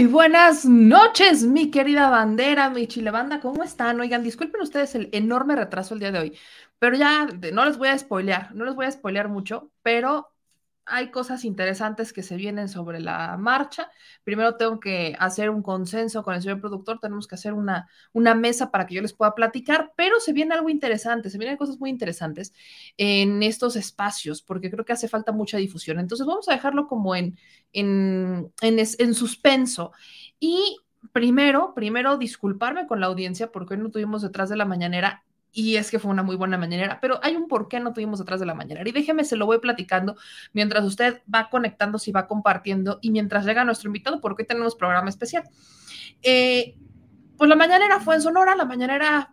Muy buenas noches, mi querida bandera, mi chile banda, ¿cómo están? Oigan, disculpen ustedes el enorme retraso el día de hoy, pero ya no les voy a spoilear, no les voy a spoilear mucho, pero hay cosas interesantes que se vienen sobre la marcha. Primero tengo que hacer un consenso con el señor productor, tenemos que hacer una, una mesa para que yo les pueda platicar, pero se viene algo interesante, se vienen cosas muy interesantes en estos espacios, porque creo que hace falta mucha difusión. Entonces vamos a dejarlo como en, en, en, en suspenso. Y primero, primero disculparme con la audiencia porque hoy no tuvimos detrás de la mañanera y es que fue una muy buena mañanera, pero hay un por qué no tuvimos detrás de la mañanera. Y déjeme, se lo voy platicando mientras usted va conectando, y va compartiendo y mientras llega nuestro invitado, porque hoy tenemos programa especial. Eh, pues la mañanera fue en Sonora, la mañanera,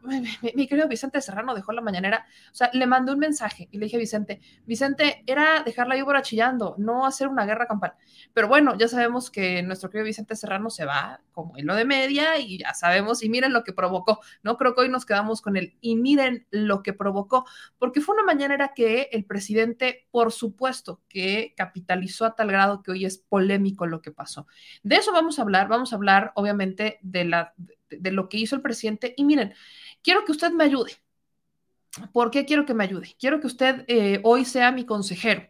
mi, querido Vicente Serrano dejó la mañanera, o sea, le mandé un mensaje y le dije a Vicente, Vicente, era dejar la víbora chillando, no hacer una guerra campal. Pero bueno, ya sabemos que nuestro querido Vicente Serrano se va como hilo de media y ya sabemos, y miren lo que provocó, ¿no? Creo que hoy nos quedamos con el, y miren lo que provocó, porque fue una mañanera que el presidente, por supuesto, que capitalizó a tal grado que hoy es polémico lo que pasó. De eso vamos a hablar, vamos a hablar obviamente de la de, lo que hizo el presidente. Y miren, quiero que usted me ayude. ¿Por qué quiero que me ayude? Quiero que usted eh, hoy sea mi consejero.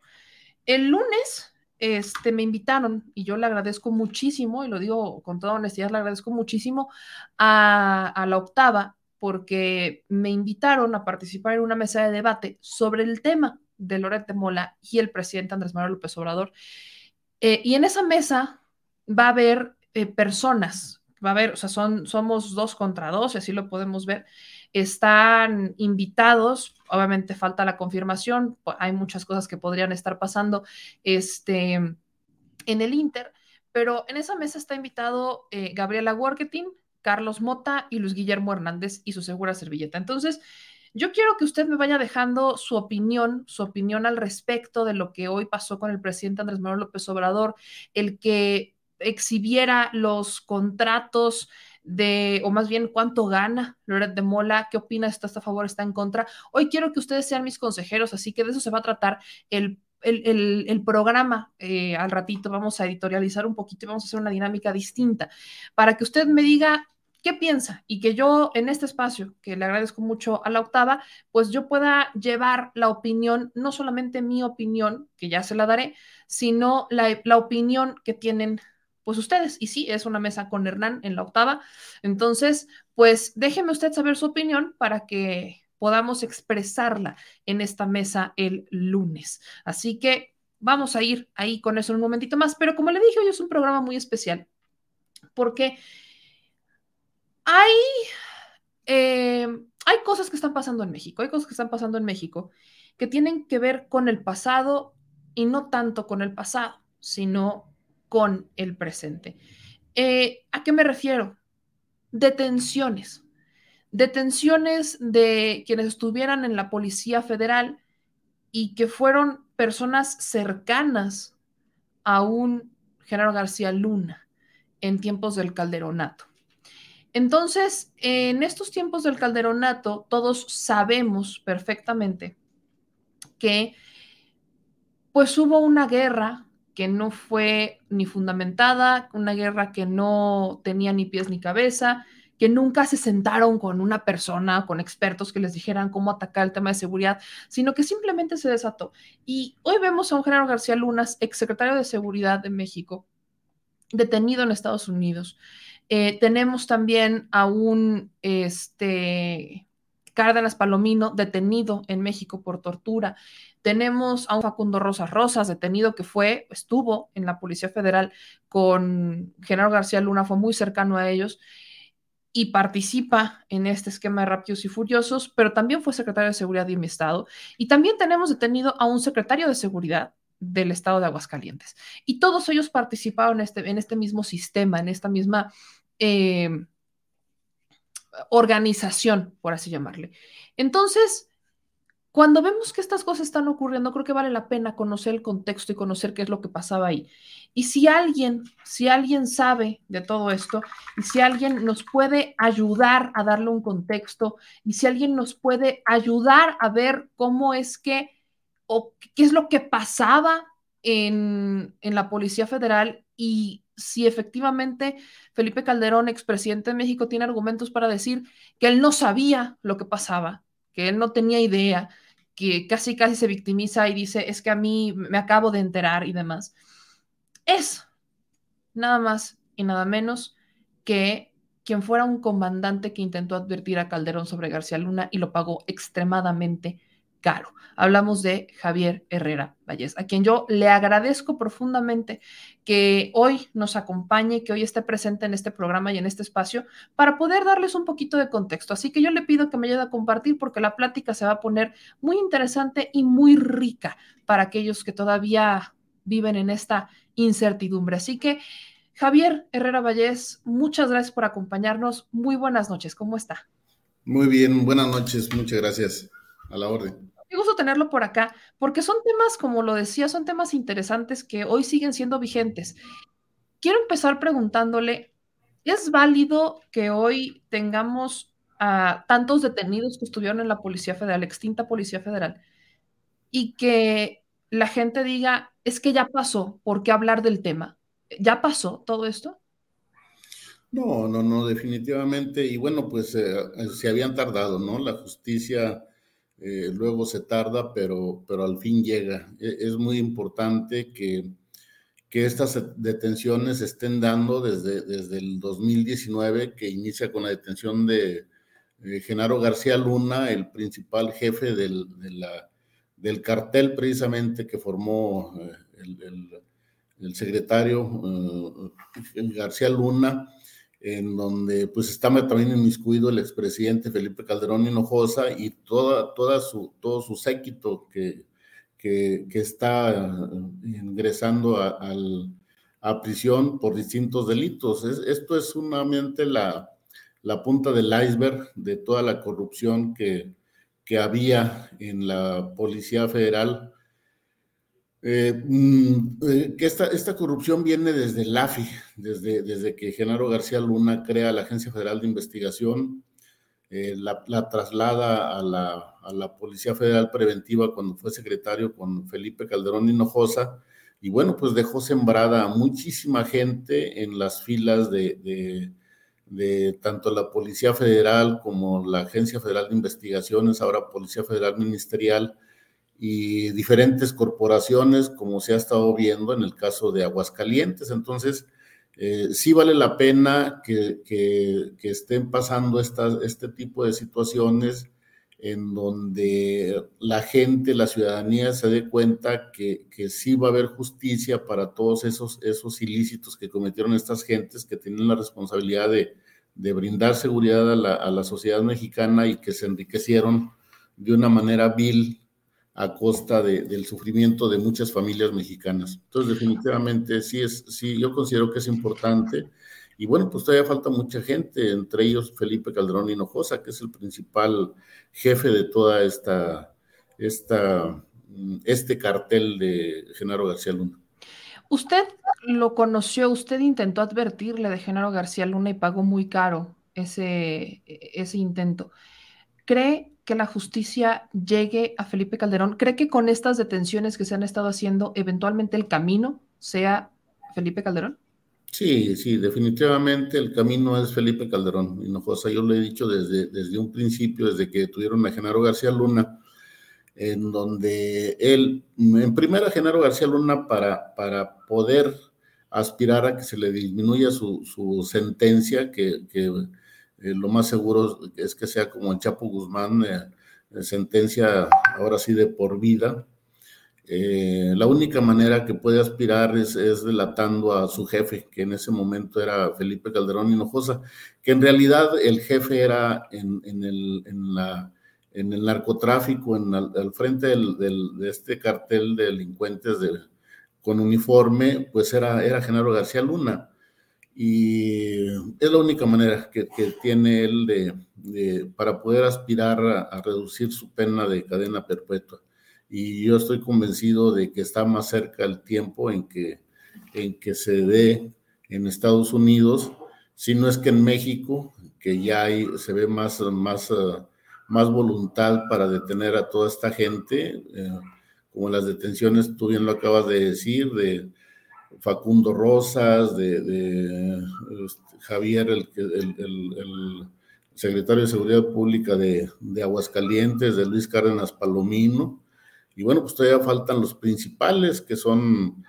El lunes este, me invitaron y yo le agradezco muchísimo, y lo digo con toda honestidad, le agradezco muchísimo a, a la octava porque me invitaron a participar en una mesa de debate sobre el tema de Loret Mola y el presidente Andrés Manuel López Obrador. Eh, y en esa mesa va a haber eh, personas, va a haber, o sea, son, somos dos contra dos, y así lo podemos ver. Están invitados, obviamente falta la confirmación, hay muchas cosas que podrían estar pasando este, en el Inter, pero en esa mesa está invitado eh, Gabriela Worketing, Carlos Mota y Luis Guillermo Hernández y su segura servilleta. Entonces, yo quiero que usted me vaya dejando su opinión, su opinión al respecto de lo que hoy pasó con el presidente Andrés Manuel López Obrador, el que exhibiera los contratos de, o más bien cuánto gana Loret de Mola, qué opina, está a favor, está en contra. Hoy quiero que ustedes sean mis consejeros, así que de eso se va a tratar el el, programa eh, al ratito vamos a editorializar un poquito y vamos a hacer una dinámica distinta para que usted me diga qué piensa y que yo en este espacio, que le agradezco mucho a la octava, pues yo pueda llevar la opinión, no solamente mi opinión, que ya se la daré, sino la, la opinión que tienen pues ustedes. Y sí, es una mesa con Hernán en la octava. Entonces, pues déjeme usted saber su opinión para que podamos expresarla en esta mesa el lunes. Así que vamos a ir ahí con eso en un momentito más. Pero como le dije, hoy es un programa muy especial porque hay, eh, hay cosas que están pasando en México, hay cosas que están pasando en México que tienen que ver con el pasado y no tanto con el pasado, sino con el presente. Eh, ¿A qué me refiero? Detenciones. Detenciones de quienes estuvieran en la Policía Federal y que fueron personas cercanas a un Genaro García Luna en tiempos del calderonato. Entonces, en estos tiempos del calderonato, todos sabemos perfectamente que pues hubo una guerra que no fue ni fundamentada, una guerra que no tenía ni pies ni cabeza, que nunca se sentaron con una persona, con expertos que les dijeran cómo atacar el tema de seguridad, sino que simplemente se desató. Y hoy vemos a un General García Lunas, exsecretario de Seguridad de México, detenido en Estados Unidos, eh, tenemos también a un este, Cárdenas Palomino detenido en México por tortura. Tenemos a un Facundo Rosas Rosas detenido que fue, estuvo en la Policía Federal con Genaro García Luna, fue muy cercano a ellos y participa en este esquema de Rápidos y Furiosos, pero también fue secretario de Seguridad de mi estado. Y también tenemos detenido a un secretario de Seguridad del estado de Aguascalientes. Y todos ellos participaron en este, en este mismo sistema, en esta misma eh, organización, por así llamarle. Entonces, cuando vemos que estas cosas están ocurriendo, creo que vale la pena conocer el contexto y conocer qué es lo que pasaba ahí. Y si alguien, si alguien sabe de todo esto, y si alguien nos puede ayudar a darle un contexto, y si alguien nos puede ayudar a ver cómo es que, o qué es lo que pasaba en, en la Policía Federal y si efectivamente Felipe Calderón, expresidente de México, tiene argumentos para decir que él no sabía lo que pasaba, que él no tenía idea, que casi casi se victimiza y dice, es que a mí me acabo de enterar y demás. Es nada más y nada menos que quien fuera un comandante que intentó advertir a Calderón sobre García Luna y lo pagó extremadamente caro. Hablamos de Javier Herrera Vallés, a quien yo le agradezco profundamente que hoy nos acompañe, que hoy esté presente en este programa y en este espacio para poder darles un poquito de contexto. Así que yo le pido que me ayude a compartir porque la plática se va a poner muy interesante y muy rica para aquellos que todavía viven en esta incertidumbre. Así que, Javier Herrera Vallés, muchas gracias por acompañarnos. Muy buenas noches. ¿Cómo está? Muy bien, buenas noches. Muchas gracias. A la orden. Me gusta tenerlo por acá, porque son temas, como lo decía, son temas interesantes que hoy siguen siendo vigentes. Quiero empezar preguntándole, ¿es válido que hoy tengamos a tantos detenidos que estuvieron en la Policía Federal, extinta Policía Federal, y que la gente diga, es que ya pasó, ¿por qué hablar del tema? ¿Ya pasó todo esto? No, no, no, definitivamente. Y bueno, pues eh, se habían tardado, ¿no? La justicia eh, luego se tarda, pero, pero al fin llega. E, es muy importante que, que estas detenciones estén dando desde, desde el 2019, que inicia con la detención de Genaro García Luna, el principal jefe del, del cartel precisamente que formó eh, el, el, secretario García Luna en donde pues está también inmiscuido el expresidente Felipe Calderón Hinojosa y toda, toda su, todo su séquito que, que, está eh, ingresando a, a, prisión por distintos delitos. esto es solamente la, la, punta del iceberg de toda la corrupción que, que había en la Policía Federal eh, mm, eh, que esta, esta, corrupción viene desde el AFI, desde, desde que Genaro García Luna crea la Agencia Federal de Investigación, eh, la, traslada a la, a la, Policía Federal Preventiva cuando fue secretario con Felipe Calderón Hinojosa, y bueno, pues dejó sembrada a muchísima gente en las filas de, de, de tanto la Policía Federal como la Agencia Federal de Investigaciones, ahora Policía Federal Ministerial, y diferentes corporaciones, como se ha estado viendo en el caso de Aguascalientes. Entonces, eh, sí vale la pena que, que, estén pasando estas, este tipo de situaciones en donde la gente, la ciudadanía se dé cuenta que, que, sí va a haber justicia para todos esos, esos ilícitos que cometieron estas gentes que tienen la responsabilidad de, de brindar seguridad a la, a la sociedad mexicana y que se enriquecieron de una manera vil a costa del sufrimiento de muchas familias mexicanas. Entonces, definitivamente sí es, sí, yo considero que es importante. Y bueno, pues todavía falta mucha gente, entre ellos Felipe Calderón Hinojosa, que es el principal jefe de toda esta, esta este cartel de Genaro García Luna. Usted lo conoció, usted intentó advertirle de Genaro García Luna y pagó muy caro ese, ese intento. ¿Cree que la justicia llegue a Felipe Calderón? ¿Cree que con estas detenciones que se han estado haciendo, eventualmente el camino sea Felipe Calderón? Sí, sí, definitivamente el camino es Felipe Calderón Hinojosa. Yo lo he dicho desde, desde un principio, desde que tuvieron a Genaro García Luna, en donde él, en primera, Genaro García Luna, para, para poder aspirar a que se le disminuya su, su sentencia, que, que eh, lo más seguro es que sea como el Chapo Guzmán, eh, sentencia ahora sí de por vida. Eh, la única manera que puede aspirar es, delatando a su jefe, que en ese momento era Felipe Calderón Hinojosa, que en realidad el jefe era en, el, en, en el narcotráfico, en al frente de este cartel de delincuentes de, con uniforme, pues era, era Genaro García Luna y es la única manera que, tiene él de, para poder aspirar a, reducir su pena de cadena perpetua. Y yo estoy convencido de que está más cerca el tiempo en que, en que se dé en Estados Unidos, si no es que en México, que ya hay, se ve más, más, más voluntad para detener a toda esta gente, eh, como las detenciones, tú bien lo acabas de decir, de Facundo Rosas, de, Javier, el, el, secretario de Seguridad Pública de, Aguascalientes, de Luis Cárdenas Palomino. Y bueno, pues todavía faltan los principales, que son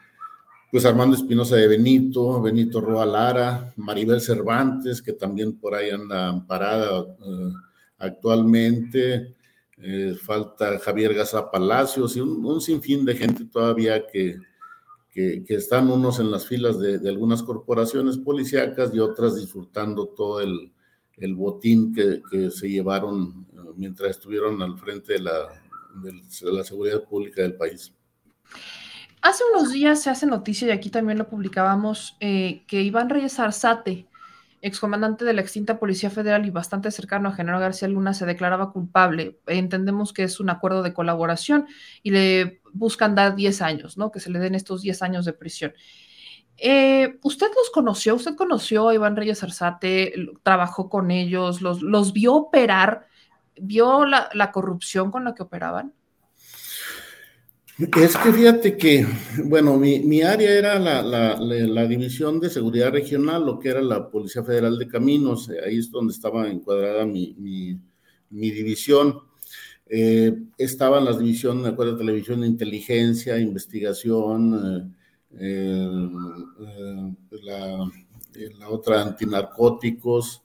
pues Armando Espinosa de Benito, Benito Roa Lara, Maribel Cervantes, que también por ahí anda amparada eh, actualmente. Eh, falta Javier Gaza Palacios y un, sinfín de gente todavía que, que, están unos en las filas de, algunas corporaciones policíacas y otras disfrutando todo el, el botín que, que, se llevaron eh, mientras estuvieron al frente de la, de la seguridad pública del país. Hace unos días se hace noticia, y aquí también lo publicábamos, eh, que Iván Reyes Arzate, excomandante de la extinta Policía Federal y bastante cercano a General García Luna, se declaraba culpable. Entendemos que es un acuerdo de colaboración y le buscan dar 10 años, ¿no? Que se le den estos 10 años de prisión. Eh, ¿Usted los conoció? ¿Usted conoció a Iván Reyes Arzate? ¿Trabajó con ellos? ¿Los, los vio operar? ¿Vio la, corrupción con la que operaban? Es que fíjate que, bueno, mi, área era la, División de Seguridad Regional, lo que era la Policía Federal de Caminos, ahí es donde estaba encuadrada mi, división. Eh, estaban las divisiones, me acuerdo, televisión de inteligencia, investigación, eh, eh, la, la, otra antinarcóticos,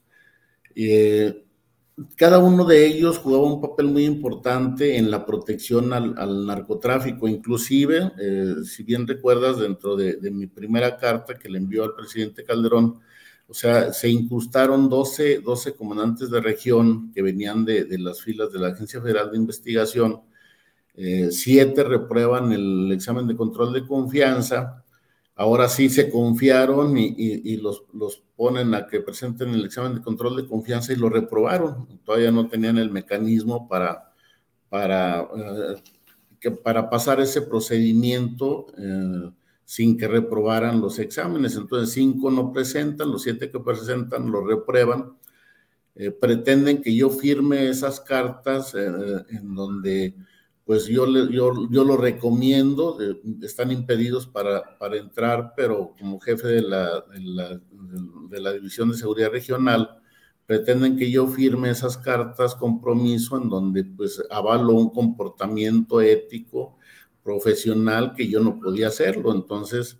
cada uno de ellos jugaba un papel muy importante en la protección al, narcotráfico. Inclusive, eh, si bien recuerdas, dentro de, mi primera carta que le envió al presidente Calderón, o sea, se incrustaron 12, 12 comandantes de región que venían de, las filas de la Agencia Federal de Investigación. Eh, siete reprueban el examen de control de confianza ahora sí se confiaron y, los, ponen a que presenten el examen de control de confianza y lo reprobaron. Todavía no tenían el mecanismo para, para, eh, para pasar ese procedimiento eh, sin que reprobaran los exámenes. Entonces, cinco no presentan, los siete que presentan lo reprueban. Eh, pretenden que yo firme esas cartas en donde pues yo, yo, yo lo recomiendo, están impedidos para, para, entrar, pero como jefe de la, de la, División de Seguridad Regional, pretenden que yo firme esas cartas compromiso en donde pues avalo un comportamiento ético, profesional, que yo no podía hacerlo. Entonces,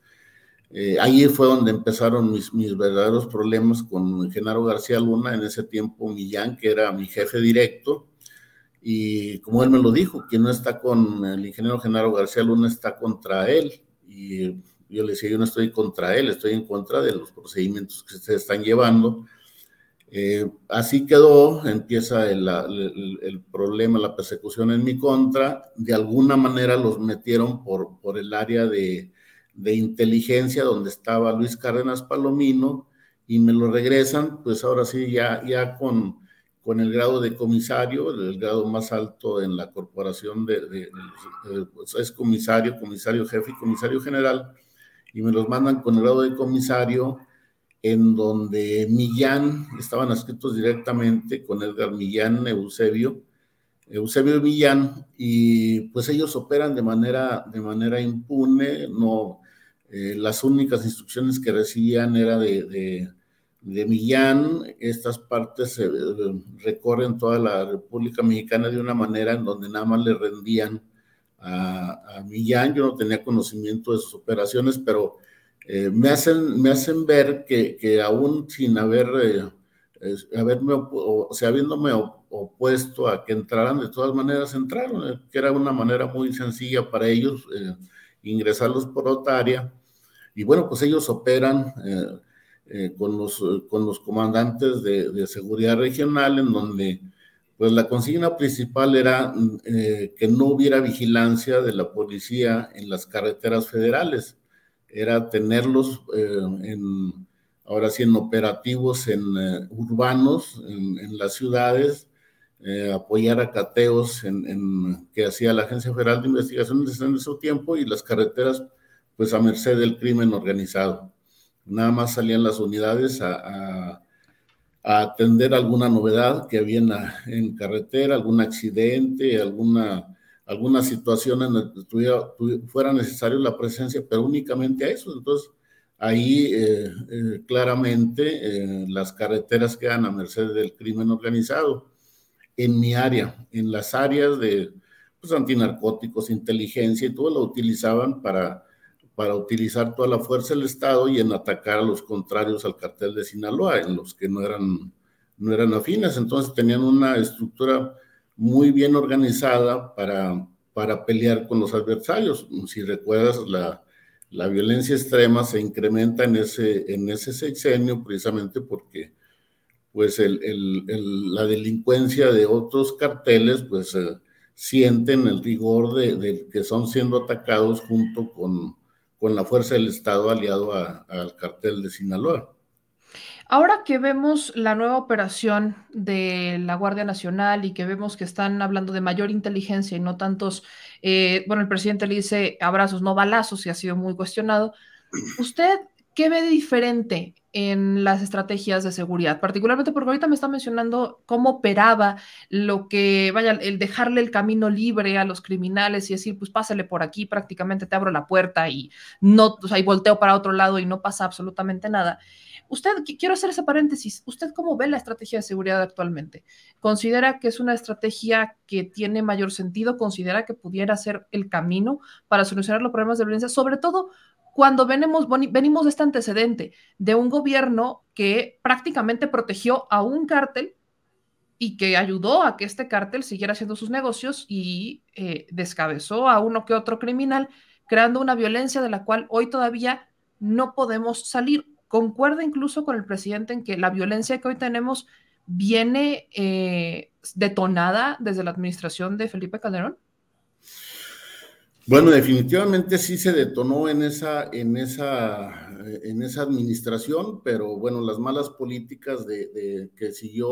eh, ahí fue donde empezaron mis, mis verdaderos problemas con Genaro García Luna, en ese tiempo Millán, que era mi jefe directo, y como él me lo dijo, quien no está con el ingeniero Genaro García Luna está contra él. Y yo le decía, yo no estoy contra él, estoy en contra de los procedimientos que se están llevando. Eh, así quedó, empieza el, problema, la persecución en mi contra. De alguna manera los metieron por, el área de, inteligencia donde estaba Luis Cárdenas Palomino y me lo regresan, pues ahora sí, ya con con el grado de comisario, el grado más alto en la corporación de, pues, es comisario, comisario jefe y comisario general, y me los mandan con el grado de comisario, en donde Millán, estaban escritos directamente con Edgar Millán, Eusebio, Eusebio Millán, y pues ellos operan de manera, de manera impune, no, eh, las únicas instrucciones que recibían era de de Millán, estas partes se recorren toda la República Mexicana de una manera en donde nada más le rendían a, Millán. Yo no tenía conocimiento de sus operaciones, pero eh, me, hacen, me hacen ver que, que aún sin haber, eh, haberme, o sea, habiéndome opuesto a que entraran, de todas maneras entraron, eh, que era una manera muy sencilla para ellos ingresarlos por otaria. Y bueno, pues ellos operan eh, con, los, con los comandantes de, seguridad regional, en donde pues la consigna principal era eh, que no hubiera vigilancia de la policía en las carreteras federales, era tenerlos eh, en, ahora sí, en operativos en urbanos, en, las ciudades, apoyar a cateos que hacía la Agencia Federal de Investigaciones en ese tiempo y las carreteras pues a merced del crimen organizado. Nada más salían las unidades a, atender alguna novedad que había en, carretera, algún accidente, alguna, alguna situación en la que fuera necesario la presencia, pero únicamente a eso. Entonces, ahí eh, eh, claramente eh, las carreteras quedan a merced del crimen organizado. En mi área, en las áreas de pues, antinarcóticos, inteligencia y todo, lo utilizaban para para utilizar toda la fuerza del Estado y en atacar a los contrarios al cartel de Sinaloa, en los que no eran, no eran afines. Entonces tenían una estructura muy bien organizada para, para pelear con los adversarios. Si recuerdas, la, la violencia extrema se incrementa en ese, en ese sexenio precisamente porque pues el, el, la delincuencia de otros carteles pues eh, sienten el rigor de, de, que son siendo atacados junto con con la fuerza del Estado aliado al cartel de Sinaloa. Ahora que vemos la nueva operación de la Guardia Nacional y que vemos que están hablando de mayor inteligencia y no tantos, eh, bueno, el presidente le dice abrazos, no balazos y ha sido muy cuestionado, ¿usted ¿qué ve diferente en las estrategias de seguridad? Particularmente porque ahorita me está mencionando cómo operaba lo que, vaya, el dejarle el camino libre a los criminales y decir, pues pásale por aquí, prácticamente te abro la puerta y no, o sea, y volteo para otro lado y no pasa absolutamente nada. Usted, quiero hacer ese paréntesis, ¿usted cómo ve la estrategia de seguridad actualmente? ¿Considera que es una estrategia que tiene mayor sentido? ¿Considera que pudiera ser el camino para solucionar los problemas de violencia? Sobre todo cuando venimos, venimos de este antecedente de un gobierno que prácticamente protegió a un cártel y que ayudó a que este cártel siguiera haciendo sus negocios y eh, descabezó a uno que otro criminal, creando una violencia de la cual hoy todavía no podemos salir. Concuerda incluso con el presidente en que la violencia que hoy tenemos viene eh, detonada desde la administración de Felipe Calderón. Bueno, definitivamente sí se detonó en esa, en esa, en esa administración, pero bueno, las malas políticas de, que siguió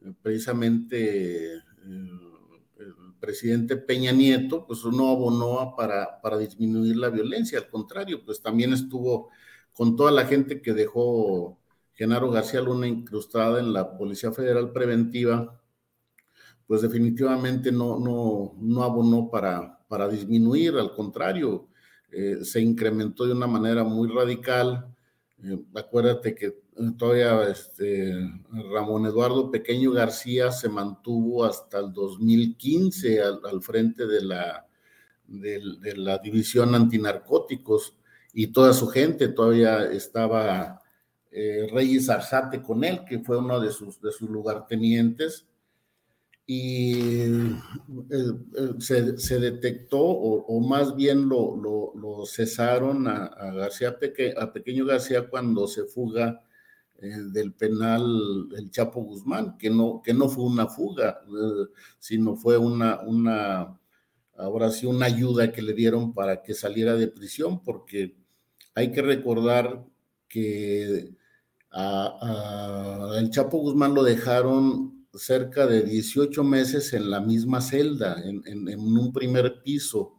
eh, precisamente eh, el, presidente Peña Nieto, pues no abonó para, para disminuir la violencia, al contrario, pues también estuvo con toda la gente que dejó Genaro García Luna incrustada en la Policía Federal Preventiva, pues definitivamente no, no, no abonó para, para disminuir, al contrario, eh, se incrementó de una manera muy radical. Eh, acuérdate que todavía este, Ramón Eduardo Pequeño García se mantuvo hasta el 2015 al, frente de la, de, la división antinarcóticos y toda su gente todavía estaba eh, Reyes Arzate con él, que fue uno de sus, de sus lugartenientes y eh, eh, se, detectó, o, más bien lo, lo, cesaron a, García Peque, a Pequeño García cuando se fuga eh, del penal el Chapo Guzmán, que no, que no fue una fuga, sino fue una, una, ahora sí, una ayuda que le dieron para que saliera de prisión, porque hay que recordar que a, el Chapo Guzmán lo dejaron cerca de 18 meses en la misma celda, en, un primer piso.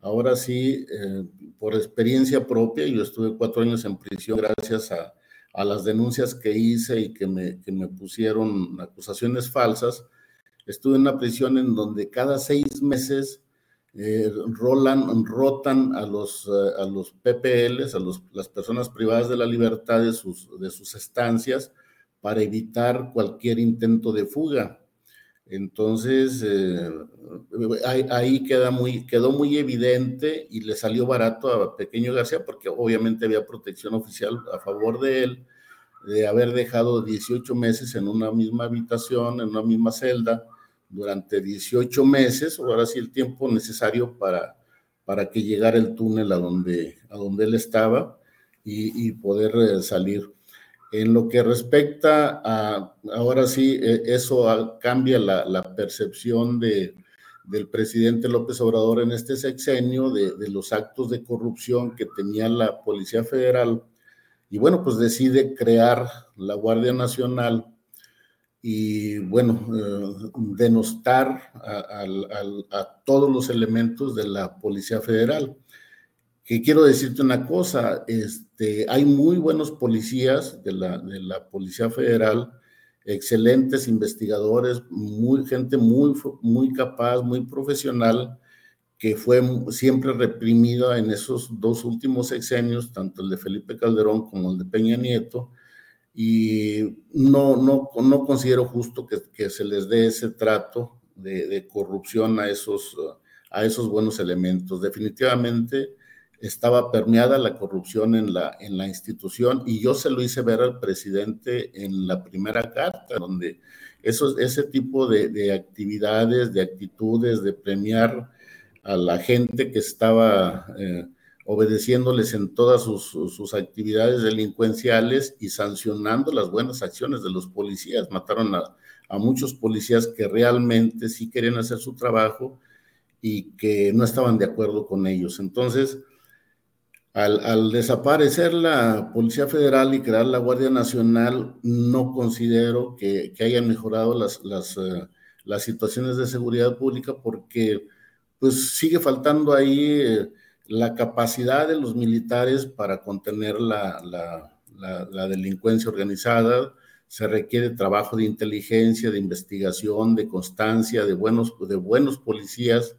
Ahora sí, eh, por experiencia propia, yo estuve cuatro años en prisión gracias a, las denuncias que hice y que me, pusieron acusaciones falsas. Estuve en una prisión en donde cada seis meses eh, rolan, rotan a los, eh, a los PPLs, a las personas privadas de la libertad de sus, de sus estancias, para evitar cualquier intento de fuga. Entonces, eh, ahí, queda muy, quedó muy evidente y le salió barato a Pequeño García porque obviamente había protección oficial a favor de él, de haber dejado 18 meses en una misma habitación, en una misma celda, durante 18 meses, ahora sí el tiempo necesario para, para que llegara el túnel a donde, a donde él estaba y, y poder eh, salir. En lo que respecta a, ahora sí, e, eso cambia la, percepción de, del presidente López Obrador en este sexenio, de, los actos de corrupción que tenía la Policía Federal. Y bueno, pues decide crear la Guardia Nacional y bueno, eh, denostar a, todos los elementos de la Policía Federal que quiero decirte una cosa, este, hay muy buenos policías de la, de la Policía Federal, excelentes investigadores, muy, gente muy, muy capaz, muy profesional, que fue siempre reprimida en esos dos últimos sexenios, tanto el de Felipe Calderón como el de Peña Nieto, y no, no, no considero justo que, que se les dé ese trato de, de corrupción a esos, a esos buenos elementos. Definitivamente, estaba permeada la corrupción en la, en la institución y yo se lo hice ver al presidente en la primera carta, donde eso, ese tipo de, actividades, de actitudes, de premiar a la gente que estaba eh, obedeciéndoles en todas sus, sus, actividades delincuenciales y sancionando las buenas acciones de los policías. Mataron a, a muchos policías que realmente sí querían hacer su trabajo y que no estaban de acuerdo con ellos. Entonces, al, desaparecer la Policía Federal y crear la Guardia Nacional, no considero que, hayan mejorado las, las, eh, las, situaciones de seguridad pública porque pues sigue faltando ahí eh, la capacidad de los militares para contener la, la, delincuencia organizada, se requiere trabajo de inteligencia, de investigación, de constancia, de buenos, de buenos policías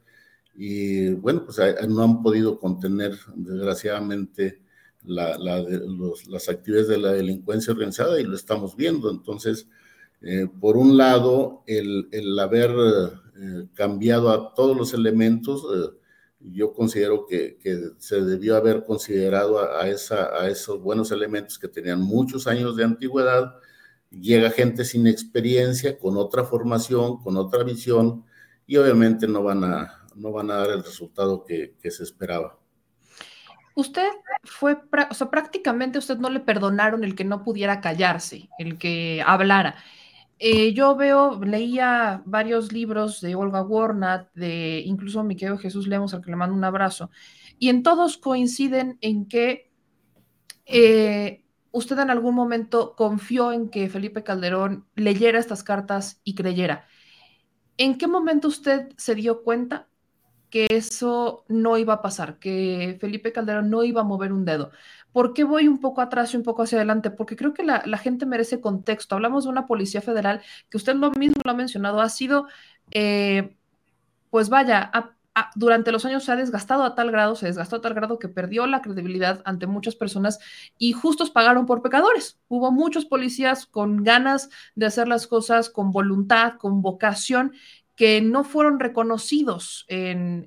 y bueno, pues no han podido contener desgraciadamente las actividades de la delincuencia organizada y lo estamos viendo. Entonces, eh, por un lado, el, haber eh, cambiado a todos los elementos, eh, yo considero que, se debió haber considerado a, esa, a esos buenos elementos que tenían muchos años de antigüedad. Llega gente sin experiencia, con otra formación, con otra visión, y obviamente no van a, no van a dar el resultado que, se esperaba. Usted fue, o sea, prácticamente usted no le perdonaron el que no pudiera callarse, el que hablara. Eh, yo veo, leía varios libros de Olga Warnat, de incluso mi querido Jesús Lemos, al que le mando un abrazo, y en todos coinciden en que eh, usted en algún momento confió en que Felipe Calderón leyera estas cartas y creyera. ¿En qué momento usted se dio cuenta que eso no iba a pasar, que Felipe Calderón no iba a mover un dedo. ¿Por qué voy un poco atrás y un poco hacia adelante? Porque creo que la, gente merece contexto. Hablamos de una policía federal que usted lo mismo lo ha mencionado, ha sido, eh, pues vaya, durante los años se ha desgastado a tal grado, se desgastó a tal grado que perdió la credibilidad ante muchas personas y justos pagaron por pecadores. Hubo muchos policías con ganas de hacer las cosas, con voluntad, con vocación que no fueron reconocidos en,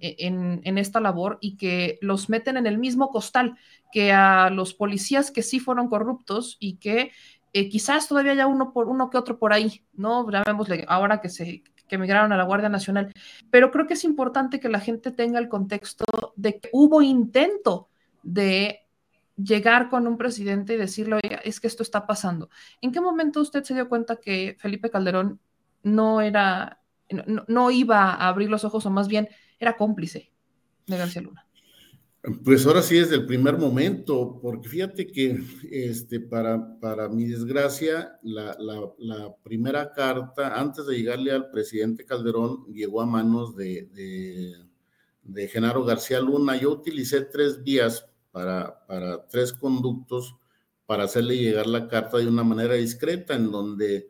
esta labor y que los meten en el mismo costal que a los policías que sí fueron corruptos y que eh, quizás todavía haya uno por uno que otro por ahí, ¿no? Llamémosle ahora que se que emigraron a la Guardia Nacional. Pero creo que es importante que la gente tenga el contexto de que hubo intento de llegar con un presidente y decirle, oiga, es que esto está pasando. ¿En qué momento usted se dio cuenta que Felipe Calderón no era no, iba a abrir los ojos o más bien era cómplice de García Luna. Pues ahora sí es el primer momento, porque fíjate que este, para, para mi desgracia, la, primera carta, antes de llegarle al presidente Calderón, llegó a manos de, de, Genaro García Luna. Yo utilicé tres vías para, para tres conductos para hacerle llegar la carta de una manera discreta, en donde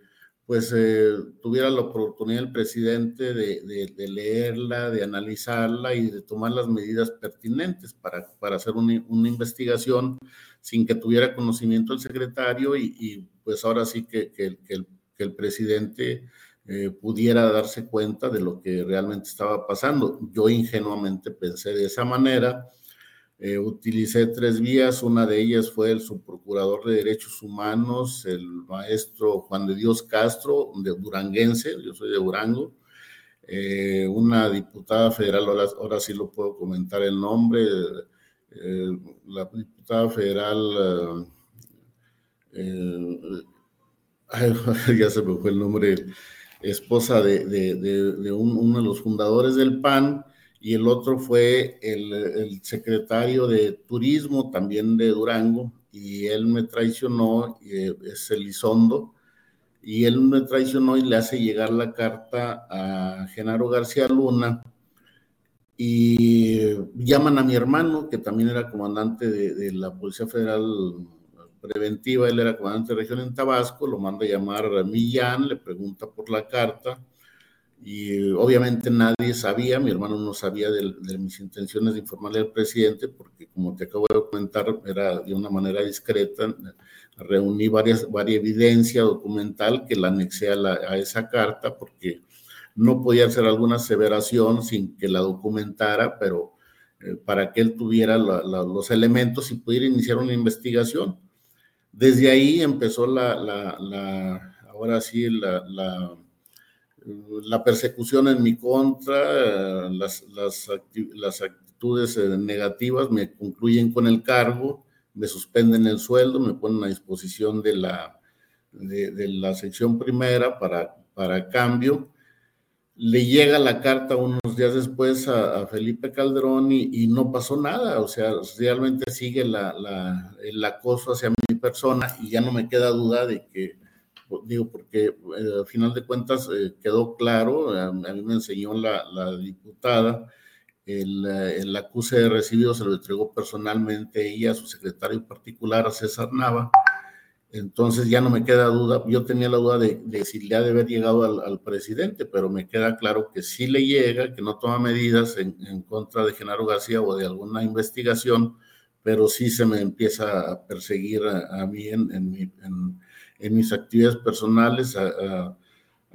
pues eh, tuviera la oportunidad el presidente de, leerla, de analizarla y de tomar las medidas pertinentes para, para hacer una, investigación sin que tuviera conocimiento el secretario y, pues ahora sí que, que, el, presidente eh, pudiera darse cuenta de lo que realmente estaba pasando. Yo ingenuamente pensé de esa manera eh, utilicé tres vías, una de ellas fue el subprocurador de Derechos Humanos, el maestro Juan de Dios Castro, de Duranguense, yo soy de Durango, eh, una diputada federal, ahora, sí lo puedo comentar el nombre, eh, la diputada federal, ya se me fue el nombre, esposa de, uno de los fundadores del PAN, y el otro fue el, secretario de Turismo también de Durango, y él me traicionó, eh, es Elizondo, y él me traicionó y le hace llegar la carta a Genaro García Luna, y llaman a mi hermano, que también era comandante de, de la Policía Federal Preventiva, él era comandante de región en Tabasco, lo manda a llamar a Millán, le pregunta por la carta, y obviamente nadie sabía, mi hermano no sabía de, mis intenciones de informarle al presidente, porque como te acabo de comentar, era de una manera discreta, reuní varias, varias evidencia documental que la anexé a, esa carta, porque no podía hacer alguna aseveración sin que la documentara, pero eh, para que él tuviera los elementos y pudiera iniciar una investigación. Desde ahí empezó la, la ahora sí, la la persecución en mi contra, las, las, actitudes eh, negativas me concluyen con el cargo, me suspenden el sueldo, me ponen a disposición de la, de, la sección primera para, para cambio. Le llega la carta unos días después a, Felipe Calderón y, no pasó nada, o sea, realmente sigue la, el acoso hacia mi persona y ya no me queda duda de que digo, porque eh, al final de cuentas eh, quedó claro, a, mí me enseñó la, diputada, el, el acuse de recibido se lo entregó personalmente ella a su secretario particular, a César Nava. Entonces ya no me queda duda, yo tenía la duda de, si le ha de haber llegado al, presidente, pero me queda claro que sí le llega, que no toma medidas en, contra de Genaro García o de alguna investigación, pero sí se me empieza a perseguir a, mí en, mis actividades personales,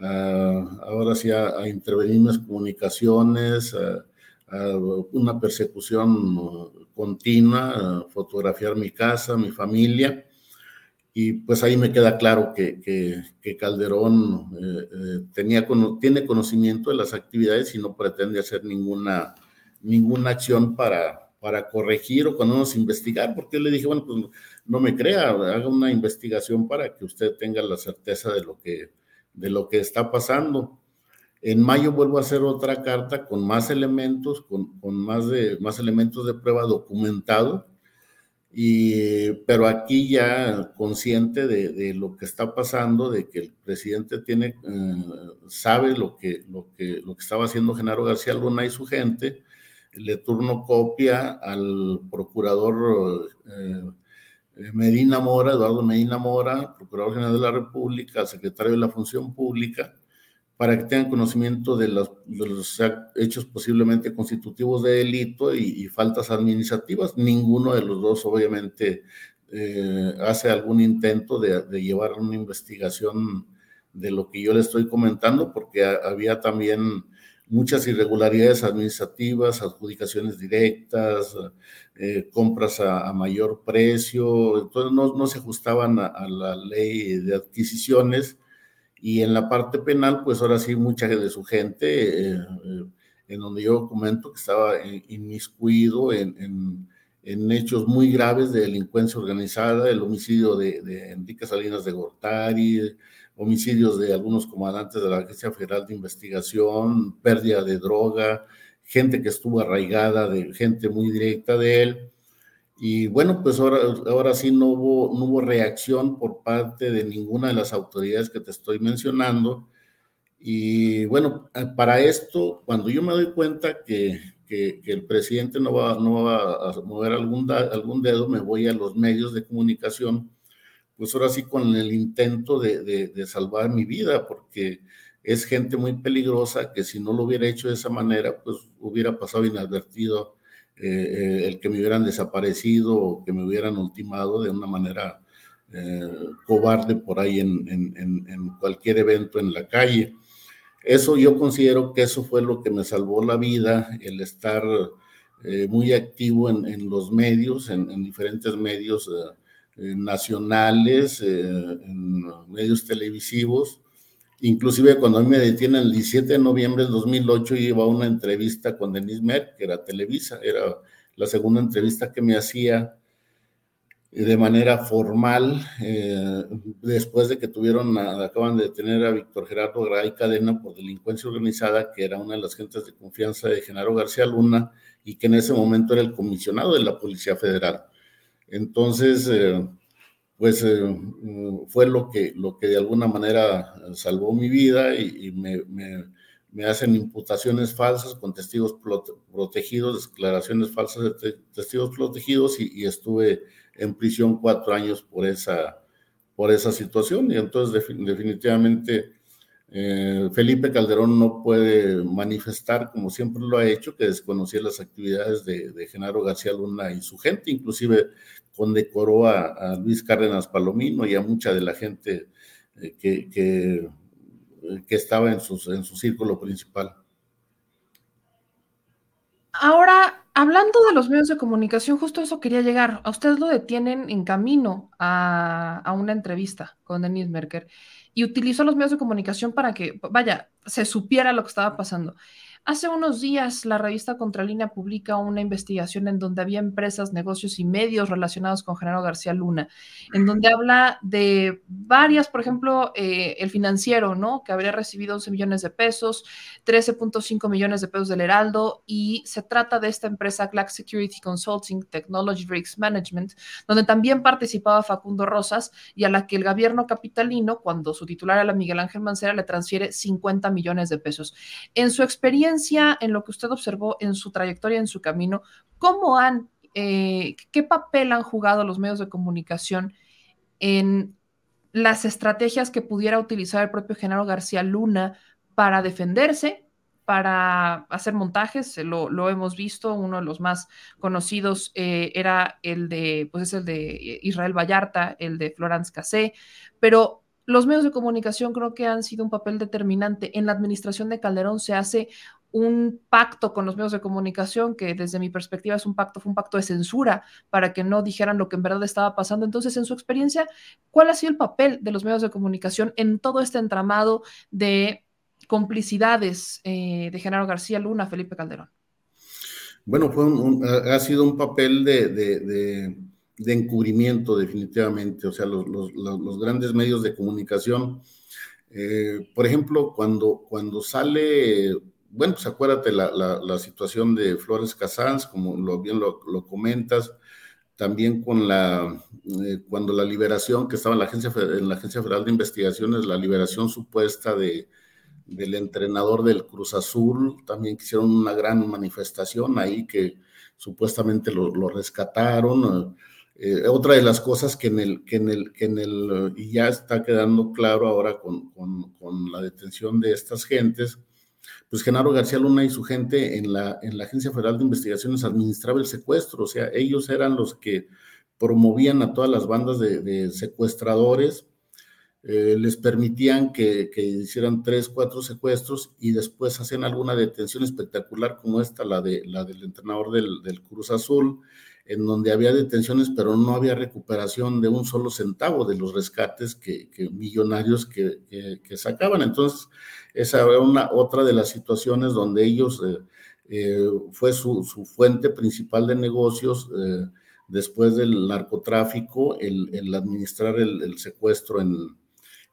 ahora sí a, intervenir en las comunicaciones, a, una persecución continua, fotografiar mi casa, mi familia. Y pues ahí me queda claro que, que, Calderón eh, eh, tenía, tiene conocimiento de las actividades y no pretende hacer ninguna, ninguna acción para, para corregir o cuando nos investigar, porque yo le dije, bueno, pues no me crea, haga una investigación para que usted tenga la certeza de lo que, de lo que está pasando. En mayo vuelvo a hacer otra carta con más elementos, con, con más, de, más elementos de prueba documentado y, pero aquí ya consciente de, lo que está pasando, de que el presidente tiene, eh, sabe lo que, lo, que, lo que estaba haciendo Genaro García Luna y su gente, le turno copia al procurador eh, Medina Mora, Eduardo Medina Mora, procurador general de la República, secretario de la Función Pública, para que tengan conocimiento de los, hechos posiblemente constitutivos de delito y, faltas administrativas. Ninguno de los dos, obviamente, eh, hace algún intento de, llevar una investigación de lo que yo le estoy comentando, porque había también muchas irregularidades administrativas, adjudicaciones directas, eh, compras a, mayor precio, entonces no, no se ajustaban a, la ley de adquisiciones. Y en la parte penal, pues ahora sí, mucha de su gente, eh, eh, en donde yo comento que estaba inmiscuido en, en, hechos muy graves de delincuencia organizada, el homicidio de, Enrique Salinas de Gortari, homicidios de algunos comandantes de la Agencia Federal de Investigación, pérdida de droga, gente que estuvo arraigada, de gente muy directa de él. Y bueno, pues ahora, ahora sí no hubo, no hubo reacción por parte de ninguna de las autoridades que te estoy mencionando. Y bueno, eh, para esto, cuando yo me doy cuenta que, que, el presidente no va, no va a mover algún, algún dedo, me voy a los medios de comunicación, pues ahora sí con el intento de, de, salvar mi vida, porque es gente muy peligrosa que si no lo hubiera hecho de esa manera, pues hubiera pasado inadvertido eh, eh, el que me hubieran desaparecido o que me hubieran ultimado de una manera eh, cobarde por ahí en, cualquier evento en la calle. Eso yo considero que eso fue lo que me salvó la vida, el estar muy activo en, los medios, en, diferentes medios nacionales, en medios televisivos, Inclusive cuando a mí me detienen el 17 de noviembre del 2008 iba a una entrevista con Denise Merck, que era Televisa, era la segunda entrevista que me hacía eh, de manera formal, eh, después de que tuvieron, acaban de detener a Víctor Gerardo Gray Cadena por delincuencia organizada, que era una de las gentes de confianza de Genaro García Luna y que en ese momento era el comisionado de la Policía Federal. Entonces, eh, pues eh, fue lo que, lo que de alguna manera salvó mi vida y, me, me, hacen imputaciones falsas con testigos protegidos, declaraciones falsas de testigos protegidos y, estuve en prisión cuatro años por esa, por esa situación. Y entonces definitivamente eh, Felipe Calderón no puede manifestar, como siempre lo ha hecho, que desconocía las actividades de, de Genaro García Luna y su gente, inclusive condecoró a, Luis Cárdenas Palomino y a mucha de la gente eh, que, que, estaba en, en su círculo principal. Ahora, hablando de los medios de comunicación, justo eso quería llegar. A usted lo detienen en camino a, a una entrevista con Denis Merker y utilizó los medios de comunicación para que, vaya, se supiera lo que estaba pasando. Hace unos días la revista Contralínea publica una investigación en donde había empresas, negocios y medios relacionados con Genaro García Luna, en donde habla de varias, por ejemplo, eh, el financiero, ¿no? Que habría recibido 11 millones de pesos, 13.5 millones de pesos del Heraldo, y se trata de esta empresa Black Security Consulting Technology Risk Management, donde también participaba Facundo Rosas y a la que el gobierno capitalino, cuando su titular era Miguel Ángel Mancera, le transfiere 50 millones de pesos. En su experiencia, en lo que usted observó en su trayectoria, en su camino, ¿cómo han, eh, qué papel han jugado los medios de comunicación en las estrategias que pudiera utilizar el propio Genaro García Luna para defenderse, para hacer montajes, lo, hemos visto, uno de los más conocidos eh, era el de, pues es el de Israel Vallarta, el de Florence Cassé, pero los medios de comunicación creo que han sido un papel determinante. En la administración de Calderón se hace un pacto con los medios de comunicación que desde mi perspectiva es un pacto, fue un pacto de censura para que no dijeran lo que en verdad estaba pasando. Entonces, en su experiencia, ¿cuál ha sido el papel de los medios de comunicación en todo este entramado de complicidades eh, de Genaro García Luna, Felipe Calderón? Bueno, fue ha sido un papel de, encubrimiento definitivamente, o sea, los, grandes medios de comunicación. Eh, por ejemplo, cuando, cuando sale bueno, pues acuérdate la, situación de Flores Casans, como lo, bien lo, comentas, también con la, eh, cuando la liberación que estaba en la, agencia, en la Agencia Federal de Investigaciones, la liberación supuesta de, del entrenador del Cruz Azul, también hicieron una gran manifestación ahí que supuestamente lo, rescataron. Eh, otra de las cosas que en el, que en el, que en el, y ya está quedando claro ahora con, con la detención de estas gentes, pues Genaro García Luna y su gente en la, en la Agencia Federal de Investigaciones administraba el secuestro, o sea, ellos eran los que promovían a todas las bandas de, secuestradores, eh, les permitían que, hicieran tres, cuatro secuestros y después hacían alguna detención espectacular como esta, la, de, la del entrenador del, Cruz Azul, en donde había detenciones, pero no había recuperación de un solo centavo de los rescates que, millonarios que, sacaban. Entonces, esa era una, otra de las situaciones donde ellos eh, eh, fue su, fuente principal de negocios eh, después del narcotráfico, el, administrar el, secuestro en,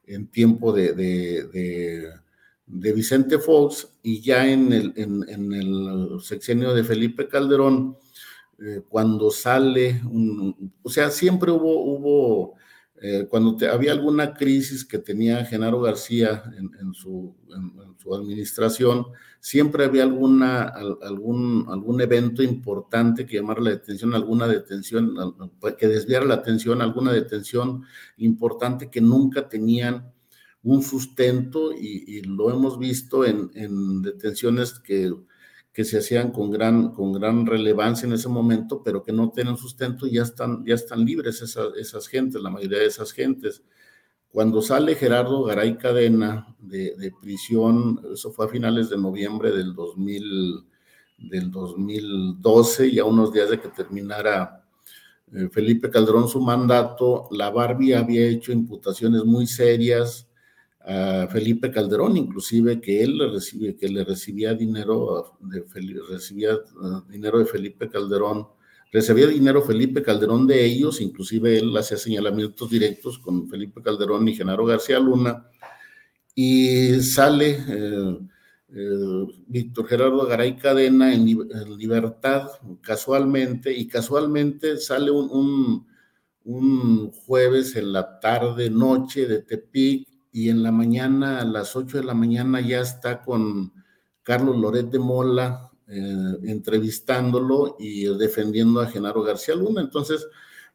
en tiempo de, de, Vicente Fox y ya en el, en, el sexenio de Felipe Calderón, cuando sale, o sea, siempre hubo, hubo eh, cuando había alguna crisis que tenía Genaro García en, su, administración, siempre había alguna, algún, algún evento importante que llamara la atención, alguna detención, que desviara la atención, alguna detención importante que nunca tenían un sustento y, lo hemos visto en detenciones que que se hacían con gran, con gran relevancia en ese momento, pero que no tienen sustento y ya están, ya están libres esas, esas gentes, la mayoría de esas gentes. Cuando sale Gerardo Garay Cadena de, prisión, eso fue a finales de noviembre del, 2000, del 2012, ya unos días de que terminara eh, Felipe Calderón su mandato, la Barbie había hecho imputaciones muy serias a Felipe Calderón, inclusive que él le que le recibía dinero de recibía uh, dinero de Felipe Calderón, recibía dinero Felipe Calderón de ellos, inclusive él hacía señalamientos directos con Felipe Calderón y Genaro García Luna, y sale eh, eh, Víctor Gerardo Garay Cadena en, libertad casualmente, y casualmente sale un, un jueves en la tarde, noche de Tepic, y en la mañana, a las 8 de la mañana, ya está con Carlos Loret de Mola eh, entrevistándolo y defendiendo a Genaro García Luna. Entonces,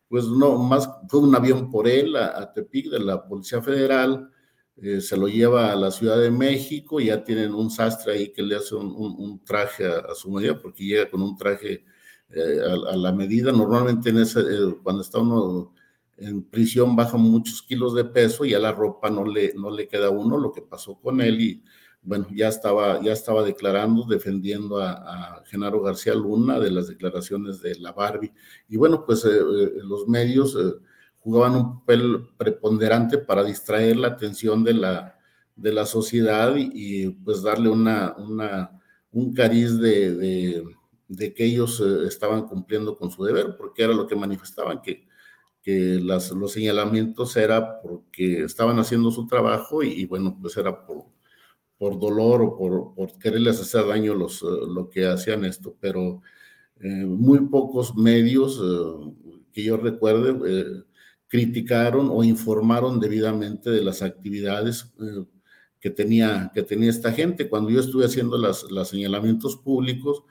pues no, más fue un avión por él a, Tepic de la Policía Federal, eh, se lo lleva a la Ciudad de México, ya tienen un sastre ahí que le hace un, traje a, su medida, porque llega con un traje eh, a, la medida. Normalmente en ese, cuando está uno en prisión baja muchos kilos de peso y a la ropa no le, no le queda uno, lo que pasó con él y bueno, ya estaba, ya estaba declarando, defendiendo a, Genaro García Luna de las declaraciones de la Barbie. Y bueno, pues eh, eh, los medios eh, jugaban un papel preponderante para distraer la atención de la, de la sociedad y, pues darle una, una, un cariz de, de, de que ellos estaban cumpliendo con su deber, porque era lo que manifestaban, que que los señalamientos era porque estaban haciendo su trabajo y, bueno, pues era por, por dolor o por, por, quererles hacer daño los, eh, lo que hacían esto, pero eh, muy pocos medios eh, que yo recuerde criticaron o informaron debidamente de las actividades que tenía, que tenía esta gente. Cuando yo estuve haciendo los señalamientos públicos,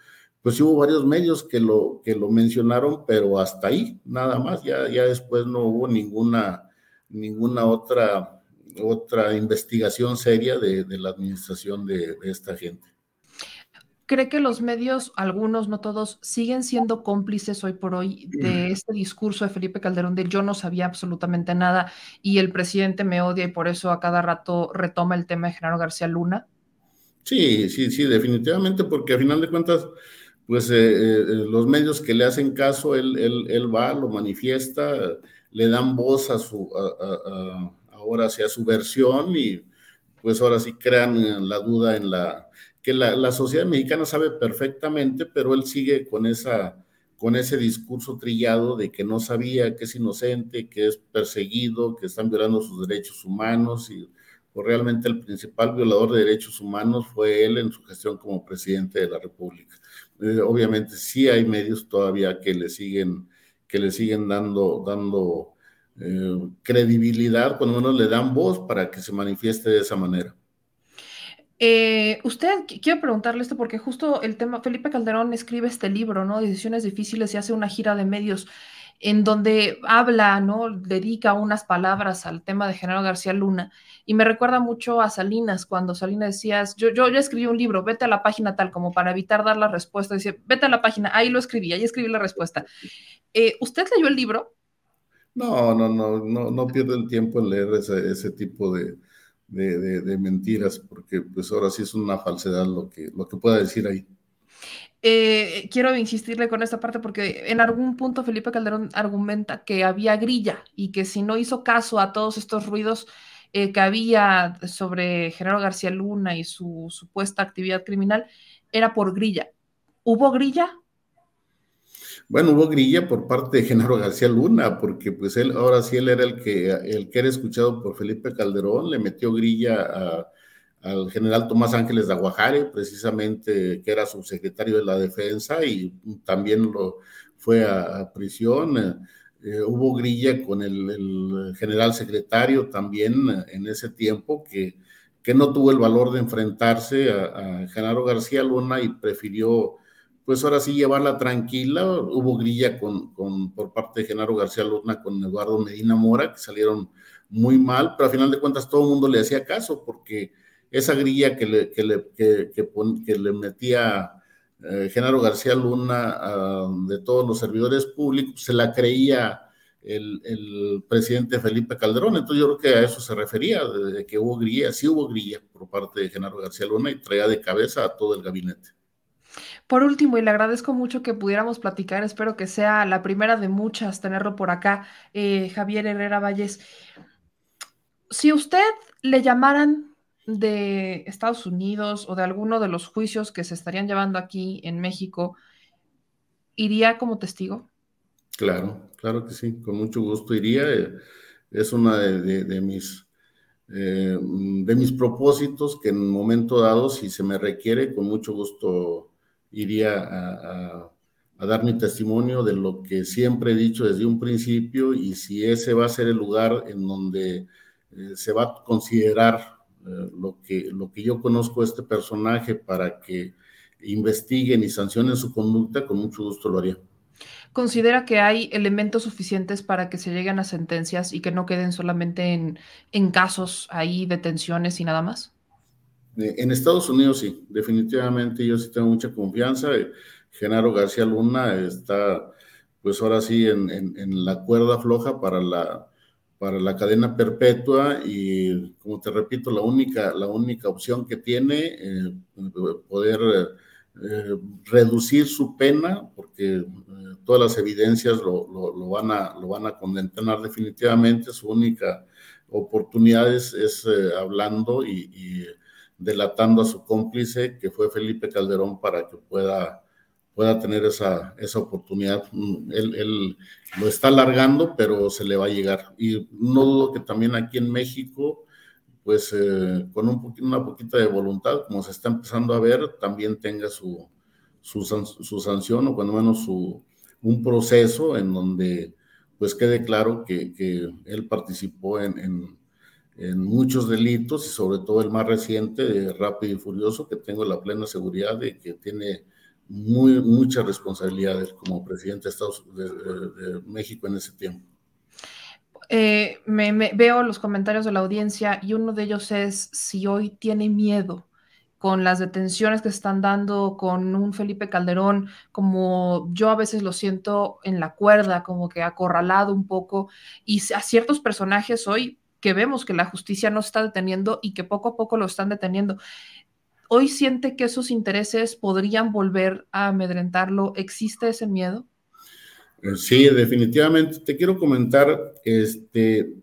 pues hubo varios medios que lo, que lo mencionaron, pero hasta ahí, nada más, ya, ya después no hubo ninguna, ninguna otra, otra investigación seria de, la administración de esta gente. ¿Cree que los medios, algunos, no todos, siguen siendo cómplices hoy por hoy de este discurso de Felipe Calderón de yo no sabía absolutamente nada y el presidente me odia y por eso a cada rato retoma el tema de Genaro García Luna? Sí, sí, sí, definitivamente, porque a final de cuentas, pues eh, eh, los medios que le hacen caso, él, él, va, lo manifiesta, le dan voz a su, ahora hacia su versión y pues ahora sí crean la duda en la que la, sociedad mexicana sabe perfectamente, pero él sigue con, esa, con ese discurso trillado de que no sabía, que es inocente, que es perseguido, que están violando sus derechos humanos y pues, realmente el principal violador de derechos humanos fue él en su gestión como presidente de la República. Eh, obviamente sí hay medios todavía que le siguen, que le siguen dando, dando eh, credibilidad, cuando uno le dan voz para que se manifieste de esa manera. Eh, usted, quiero preguntarle esto porque justo el tema, Felipe Calderón escribe este libro, ¿no? Decisiones difíciles y hace una gira de medios en donde habla, ¿no? Dedica unas palabras al tema de Genaro García Luna y me recuerda mucho a Salinas, cuando Salinas decías, yo, yo, yo escribí un libro, vete a la página tal, como para evitar dar la respuesta, decía, vete a la página, ahí lo escribí, ahí escribí la respuesta. Eh, ¿Usted leyó el libro? No, no, no, no, no pierdo el tiempo en leer ese, tipo de, de, mentiras, porque pues ahora sí es una falsedad lo que, lo que pueda decir ahí. Eh, quiero insistirle con esta parte porque en algún punto Felipe Calderón argumenta que había grilla y que si no hizo caso a todos estos ruidos eh, que había sobre Genaro García Luna y su supuesta actividad criminal, era por grilla. ¿Hubo grilla? Bueno, hubo grilla por parte de Genaro García Luna, porque pues él, ahora sí él era el que, el que era escuchado por Felipe Calderón, le metió grilla al general Tomás Ángeles de Aguajare, precisamente que era subsecretario de la defensa y también lo fue a, prisión. Eh, hubo grilla con el, general secretario también en ese tiempo que, que no tuvo el valor de enfrentarse a, a Genaro García Luna y prefirió pues ahora sí llevarla tranquila. Hubo grilla con, por parte de Genaro García Luna con Eduardo Medina Mora, que salieron muy mal, pero al final de cuentas todo el mundo le hacía caso, porque esa grilla que le, que le, que, le metía eh, Genaro García Luna de todos los servidores públicos, se la creía el, el, presidente Felipe Calderón. Entonces yo creo que a eso se refería, de que hubo grilla, sí hubo grilla por parte de Genaro García Luna y traía de cabeza a todo el gabinete. Por último, y le agradezco mucho que pudiéramos platicar, espero que sea la primera de muchas tenerlo por acá, eh, Javier Herrera Valles. Si usted le llamaran de Estados Unidos o de alguno de los juicios que se estarían llevando aquí en México, ¿iría como testigo? Claro, claro que sí, con mucho gusto iría. Es una de, mis eh, de mis propósitos que en un momento dado, si se me requiere, con mucho gusto iría a, dar mi testimonio de lo que siempre he dicho desde un principio y si ese va a ser el lugar en donde eh, se va a considerar lo, que, lo que yo conozco de este personaje para que investiguen y sancionen su conducta, con mucho gusto lo haría. ¿Considera que hay elementos suficientes para que se lleguen a sentencias y que no queden solamente en, en casos ahí, detenciones y nada más? Eh, en Estados Unidos sí, definitivamente yo sí tengo mucha confianza. Genaro García Luna está, pues ahora sí, en, la cuerda floja para la, para la cadena perpetua y, como te repito, la única, la única opción que tiene, eh, poder eh, reducir su pena, porque todas las evidencias lo, van a, lo van a condenar definitivamente. Su única oportunidad es, hablando y delatando a su cómplice, que fue Felipe Calderón, para que pueda, pueda tener esa, esa oportunidad. Mm, él, lo está alargando, pero se le va a llegar. Y no dudo que también aquí en México, pues eh, con un una poquita de voluntad, como se está empezando a ver, también tenga su, su, sanción o cuando menos su, un proceso en donde pues quede claro que, él participó en en muchos delitos y sobre todo el más reciente, de Rápido y Furioso, que tengo la plena seguridad de que tiene muchas responsabilidades como presidente de, Estados, de, México en ese tiempo. Eh, me, veo los comentarios de la audiencia y uno de ellos es si hoy tiene miedo con las detenciones que se están dando con un Felipe Calderón, como yo a veces lo siento en la cuerda, como que acorralado un poco, y a ciertos personajes hoy que vemos que la justicia no está deteniendo y que poco a poco lo están deteniendo. Hoy siente que esos intereses podrían volver a amedrentarlo. ¿Existe ese miedo? Eh, sí, definitivamente. Te quiero comentar, este,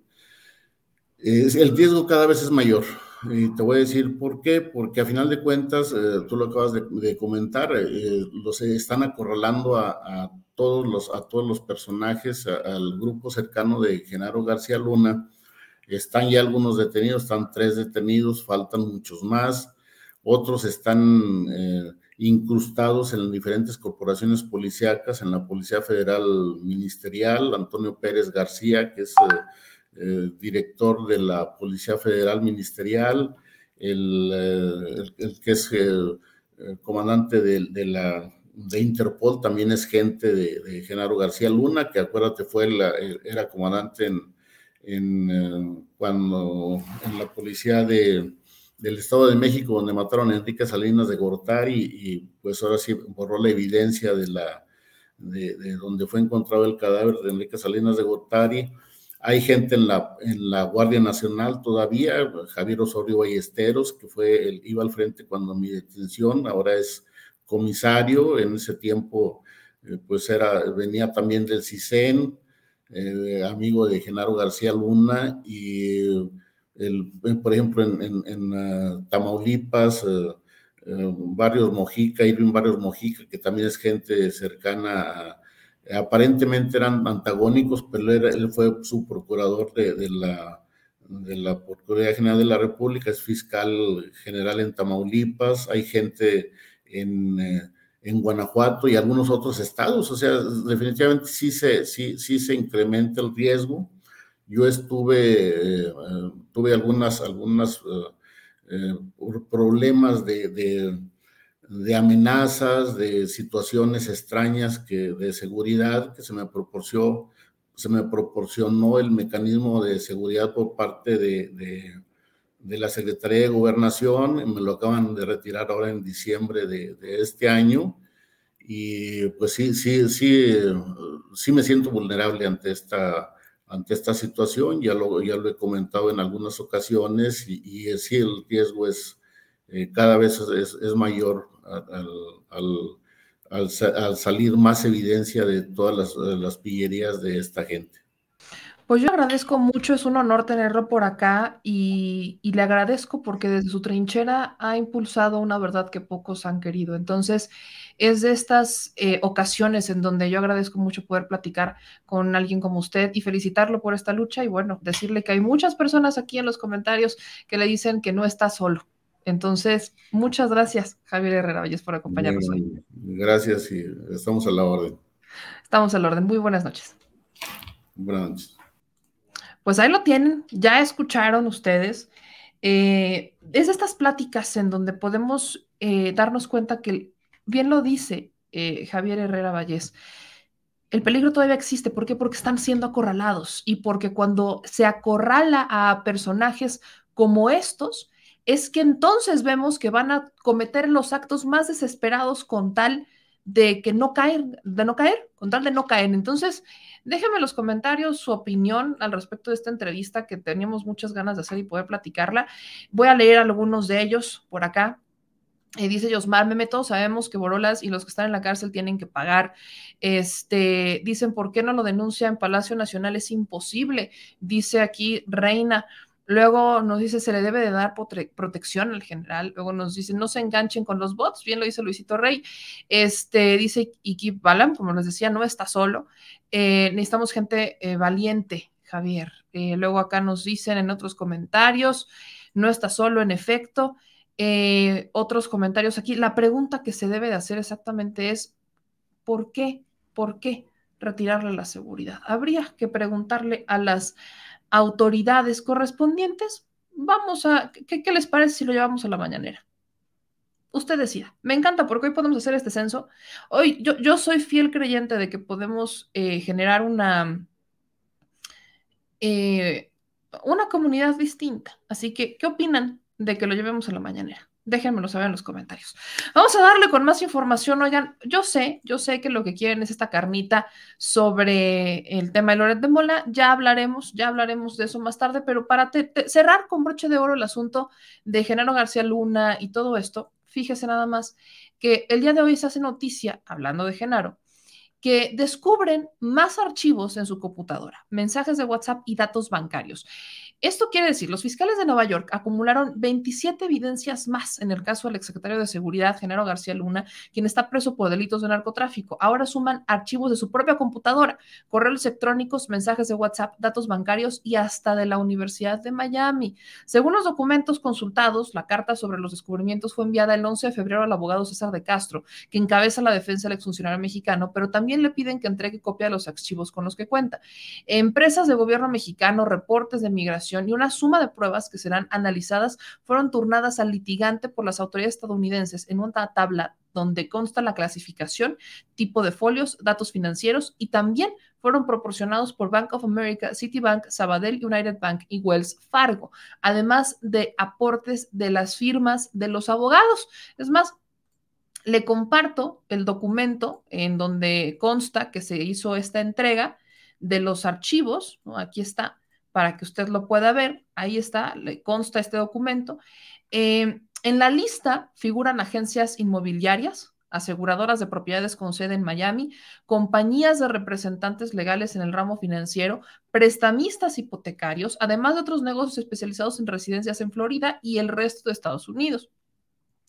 es, el riesgo cada vez es mayor. Y te voy a decir por qué, porque a final de cuentas, eh, tú lo acabas de, comentar, eh, están acorralando a, todos los, a todos los personajes, al grupo cercano de Genaro García Luna, están ya algunos detenidos, están tres detenidos, faltan muchos más. Otros están eh, incrustados en diferentes corporaciones policíacas, en la Policía Federal Ministerial, Antonio Pérez García, que es eh, eh, director de la Policía Federal Ministerial, el, que es comandante de, la de Interpol, también es gente de, Genaro García Luna, que acuérdate fue era comandante en, en, cuando en la policía de, del Estado de México, donde mataron a Enrique Salinas de Gortari, y, pues ahora sí borró la evidencia de, la, de, donde fue encontrado el cadáver de Enrique Salinas de Gortari. Hay gente en la, en la Guardia Nacional todavía, Javier Osorio Ballesteros, que fue el, iba al frente cuando mi detención, ahora es comisario, en ese tiempo eh, pues era, venía también del CISEN, eh, amigo de Genaro García Luna, y el, por ejemplo en, ah, Tamaulipas, varios eh, eh, Mojica, Irving Barrios Mojica, que también es gente cercana aparentemente eran antagónicos, pero él, fue su procurador de, la, de la Procuraduría General de la República, es fiscal general en Tamaulipas, hay gente en en Guanajuato y algunos otros estados. O sea, definitivamente sí se, sí, sí se incrementa el riesgo. Yo estuve, eh, tuve algunas, algunas eh, eh, problemas de, de, amenazas, de situaciones extrañas que, de seguridad que se me proporcionó, se me proporcionó el mecanismo de seguridad por parte de, de la Secretaría de Gobernación, me lo acaban de retirar ahora en diciembre de, este año, y pues sí, sí, sí, sí me siento vulnerable ante esta, ante esta situación, ya lo, ya lo he comentado en algunas ocasiones, y, y sí, el riesgo es eh, cada vez es, es mayor al, al, al, salir más evidencia de todas las, las pillerías de esta gente. Pues yo agradezco mucho, es un honor tenerlo por acá y, le agradezco porque desde su trinchera ha impulsado una verdad que pocos han querido. Entonces, es de estas eh, ocasiones en donde yo agradezco mucho poder platicar con alguien como usted y felicitarlo por esta lucha y bueno, decirle que hay muchas personas aquí en los comentarios que le dicen que no está solo. Entonces, muchas gracias, Javier Herrera Valles, por acompañarnos hoy. Gracias y estamos a la orden. Estamos a la orden. Muy buenas noches. Buenas noches pues ahí lo tienen, ya escucharon ustedes. Eh, es estas pláticas en donde podemos eh, darnos cuenta que, bien lo dice eh, Javier Herrera Vallés, el peligro todavía existe. ¿Por qué? Porque están siendo acorralados y porque cuando se acorrala a personajes como estos, es que entonces vemos que van a cometer los actos más desesperados con tal que no caer, de no caer, con tal de no caer. Entonces, déjenme en los comentarios su opinión al respecto de esta entrevista que teníamos muchas ganas de hacer y poder platicarla. Voy a leer algunos de ellos por acá. Eh, dice Yosmar Meme, todos sabemos que Borolas y los que están en la cárcel tienen que pagar. Este, dicen, ¿por qué no lo denuncia en Palacio Nacional? Es imposible. Dice aquí Reina. Luego nos dice, se le debe de dar protección al general. Luego nos dice, no se enganchen con los bots. Bien lo dice Luisito Rey. Este, dice Iki Balam, como les decía, no está solo. Eh, necesitamos gente eh, valiente, Javier. Eh, luego acá nos dicen en otros comentarios, no está solo, en efecto. otros comentarios aquí. La pregunta que se debe de hacer exactamente es, ¿por qué? ¿Por qué retirarle la seguridad? Habría que preguntarle a las autoridades correspondientes, vamos a, ¿qué, les parece si lo llevamos a la mañanera? Usted decida. Me encanta porque hoy podemos hacer este censo. Hoy yo, yo soy fiel creyente de que podemos eh, generar una, eh, una comunidad distinta. Así que, ¿qué opinan de que lo llevemos a la mañanera? Déjenmelo saber en los comentarios. Vamos a darle con más información. Oigan, yo sé, yo sé que lo que quieren es esta carnita sobre el tema de Loret de Mola. Ya hablaremos, ya hablaremos de eso más tarde, pero para cerrar con broche de oro el asunto de Genaro García Luna y todo esto, fíjese nada más que el día de hoy se hace noticia, hablando de Genaro, que descubren más archivos en su computadora, mensajes de WhatsApp y datos bancarios. Esto quiere decir, los fiscales de Nueva York acumularon 27 evidencias más en el caso del exsecretario de Seguridad, Genaro García Luna, quien está preso por delitos de narcotráfico. Ahora suman archivos de su propia computadora, correos electrónicos, mensajes de WhatsApp, datos bancarios y hasta de la Universidad de Miami. Según los documentos consultados, la carta sobre los descubrimientos fue enviada el 11 de febrero al abogado César de Castro, que encabeza la defensa del exfuncionario mexicano, pero también le piden que entregue copia de los archivos con los que cuenta. Empresas de gobierno mexicano, reportes de migración, y una suma de pruebas que serán analizadas fueron turnadas al litigante por las autoridades estadounidenses en una tabla donde consta la clasificación, tipo de folios, datos financieros y también fueron proporcionados por Bank of America, Citibank, Sabadell, United Bank y Wells Fargo, además de aportes de las firmas de los abogados. Es más, le comparto el documento en donde consta que se hizo esta entrega de los archivos, aquí está, para que usted lo pueda ver. Ahí está, le consta este documento. Eh, en la lista figuran agencias inmobiliarias, aseguradoras de propiedades con sede en Miami, compañías de representantes legales en el ramo financiero, prestamistas hipotecarios, además de otros negocios especializados en residencias en Florida y el resto de Estados Unidos.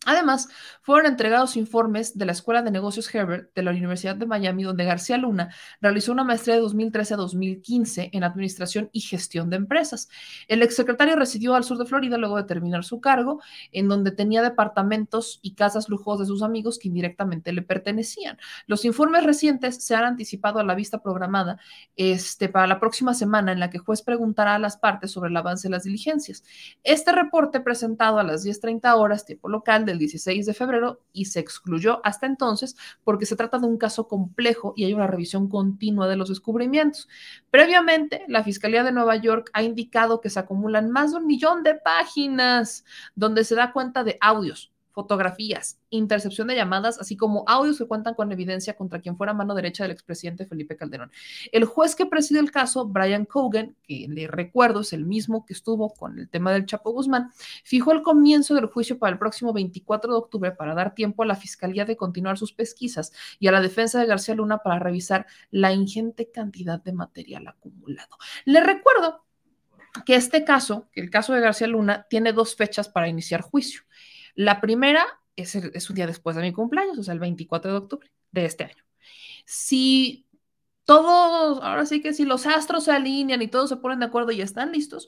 Además, fueron entregados informes de la Escuela de Negocios Herbert de la Universidad de Miami, donde García Luna realizó una maestría de 2013 a 2015 en Administración y Gestión de Empresas. El exsecretario residió al sur de Florida luego de terminar su cargo, en donde tenía departamentos y casas lujosas de sus amigos que indirectamente le pertenecían. Los informes recientes se han anticipado a la vista programada este, para la próxima semana, en la que juez preguntará a las partes sobre el avance de las diligencias. Este reporte presentado a las 10.30 horas, tiempo local, de el 16 de febrero y se excluyó hasta entonces porque se trata de un caso complejo y hay una revisión continua de los descubrimientos. Previamente, la Fiscalía de Nueva York ha indicado que se acumulan más de un millón de páginas donde se da cuenta de audios, fotografías, intercepción de llamadas, así como audios que cuentan con evidencia contra quien fuera mano derecha del expresidente Felipe Calderón. El juez que preside el caso, Brian Cogan, que le recuerdo es el mismo que estuvo con el tema del Chapo Guzmán, fijó el comienzo del juicio para el próximo 24 de octubre para dar tiempo a la fiscalía de continuar sus pesquisas y a la defensa de García Luna para revisar la ingente cantidad de material acumulado. Le recuerdo que este caso, el caso de García Luna, tiene dos fechas para iniciar juicio. La primera es, un día después de mi cumpleaños, o sea, el 24 de octubre de este año. Si todos, ahora sí que si los astros se alinean y todos se ponen de acuerdo y están listos,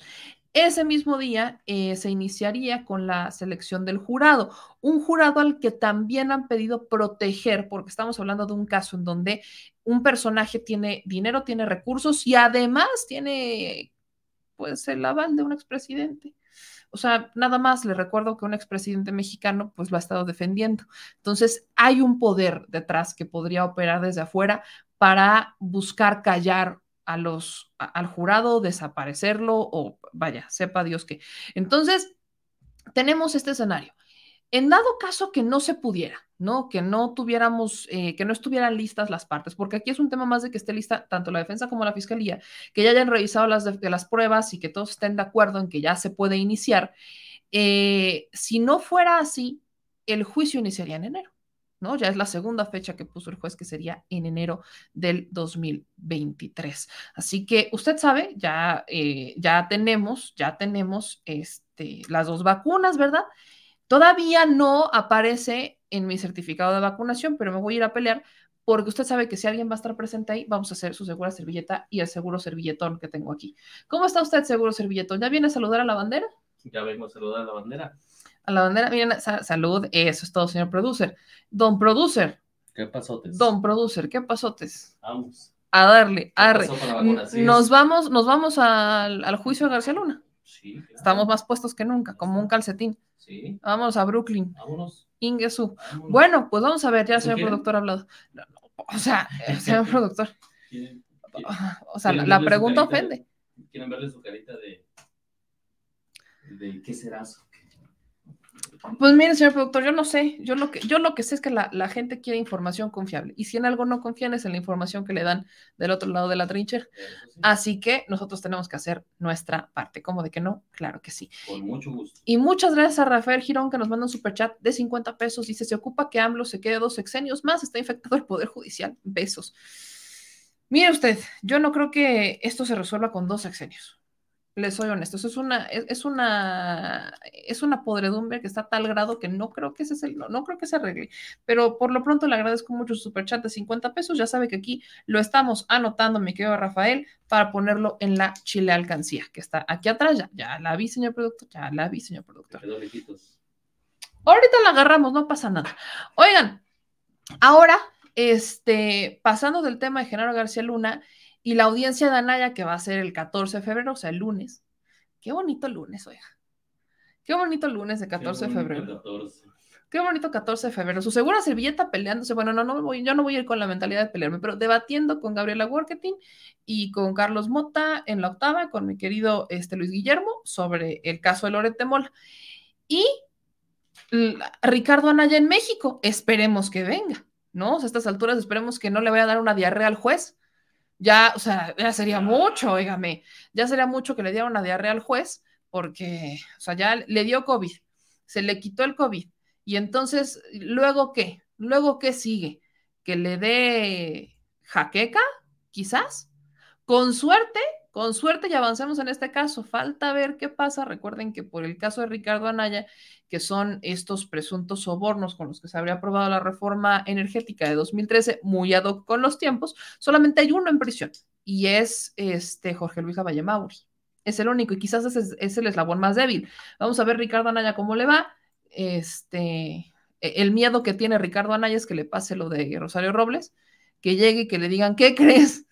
ese mismo día eh, se iniciaría con la selección del jurado, un jurado al que también han pedido proteger, porque estamos hablando de un caso en donde un personaje tiene dinero, tiene recursos y además tiene pues el aval de un expresidente. O sea, nada más le recuerdo que un expresidente mexicano pues lo ha estado defendiendo. Entonces, hay un poder detrás que podría operar desde afuera para buscar callar a los, al jurado, desaparecerlo o vaya, sepa Dios qué. Entonces, tenemos este escenario. En dado caso que no se pudiera, ¿no? Que no tuviéramos, eh, que no estuvieran listas las partes, porque aquí es un tema más de que esté lista tanto la defensa como la fiscalía, que ya hayan revisado las, de, las pruebas y que todos estén de acuerdo en que ya se puede iniciar. Eh, si no fuera así, el juicio iniciaría en enero. ¿no? Ya es la segunda fecha que puso el juez, que sería en enero del 2023. Así que usted sabe, ya, eh, ya tenemos, ya tenemos este, las dos vacunas, ¿verdad? Todavía no aparece en mi certificado de vacunación, pero me voy a ir a pelear porque usted sabe que si alguien va a estar presente ahí, vamos a hacer su segura servilleta y el seguro servilletón que tengo aquí. ¿Cómo está usted, seguro servilletón? ¿Ya viene a saludar a la bandera? Ya vengo a saludar a la bandera. A la bandera, miren, salud, eso es todo, señor producer. Don producer. ¿Qué pasó, Don producer, ¿qué pasó, Vamos. a darle, a darle. pasó con la vacuna? ¿Sigues? Nos vamos, nos vamos al, al juicio de García Luna. Sí, claro. Estamos más puestos que nunca, como un calcetín. Sí, Vamos a Brooklyn, vámonos. Ingesu. vámonos. Bueno, pues vamos a ver, ya el ¿Eso señor productor ha hablado. O sea, el señor productor, ¿Quieren, quieren- o sea, la, ¿Quieren la verle su pregunta ofende. quieren verle su carita de. de qué será? Pues mire, señor productor, yo no sé, yo lo que, yo lo que sé es que la, la gente quiere información confiable y si en algo no confían es en la información que le dan del otro lado de la trinchera. Sí, Así que nosotros tenemos que hacer nuestra parte. ¿Cómo de que no? Claro que sí. Con mucho gusto. Y muchas gracias a Rafael Girón que nos manda un superchat de 50 pesos. Dice, se ocupa que AMLO se quede dos sexenios más, está infectado el Poder Judicial. Besos. Mire usted, yo no creo que esto se resuelva con dos sexenios. Les soy honesto, eso es una, es, es una, es una podredumbre que está a tal grado que no creo que ese es el, no, no creo que se arregle. Pero por lo pronto le agradezco mucho su superchat de 50 pesos. Ya sabe que aquí lo estamos anotando, mi querido Rafael, para ponerlo en la chile alcancía, que está aquí atrás. Ya, ya la vi, señor productor, ya la vi, señor Se productor. Ahorita la agarramos, no pasa nada. Oigan, ahora, este, pasando del tema de Genaro García Luna y la audiencia de Anaya, que va a ser el 14 de febrero, o sea, el lunes. Qué bonito lunes, oiga. Qué bonito lunes de 14 de febrero. 14. Qué bonito 14 de febrero. Su segura servilleta peleándose. Bueno, no, no voy, yo no voy a ir con la mentalidad de pelearme, pero debatiendo con Gabriela Worketing y con Carlos Mota en la octava, con mi querido este, Luis Guillermo, sobre el caso de Loret de Mola. Y Ricardo Anaya en México. Esperemos que venga, ¿no? O sea, a estas alturas esperemos que no le vaya a dar una diarrea al juez. Ya, o sea, ya sería mucho, óigame. Ya sería mucho que le diera una diarrea al juez, porque, o sea, ya le dio COVID, se le quitó el COVID. Y entonces, ¿luego qué? ¿Luego qué sigue? ¿Que le dé jaqueca? Quizás. Con suerte, con suerte y avancemos en este caso. Falta ver qué pasa. Recuerden que por el caso de Ricardo Anaya, que son estos presuntos sobornos con los que se habría aprobado la reforma energética de 2013, muy ad hoc con los tiempos, solamente hay uno en prisión y es este Jorge Luis Lavalle Mauri. Es el único y quizás ese es, es el eslabón más débil. Vamos a ver Ricardo Anaya cómo le va. Este, el miedo que tiene Ricardo Anaya es que le pase lo de Rosario Robles, que llegue y que le digan, ¿qué crees?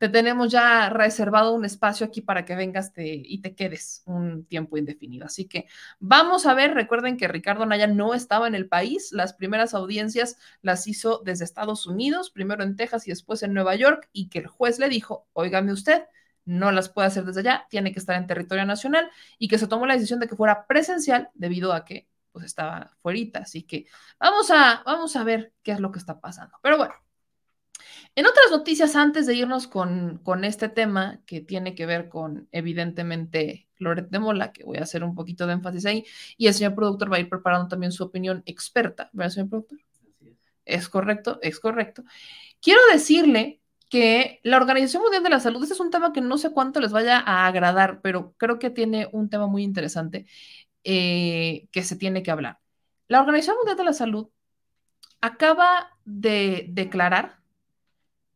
Te tenemos ya reservado un espacio aquí para que vengas te, y te quedes un tiempo indefinido. Así que vamos a ver, recuerden que Ricardo Anaya no estaba en el país, las primeras audiencias las hizo desde Estados Unidos, primero en Texas y después en Nueva York, y que el juez le dijo, óigame usted, no las puede hacer desde allá, tiene que estar en territorio nacional, y que se tomó la decisión de que fuera presencial debido a que pues estaba fuerita. Así que vamos a, vamos a ver qué es lo que está pasando. Pero bueno, en otras noticias, antes de irnos con, con este tema que tiene que ver con, evidentemente, Loret de Mola, que voy a hacer un poquito de énfasis ahí, y el señor productor va a ir preparando también su opinión experta, ¿verdad, señor productor? Es correcto, es correcto. Quiero decirle que la Organización Mundial de la Salud, este es un tema que no sé cuánto les vaya a agradar, pero creo que tiene un tema muy interesante eh, que se tiene que hablar. La Organización Mundial de la Salud acaba de declarar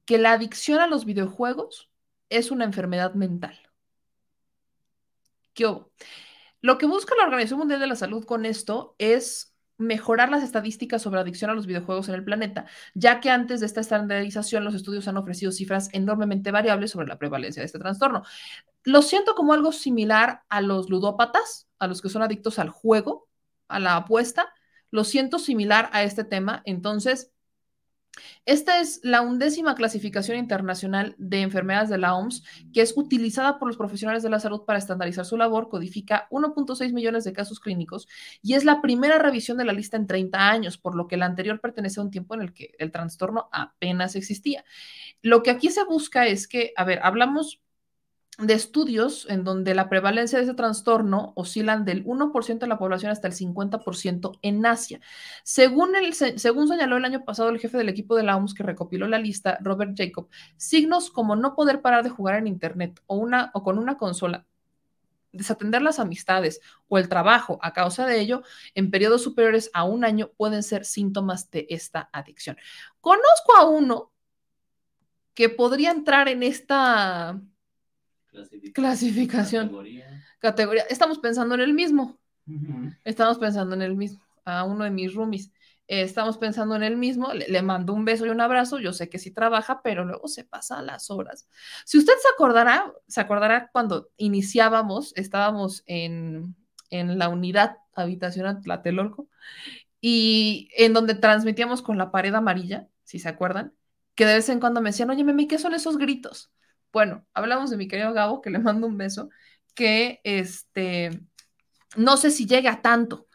que la adicción a los videojuegos es una enfermedad mental. ¿Qué hubo? Lo que busca la Organización Mundial de la Salud con esto es mejorar las estadísticas sobre adicción a los videojuegos en el planeta, ya que antes de esta estandarización los estudios han ofrecido cifras enormemente variables sobre la prevalencia de este trastorno. Lo siento como algo similar a los ludópatas, a los que son adictos al juego, a la apuesta. Lo siento similar a este tema. Entonces, esta es la undécima clasificación internacional de enfermedades de la OMS que es utilizada por los profesionales de la salud para estandarizar su labor, codifica 1.6 millones de casos clínicos y es la primera revisión de la lista en 30 años, por lo que la anterior pertenece a un tiempo en el que el trastorno apenas existía. Lo que aquí se busca es que, a ver, hablamos de estudios en donde la prevalencia de ese trastorno oscilan del 1% de la población hasta el 50% en Asia. Según, según señaló el año pasado el jefe del equipo de la OMS que recopiló la lista, Robert Jacob, signos como no poder parar de jugar en Internet o, una, o con una consola, desatender las amistades o el trabajo a causa de ello en periodos superiores a un año pueden ser síntomas de esta adicción. Conozco a uno que podría entrar en esta Clasificación. clasificación, Categoría. categoría. Estamos pensando en el mismo, estamos pensando en el mismo, a uno de mis roomies. eh, estamos pensando en él mismo, le, le, mando un beso y un abrazo, yo sé que sí trabaja, pero luego se pasa las horas. Si usted se acordará, se acordará cuando iniciábamos, estábamos en, en la unidad habitacional Tlatelolco, y en donde transmitíamos con la pared amarilla, si se acuerdan, que de vez en cuando me decían, oye, Memi, ¿qué son esos gritos? Bueno, hablamos de mi querido Gabo, que le mando un beso, que este, no sé si llega tanto,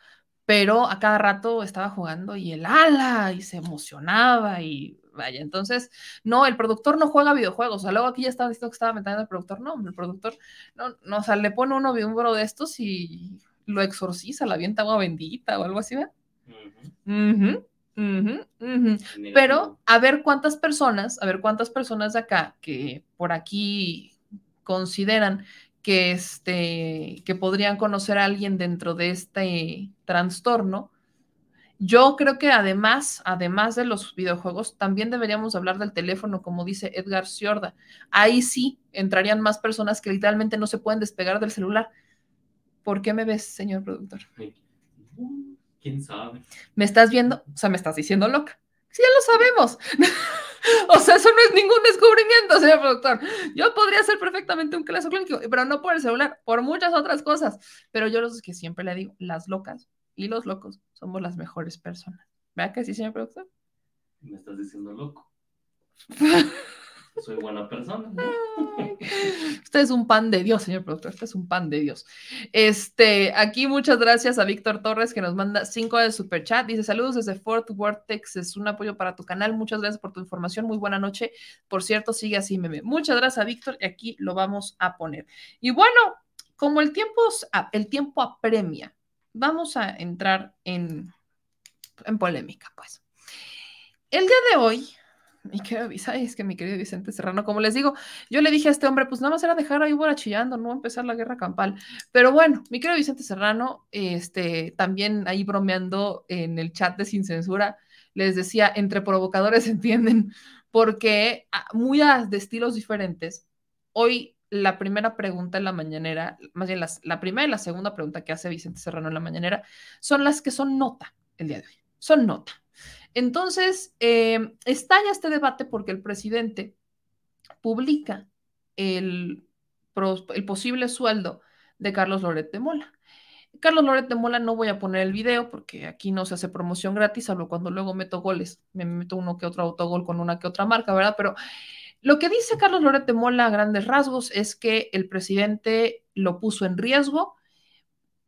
pero a cada rato estaba jugando y el ala y se emocionaba y vaya, entonces, no, el productor no juega videojuegos, o sea, luego aquí ya estaba diciendo que estaba metiendo el productor, no, el productor, no, no, o sea, le pone uno un bro de estos y lo exorciza, la avienta agua bendita o algo así, ¿verdad? Uh -huh. Uh -huh, Pero a ver cuántas personas, a ver cuántas personas de acá que por aquí consideran que, este, que podrían conocer a alguien dentro de este trastorno. Yo creo que además, además de los videojuegos, también deberíamos hablar del teléfono, como dice Edgar Ciorda. Ahí sí entrarían más personas que literalmente no se pueden despegar del celular. ¿Por qué me ves, señor productor? ¿Quién sabe? ¿Me estás viendo? O sea, me estás diciendo loca. Sí, ya lo sabemos. o sea, eso no es ningún descubrimiento, señor productor. Yo podría ser perfectamente un caso clínico, pero no por el celular, por muchas otras cosas. Pero yo los que siempre le digo, las locas y los locos somos las mejores personas. ¿Verdad que sí, señor productor? Me estás diciendo loco. soy buena persona. Usted es un pan de Dios, señor productor. Usted es un pan de Dios. Este, aquí muchas gracias a Víctor Torres que nos manda cinco de super chat. Dice saludos desde Fort Worth, Texas. Un apoyo para tu canal. Muchas gracias por tu información. Muy buena noche. Por cierto, sigue así, meme. Muchas gracias a Víctor y aquí lo vamos a poner. Y bueno, como el tiempo, el tiempo apremia, vamos a entrar en, en polémica, pues. El día de hoy mi querido es que mi querido Vicente Serrano, como les digo, yo le dije a este hombre, pues nada más era dejar ahí Bora chillando, no empezar la guerra campal. Pero bueno, mi querido Vicente Serrano, este, también ahí bromeando en el chat de Sin Censura, les decía, entre provocadores entienden, porque muy a, de estilos diferentes, hoy la primera pregunta en la mañanera, más bien la primera y la segunda pregunta que hace Vicente Serrano en la mañanera, son las que son nota el día de hoy, son nota. Entonces, eh, estalla este debate porque el presidente publica el, posible sueldo de Carlos Loret de Mola. Carlos Loret de Mola no voy a poner el video porque aquí no se hace promoción gratis, salvo cuando luego meto goles, me meto uno que otro autogol con una que otra marca, ¿verdad? Pero lo que dice Carlos Loret de Mola a grandes rasgos es que el presidente lo puso en riesgo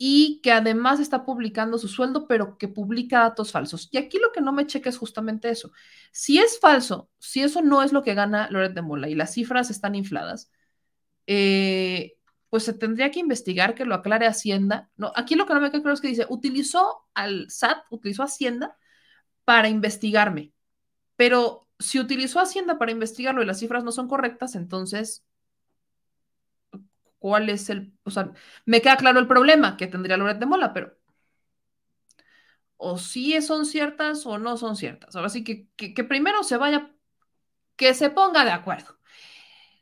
y que además está publicando su sueldo, pero que publica datos falsos. Y aquí lo que no me checa es justamente eso. Si es falso, si eso no es lo que gana Loret de Mola y las cifras están infladas, eh, pues se tendría que investigar que lo aclare Hacienda. No, aquí lo que no me queda claro es que dice, utilizó al SAT, utilizó Hacienda para investigarme, pero si utilizó Hacienda para investigarlo y las cifras no son correctas, entonces cuál es el, o sea, me queda claro el problema que tendría Loret de Mola, pero o sí son ciertas o no son ciertas. Ahora sí que, primero se vaya, que se ponga de acuerdo.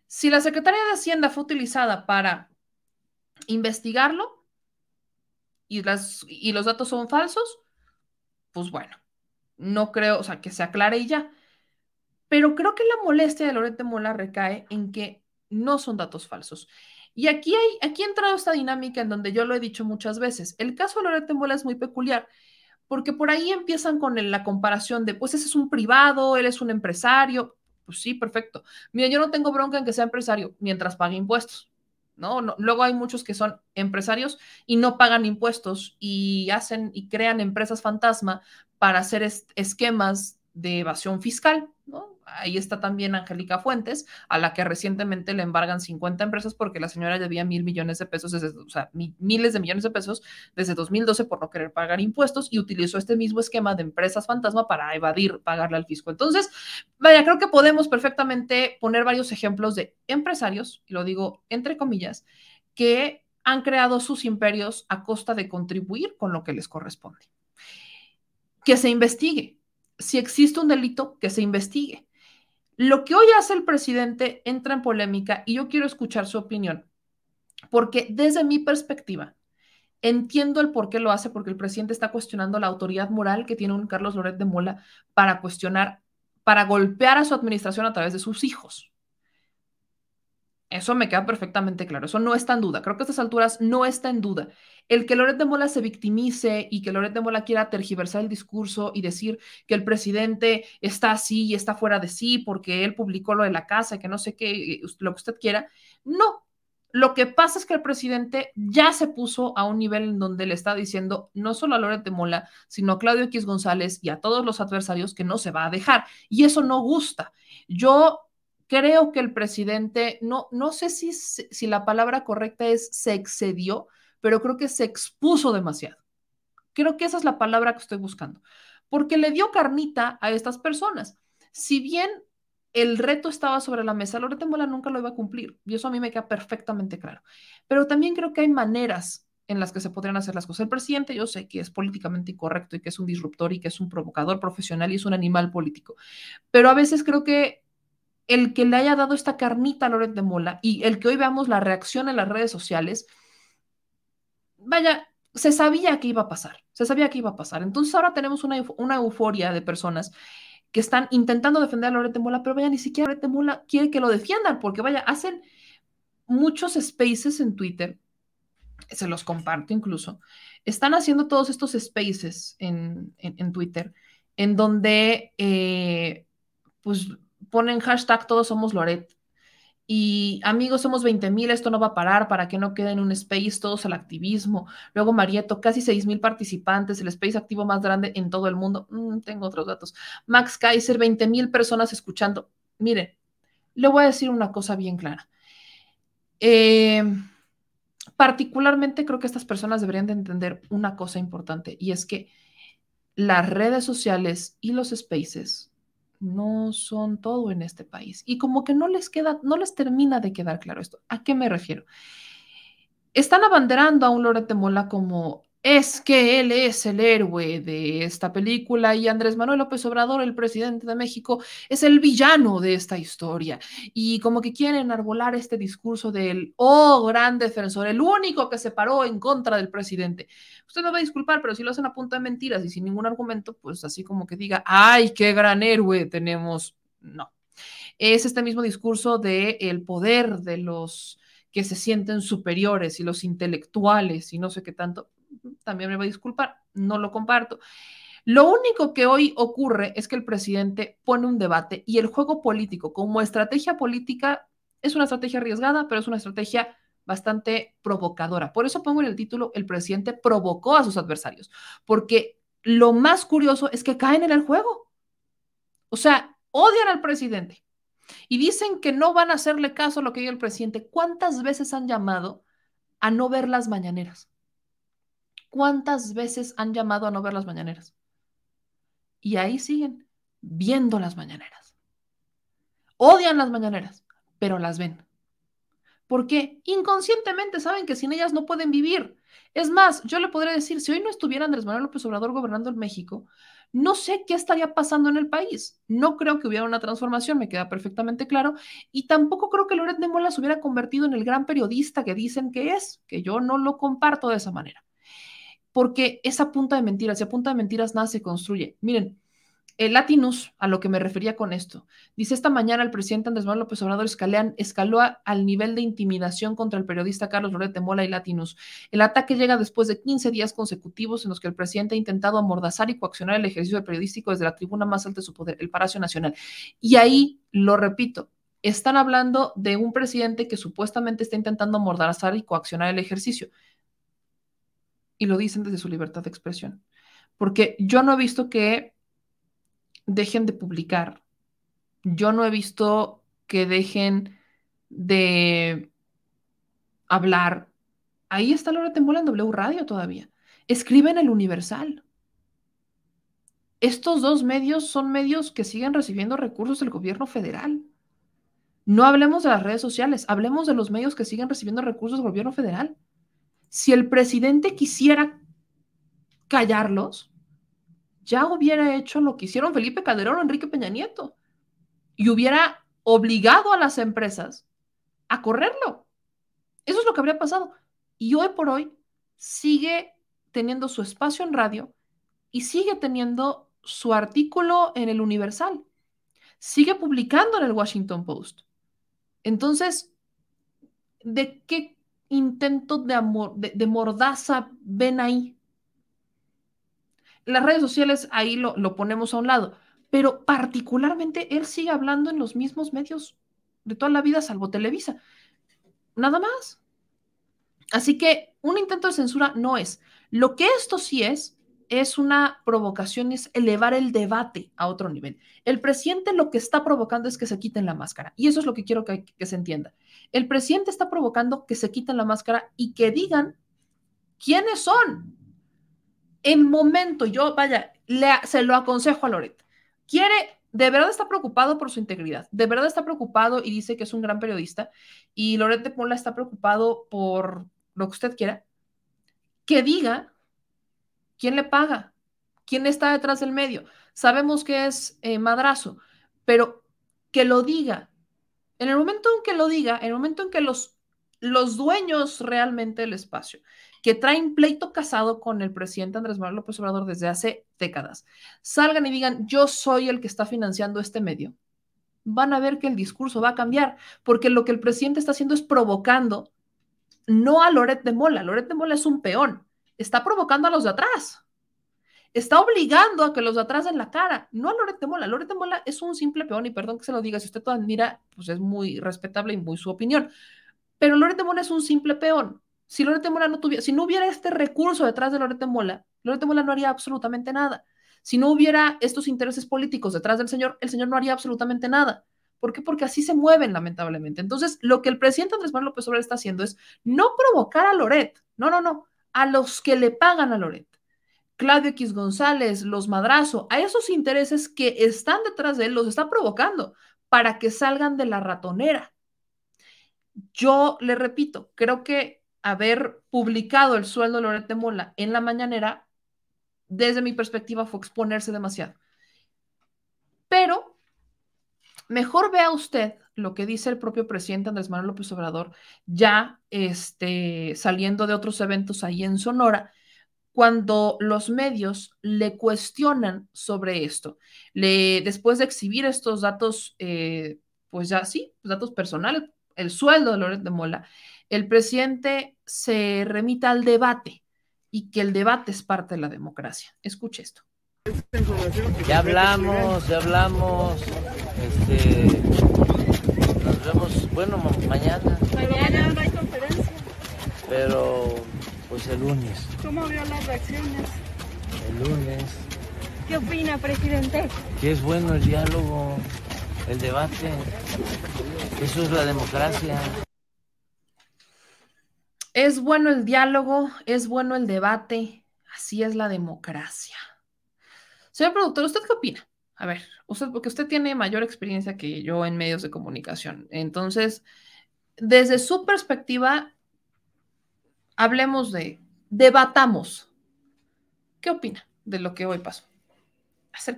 Si la Secretaría de Hacienda fue utilizada para investigarlo y, las, y los datos son falsos, pues bueno, no creo, o sea, que se aclare y ya. Pero creo que la molestia de Loret de Mola recae en que no son datos falsos. Y aquí, hay, aquí ha entrado esta dinámica en donde yo lo he dicho muchas veces. El caso de Loret Mola es muy peculiar, porque por ahí empiezan con la comparación de, pues ese es un privado, él es un empresario. Pues sí, perfecto. Mira, yo no tengo bronca en que sea empresario mientras pague impuestos. ¿no? no luego hay muchos que son empresarios y no pagan impuestos y hacen y crean empresas fantasma para hacer es, esquemas de evasión fiscal, ¿no? ahí está también Angélica Fuentes, a la que recientemente le embargan 50 empresas porque la señora debía mil millones de pesos, desde, o sea, miles de millones de pesos desde 2012 por no querer pagar impuestos y utilizó este mismo esquema de empresas fantasma para evadir pagarle al fisco. Entonces, vaya, creo que podemos perfectamente poner varios ejemplos de empresarios, y lo digo entre comillas, que han creado sus imperios a costa de contribuir con lo que les corresponde. Que se investigue. Si existe un delito, que se investigue lo que hoy hace el presidente entra en polémica y yo quiero escuchar su opinión, porque desde mi perspectiva, Entiendo el por qué lo hace, porque el presidente está cuestionando la autoridad moral que tiene un Carlos Loret de Mola para cuestionar, para golpear a su administración a través de sus hijos. Eso me queda perfectamente claro. Eso no está en duda. Creo que a estas alturas no está en duda. El que Loret Mola se victimice y que Loret Mola quiera tergiversar el discurso y decir que el presidente está así y está fuera de sí porque él publicó lo de la casa, que no sé qué, lo que usted quiera. No. Lo que pasa es que el presidente ya se puso a un nivel en donde le está diciendo no solo a Loret Mola, sino a Claudio X González y a todos los adversarios que no se va a dejar. Y eso no gusta. Yo creo que el presidente, no, no sé si, si la palabra correcta es se excedió, pero creo que se expuso demasiado. Creo que esa es la palabra que estoy buscando, porque le dio carnita a estas personas. Si bien el reto estaba sobre la mesa, Loreto Mola nunca lo iba a cumplir, y eso a mí me queda perfectamente claro. Pero también creo que hay maneras en las que se podrían hacer las cosas. El presidente yo sé que es políticamente incorrecto y que es un disruptor y que es un provocador profesional y es un animal político, pero a veces creo que el que le haya dado esta carnita a Loret de Mola y el que hoy veamos la reacción en las redes sociales, vaya, se sabía que iba a pasar, se sabía que iba a pasar. Entonces ahora tenemos una, una euforia de personas que están intentando defender a Loret de Mola, pero vaya, ni siquiera Loret de Mola quiere que lo defiendan, porque vaya, hacen muchos spaces en Twitter, se los comparto incluso, están haciendo todos estos spaces en, en, Twitter, en donde, eh, pues, ponen hashtag todos somos Loret. Y amigos, somos 20 mil, esto no va a parar para que no quede en un space todos al activismo. Luego Marieto, casi 6 mil participantes, el space activo más grande en todo el mundo. Mm, tengo otros datos. Max Kaiser, 20 mil personas escuchando. Mire, le voy a decir una cosa bien clara. Eh, particularmente creo que estas personas deberían de entender una cosa importante y es que las redes sociales y los spaces no son todo en este país. Y como que no les queda, no les termina de quedar claro esto. ¿A qué me refiero? Están abanderando a un Lorete Mola como es que él es el héroe de esta película y Andrés Manuel López Obrador, el presidente de México, es el villano de esta historia. Y como que quieren arbolar este discurso del, oh, gran defensor, el único que se paró en contra del presidente. Usted me va a disculpar, pero si lo hacen a punta de mentiras y sin ningún argumento, pues así como que diga, ay, qué gran héroe tenemos. No. Es este mismo discurso de el poder de los que se sienten superiores y los intelectuales y no sé qué tanto también me va a disculpar, no lo comparto. Lo único que hoy ocurre es que el presidente pone un debate y el juego político como estrategia política es una estrategia arriesgada, pero es una estrategia bastante provocadora. Por eso pongo en el título, el presidente provocó a sus adversarios, porque lo más curioso es que caen en el juego. O sea, odian al presidente y dicen que no van a hacerle caso a lo que diga el presidente. ¿Cuántas veces han llamado a no ver las mañaneras? ¿Cuántas veces han llamado a no ver las mañaneras? Y ahí siguen viendo las mañaneras. Odian las mañaneras, pero las ven. Porque inconscientemente saben que sin ellas no pueden vivir. Es más, yo le podría decir, si hoy no estuviera Andrés Manuel López Obrador gobernando en México, no sé qué estaría pasando en el país. No creo que hubiera una transformación, me queda perfectamente claro. Y tampoco creo que Loret de Mola se hubiera convertido en el gran periodista que dicen que es, que yo no lo comparto de esa manera porque esa punta de mentiras, y a punta de mentiras nada se construye. Miren, el Latinus, a lo que me refería con esto, dice esta mañana el presidente Andrés Manuel López Obrador escaló al nivel de intimidación contra el periodista Carlos Loret Mola y Latinus. El ataque llega después de 15 días consecutivos en los que el presidente ha intentado amordazar y coaccionar el ejercicio periodístico desde la tribuna más alta de su poder, el Palacio Nacional. Y ahí, lo repito, están hablando de un presidente que supuestamente está intentando amordazar y coaccionar el ejercicio y lo dicen desde su libertad de expresión. Porque yo no he visto que dejen de publicar. Yo no he visto que dejen de hablar. Ahí está Laura Tembola en W Radio todavía. Escribe en el Universal. Estos dos medios son medios que siguen recibiendo recursos del gobierno federal. No hablemos de las redes sociales, hablemos de los medios que siguen recibiendo recursos del gobierno federal si el presidente quisiera callarlos, ya hubiera hecho lo que hicieron Felipe Calderón o Enrique Peña Nieto y hubiera obligado a las empresas a correrlo. Eso es lo que habría pasado. Y hoy por hoy sigue teniendo su espacio en radio y sigue teniendo su artículo en el Universal, sigue publicando en el Washington Post. Entonces, ¿de qué intento de, amor, de, mordaza ven ahí? Las redes sociales ahí lo, lo ponemos a un lado, pero particularmente él sigue hablando en los mismos medios de toda la vida, salvo Televisa. Nada más. Así que un intento de censura no es. Lo que esto sí es, es una provocación, es elevar el debate a otro nivel. El presidente lo que está provocando es que se quiten la máscara. Y eso es lo que quiero que, se entienda. El presidente está provocando que se quiten la máscara y que digan quiénes son. En momento, yo, vaya, se lo aconsejo a Loret. Quiere, de verdad está preocupado por su integridad, de verdad está preocupado y dice que es un gran periodista. Y Loret de Pola está preocupado por lo que usted quiera. Que diga ¿Quién le paga? ¿Quién está detrás del medio? Sabemos que es eh, madrazo, pero que lo diga. En el momento en que lo diga, en el momento en que los, los dueños realmente del espacio, que traen pleito casado con el presidente Andrés Manuel López Obrador desde hace décadas, salgan y digan, yo soy el que está financiando este medio, van a ver que el discurso va a cambiar, porque lo que el presidente está haciendo es provocando no a Loret de Mola, Loret de Mola es un peón, está provocando a los de atrás. Está obligando a que los den la cara, no a Loret de Mola. Loret de Mola es un simple peón y perdón que se lo diga, si usted todo admira, pues es muy respetable y muy su opinión. Pero Loret de Mola es un simple peón. Si Loret de Mola no tuviera, si no hubiera este recurso detrás de Loret de Mola, Loret de Mola no haría absolutamente nada. Si no hubiera estos intereses políticos detrás del señor, el señor no haría absolutamente nada. ¿Por qué? Porque así se mueven, lamentablemente. Entonces, lo que el presidente Andrés Manuel López Obrador está haciendo es no provocar a Loret, no, no, no, a los que le pagan a Loret. Claudio X González, los Madrazo, a esos intereses que están detrás de él, los está provocando para que salgan de la ratonera. Yo le repito, creo que haber publicado el sueldo de Loret de Mola en la mañanera, desde mi perspectiva, fue exponerse demasiado. Pero mejor vea usted lo que dice el propio presidente Andrés Manuel López Obrador, ya este, saliendo de otros eventos ahí en Sonora, cuando los medios le cuestionan sobre esto. Le, después de exhibir estos datos, eh, pues ya sí, datos personales, el sueldo de Loret de Mola, el presidente se remita al debate y que el debate es parte de la democracia. Escuche esto. Ya hablamos, ya hablamos. Este, nos vemos, bueno, mañana. Mañana no hay conferencia. Pero, pues el lunes. ¿Cómo vio las reacciones? El lunes. ¿Qué opina, presidente? Que es bueno el diálogo, el debate. Eso es la democracia. Es bueno el diálogo, es bueno el debate, así es la democracia. Señor productor, ¿usted qué opina? A ver, usted, porque usted tiene mayor experiencia que yo en medios de comunicación. Entonces, desde su perspectiva, hablemos de, debatamos. ¿Qué opina de lo que hoy pasó?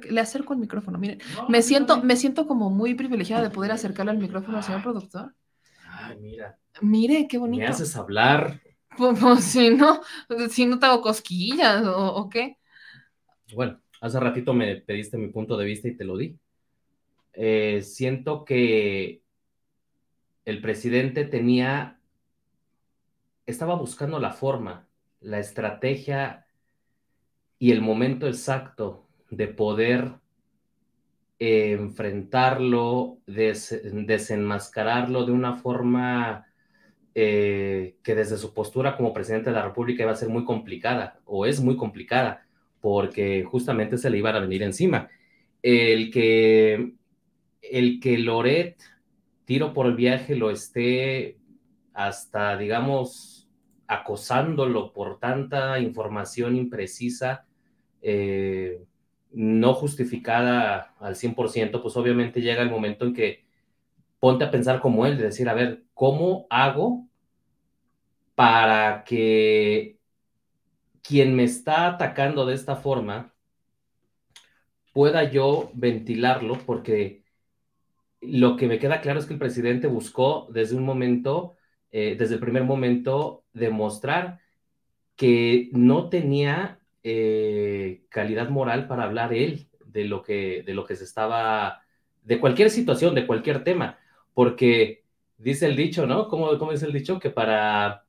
le acerco el micrófono, miren. me, siento, me siento como muy privilegiada de poder acercarle al micrófono al señor productor. Ay, mira. Mire, qué bonito. Me haces hablar. Pues, pues si no, si no te hago cosquillas o qué. Bueno, Hace ratito me pediste mi punto de vista y te lo di. Eh, siento que el presidente tenía, estaba buscando la forma, la estrategia y el momento exacto de poder eh, enfrentarlo, desenmascararlo de una forma eh, que desde su postura como presidente de la República iba a ser muy complicada o es muy complicada porque justamente se le iban a venir encima. El que, el que Loret, tiro por el viaje, lo esté hasta, digamos, acosándolo por tanta información imprecisa, eh, no justificada al 100%, pues obviamente llega el momento en que ponte a pensar como él, de decir, a ver, ¿cómo hago para que quien me está atacando de esta forma pueda yo ventilarlo, porque lo que me queda claro es que el presidente buscó desde un momento, eh, desde el primer momento, demostrar que no tenía eh, calidad moral para hablar él de lo que, de lo que se estaba, de cualquier situación, de cualquier tema, porque dice el dicho, ¿no? ¿Cómo, cómo es el dicho? Que para,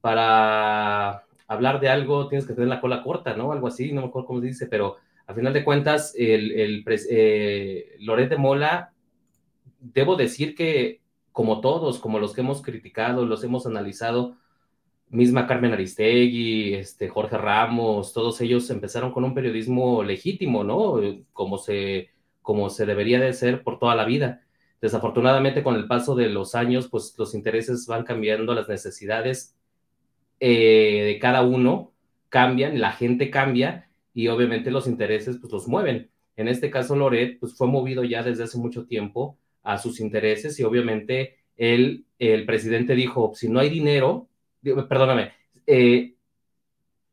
para hablar de algo tienes que tener la cola corta, ¿no? Algo así, no me acuerdo cómo se dice, pero a final de cuentas, el, el eh, Loret de Mola, debo decir que como todos, como los que hemos criticado, los hemos analizado, misma Carmen Aristegui, este, Jorge Ramos, todos ellos empezaron con un periodismo legítimo, ¿no? Como se, como se debería de ser por toda la vida. Desafortunadamente, con el paso de los años, pues los intereses van cambiando, las necesidades eh, de cada uno cambian, la gente cambia y obviamente los intereses pues los mueven. En este caso, Loret pues fue movido ya desde hace mucho tiempo a sus intereses y obviamente él, el presidente dijo, si no hay dinero, perdóname, eh,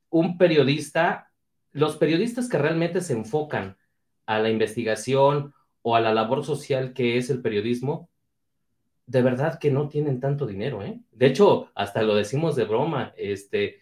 un periodista, los periodistas que realmente se enfocan a la investigación o a la labor social que es el periodismo, de verdad que no tienen tanto dinero, ¿eh? De hecho, hasta lo decimos de broma, este,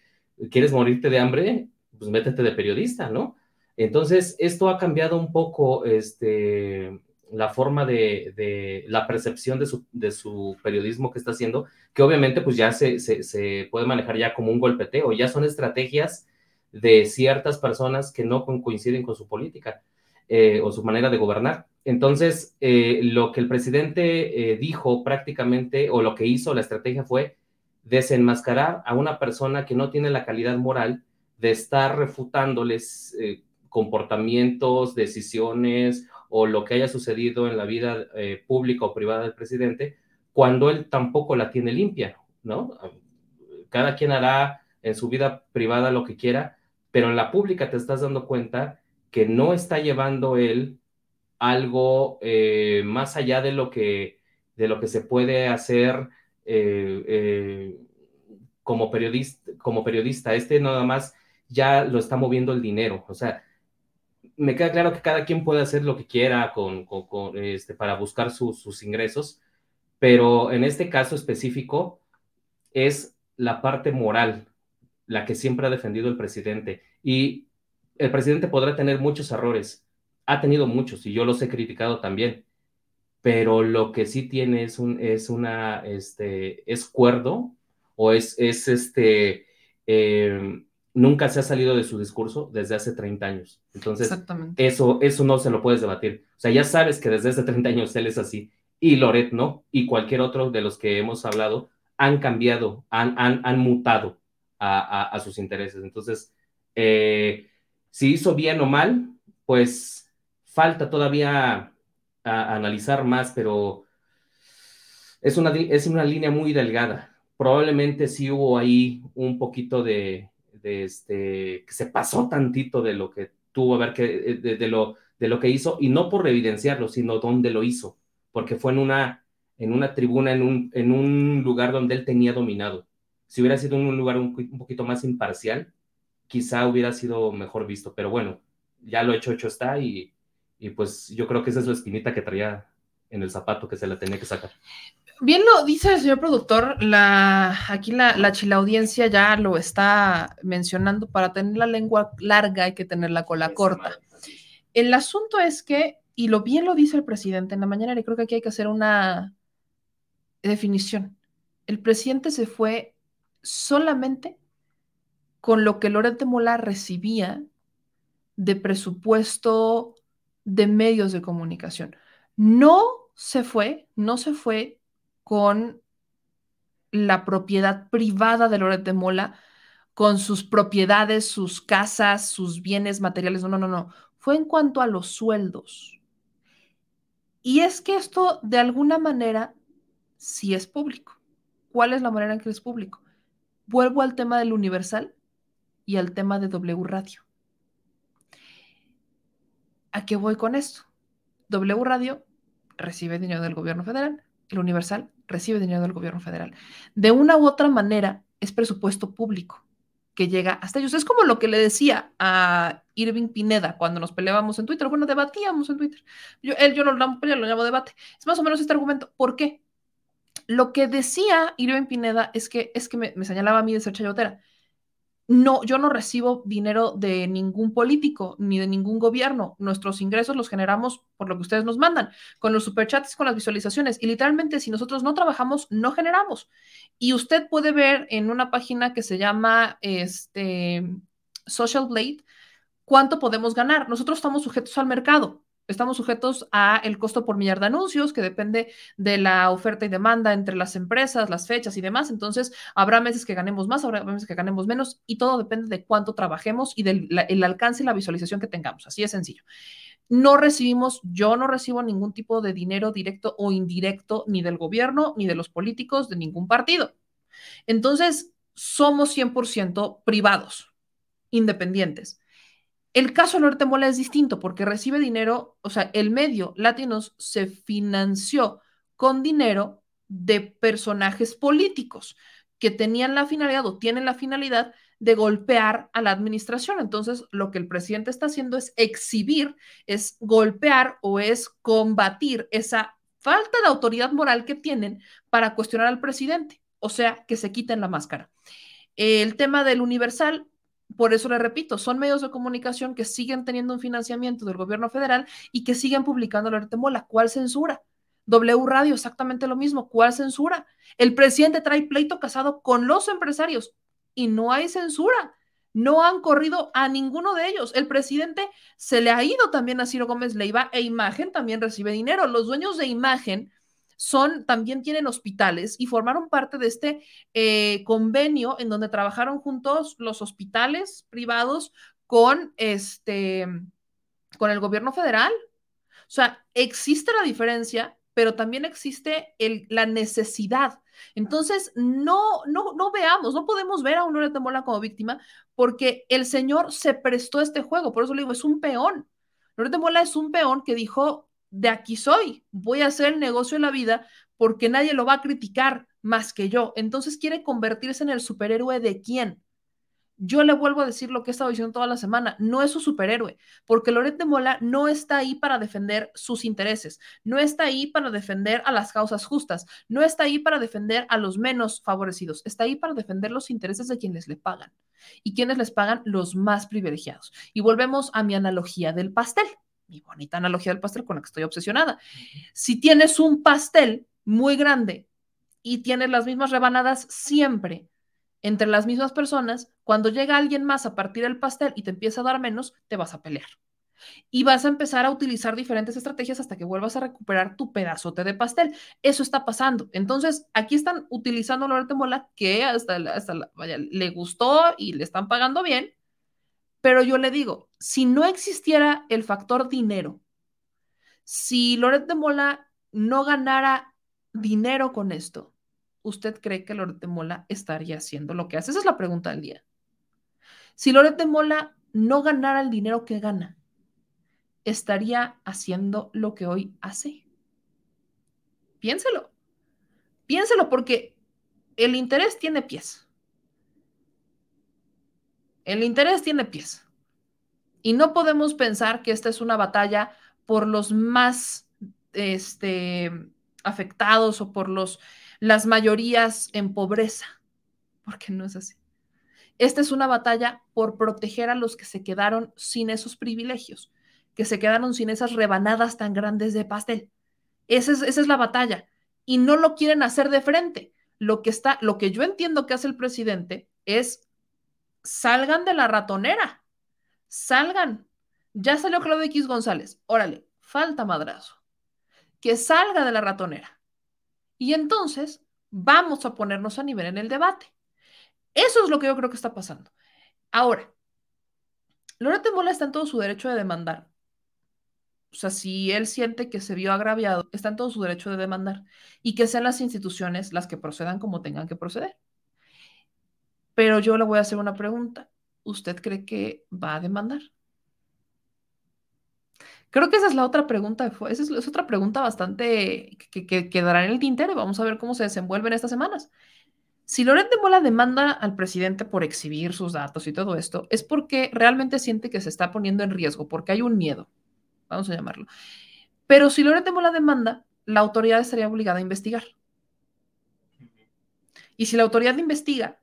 ¿quieres morirte de hambre? Pues métete de periodista, ¿no? Entonces, esto ha cambiado un poco, este, la forma de, la percepción de su, periodismo que está haciendo, que obviamente pues ya se, puede manejar ya como un golpeteo, ya son estrategias de ciertas personas que no coinciden con su política eh, o su manera de gobernar. Entonces, eh, lo que el presidente eh, dijo prácticamente, o lo que hizo la estrategia fue desenmascarar a una persona que no tiene la calidad moral de estar refutándoles comportamientos, decisiones o lo que haya sucedido en la vida eh, pública o privada del presidente, cuando él tampoco la tiene limpia, ¿no? Cada quien hará en su vida privada lo que quiera, pero en la pública te estás dando cuenta que no está llevando él algo eh, más allá de lo que, de lo que se puede hacer eh, como, periodista, como periodista. Este nada más ya lo está moviendo el dinero. O sea, me queda claro que cada quien puede hacer lo que quiera con, este, para buscar sus ingresos, pero en este caso específico es la parte moral la que siempre ha defendido el presidente. Y el presidente podrá tener muchos errores, ha tenido muchos y yo los he criticado también, pero lo que sí tiene es, un, es una, este, es cuerdo o es, es este, eh, nunca se ha salido de su discurso desde hace 30 años. Entonces, eso, eso no se lo puedes debatir. O sea, ya sabes que desde hace 30 años él es así, y Loret no, y cualquier otro de los que hemos hablado han cambiado, han, han, mutado a, sus intereses. Entonces, eh, si hizo bien o mal, pues falta todavía analizar más, pero es una, es una línea muy delgada. Probablemente sí hubo ahí un poquito de este, que se pasó tantito de lo que tuvo a ver que, eh, de, lo, de lo que hizo, y no por evidenciarlo, sino dónde lo hizo, porque fue en una, en una tribuna, en un, en un lugar donde él tenía dominado. Si hubiera sido en un lugar un, poquito más imparcial, quizá hubiera sido mejor visto, pero bueno, ya lo hecho, hecho está, y, y pues yo creo que esa es la espinita que traía en el zapato que se la tenía que sacar. Bien lo dice el señor productor, la, aquí la, la audiencia ya lo está mencionando, para tener la lengua larga hay que tener la cola corta. El asunto es que, y lo bien lo dice el presidente en la mañana, y creo que aquí hay que hacer una definición. El presidente se fue solamente con lo que Lorente Mola recibía de presupuesto de medios de comunicación. No se fue, no se fue con la propiedad privada de Loret Mola, con sus propiedades, sus casas, sus bienes materiales. No, no, no, no. Fue en cuanto a los sueldos. Y es que esto, de alguna manera, sí es público. ¿Cuál es la manera en que es público? Vuelvo al tema del Universal y al tema de W Radio. ¿A qué voy con esto? W Radio recibe dinero del gobierno federal, el Universal recibe dinero del gobierno federal. De una u otra manera, es presupuesto público que llega hasta ellos. Es como lo que le decía a Irving Pineda cuando nos peleábamos en Twitter. Bueno, debatíamos en Twitter. Él, yo lo, lo llamo debate. Es más o menos este argumento. ¿Por qué? Lo que decía Irving Pineda es que, es que me, señalaba a mí de ser chayotera. No, yo no recibo dinero de ningún político ni de ningún gobierno. Nuestros ingresos los generamos por lo que ustedes nos mandan, con los superchats, con las visualizaciones. Y literalmente, si nosotros no trabajamos, no generamos. Y usted puede ver en una página que se llama este, Social Blade cuánto podemos ganar. Nosotros estamos sujetos al mercado estamos sujetos a el costo por millar de anuncios, que depende de la oferta y demanda entre las empresas, las fechas y demás. Entonces, habrá meses que ganemos más, habrá meses que ganemos menos, y todo depende de cuánto trabajemos y del el alcance y la visualización que tengamos. Así de sencillo. No recibimos, yo no recibo ningún tipo de dinero directo o indirecto, ni del gobierno, ni de los políticos, de ningún partido. Entonces, somos 100% privados, independientes. El caso de Norte Mola es distinto porque recibe dinero, o sea, el medio Latinos se financió con dinero de personajes políticos que tenían la finalidad o tienen la finalidad de golpear a la administración. Entonces, lo que el presidente está haciendo es exhibir, es golpear o es combatir esa falta de autoridad moral que tienen para cuestionar al presidente, o sea, que se quiten la máscara. El tema del universal, por eso le repito, son medios de comunicación que siguen teniendo un financiamiento del gobierno federal y que siguen publicando la Mola. ¿Cuál censura? W Radio, exactamente lo mismo. ¿Cuál censura? El presidente trae pleito casado con los empresarios y no hay censura. No han corrido a ninguno de ellos. El presidente se le ha ido también a Ciro Gómez Leiva e Imagen también recibe dinero. Los dueños de Imagen son, también tienen hospitales y formaron parte de este eh, convenio en donde trabajaron juntos los hospitales privados con este, con el gobierno federal. O sea, existe la diferencia, pero también existe el, la necesidad. Entonces, no, no, no veamos, no podemos ver a un Loret de Mola como víctima porque el señor se prestó a este juego. Por eso le digo, es un peón. Loret de Mola es un peón que dijo, de aquí soy, voy a hacer el negocio de la vida porque nadie lo va a criticar más que yo. Entonces quiere convertirse en el superhéroe de quién. Yo le vuelvo a decir lo que he estado diciendo toda la semana, no es su superhéroe, porque Loret de Mola no está ahí para defender sus intereses, no está ahí para defender a las causas justas, no está ahí para defender a los menos favorecidos, está ahí para defender los intereses de quienes le pagan. ¿Y quienes les pagan? Los más privilegiados. Y volvemos a mi analogía del pastel mi bonita analogía del pastel con la que estoy obsesionada. Si tienes un pastel muy grande y tienes las mismas rebanadas siempre entre las mismas personas, cuando llega alguien más a partir del pastel y te empieza a dar menos, te vas a pelear. Y vas a empezar a utilizar diferentes estrategias hasta que vuelvas a recuperar tu pedazote de pastel. Eso está pasando. Entonces, aquí están utilizando a Lorete Mola, que hasta, hasta le gustó y le están pagando bien, pero yo le digo, si no existiera el factor dinero, si Loret de Mola no ganara dinero con esto, ¿usted cree que Loret de Mola estaría haciendo lo que hace? Esa es la pregunta del día. Si Loret de Mola no ganara el dinero que gana, ¿estaría haciendo lo que hoy hace? Piénselo. Piénselo porque el interés tiene pies. El interés tiene pies. Y no podemos pensar que esta es una batalla por los más este, afectados o por los, las mayorías en pobreza, porque no es así. Esta es una batalla por proteger a los que se quedaron sin esos privilegios, que se quedaron sin esas rebanadas tan grandes de pastel. Esa es, esa es la batalla. Y no lo quieren hacer de frente. Lo que está, lo que yo entiendo que hace el presidente es salgan de la ratonera, salgan. Ya salió Claudio X González, órale, falta madrazo. Que salga de la ratonera. Y entonces vamos a ponernos a nivel en el debate. Eso es lo que yo creo que está pasando. Ahora, Loreto Mola está en todo su derecho de demandar. O sea, si él siente que se vio agraviado, está en todo su derecho de demandar y que sean las instituciones las que procedan como tengan que proceder. Pero yo le voy a hacer una pregunta. ¿Usted cree que va a demandar? Creo que esa es la otra pregunta. Esa es, otra pregunta bastante que, quedará en el tintero. Vamos a ver cómo se desenvuelven estas semanas. Si Loret de Mola demanda al presidente por exhibir sus datos y todo esto, es porque realmente siente que se está poniendo en riesgo, porque hay un miedo, vamos a llamarlo. Pero si Loret de Mola demanda, la autoridad estaría obligada a investigar. Y si la autoridad investiga,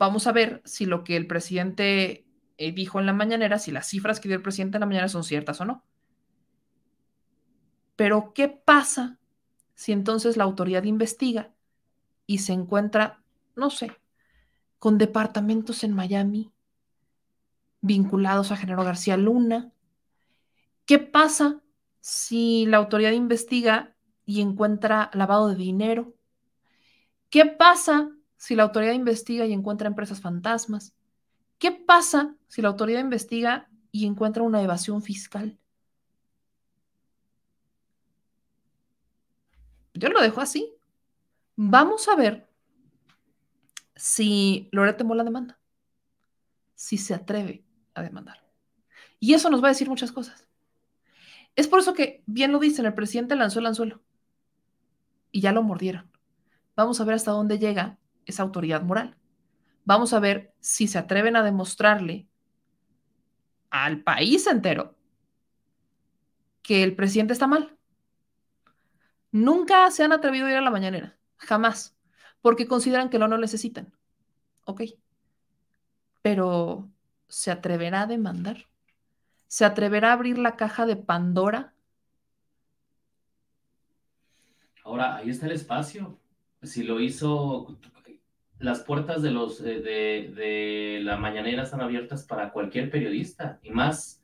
vamos a ver si lo que el presidente eh, dijo en la mañanera, si las cifras que dio el presidente en la mañana son ciertas o no. Pero, ¿qué pasa si entonces la autoridad investiga y se encuentra, no sé, con departamentos en Miami vinculados a Genaro García Luna? ¿Qué pasa si la autoridad investiga y encuentra lavado de dinero? ¿Qué pasa si la autoridad investiga y encuentra empresas fantasmas? ¿Qué pasa si la autoridad investiga y encuentra una evasión fiscal? Yo lo dejo así. Vamos a ver si Lorete Mola demanda, si se atreve a demandar. Y eso nos va a decir muchas cosas. Es por eso que, bien lo dicen, el presidente lanzó el anzuelo y ya lo mordieron. Vamos a ver hasta dónde llega esa autoridad moral. Vamos a ver si se atreven a demostrarle al país entero que el presidente está mal. Nunca se han atrevido a ir a la mañanera, jamás, porque consideran que lo no necesitan. Ok. Pero, ¿se atreverá a demandar? ¿Se atreverá a abrir la caja de Pandora? Ahora, ahí está el espacio. Si lo hizo, las puertas de los eh, de, de, la mañanera están abiertas para cualquier periodista y más.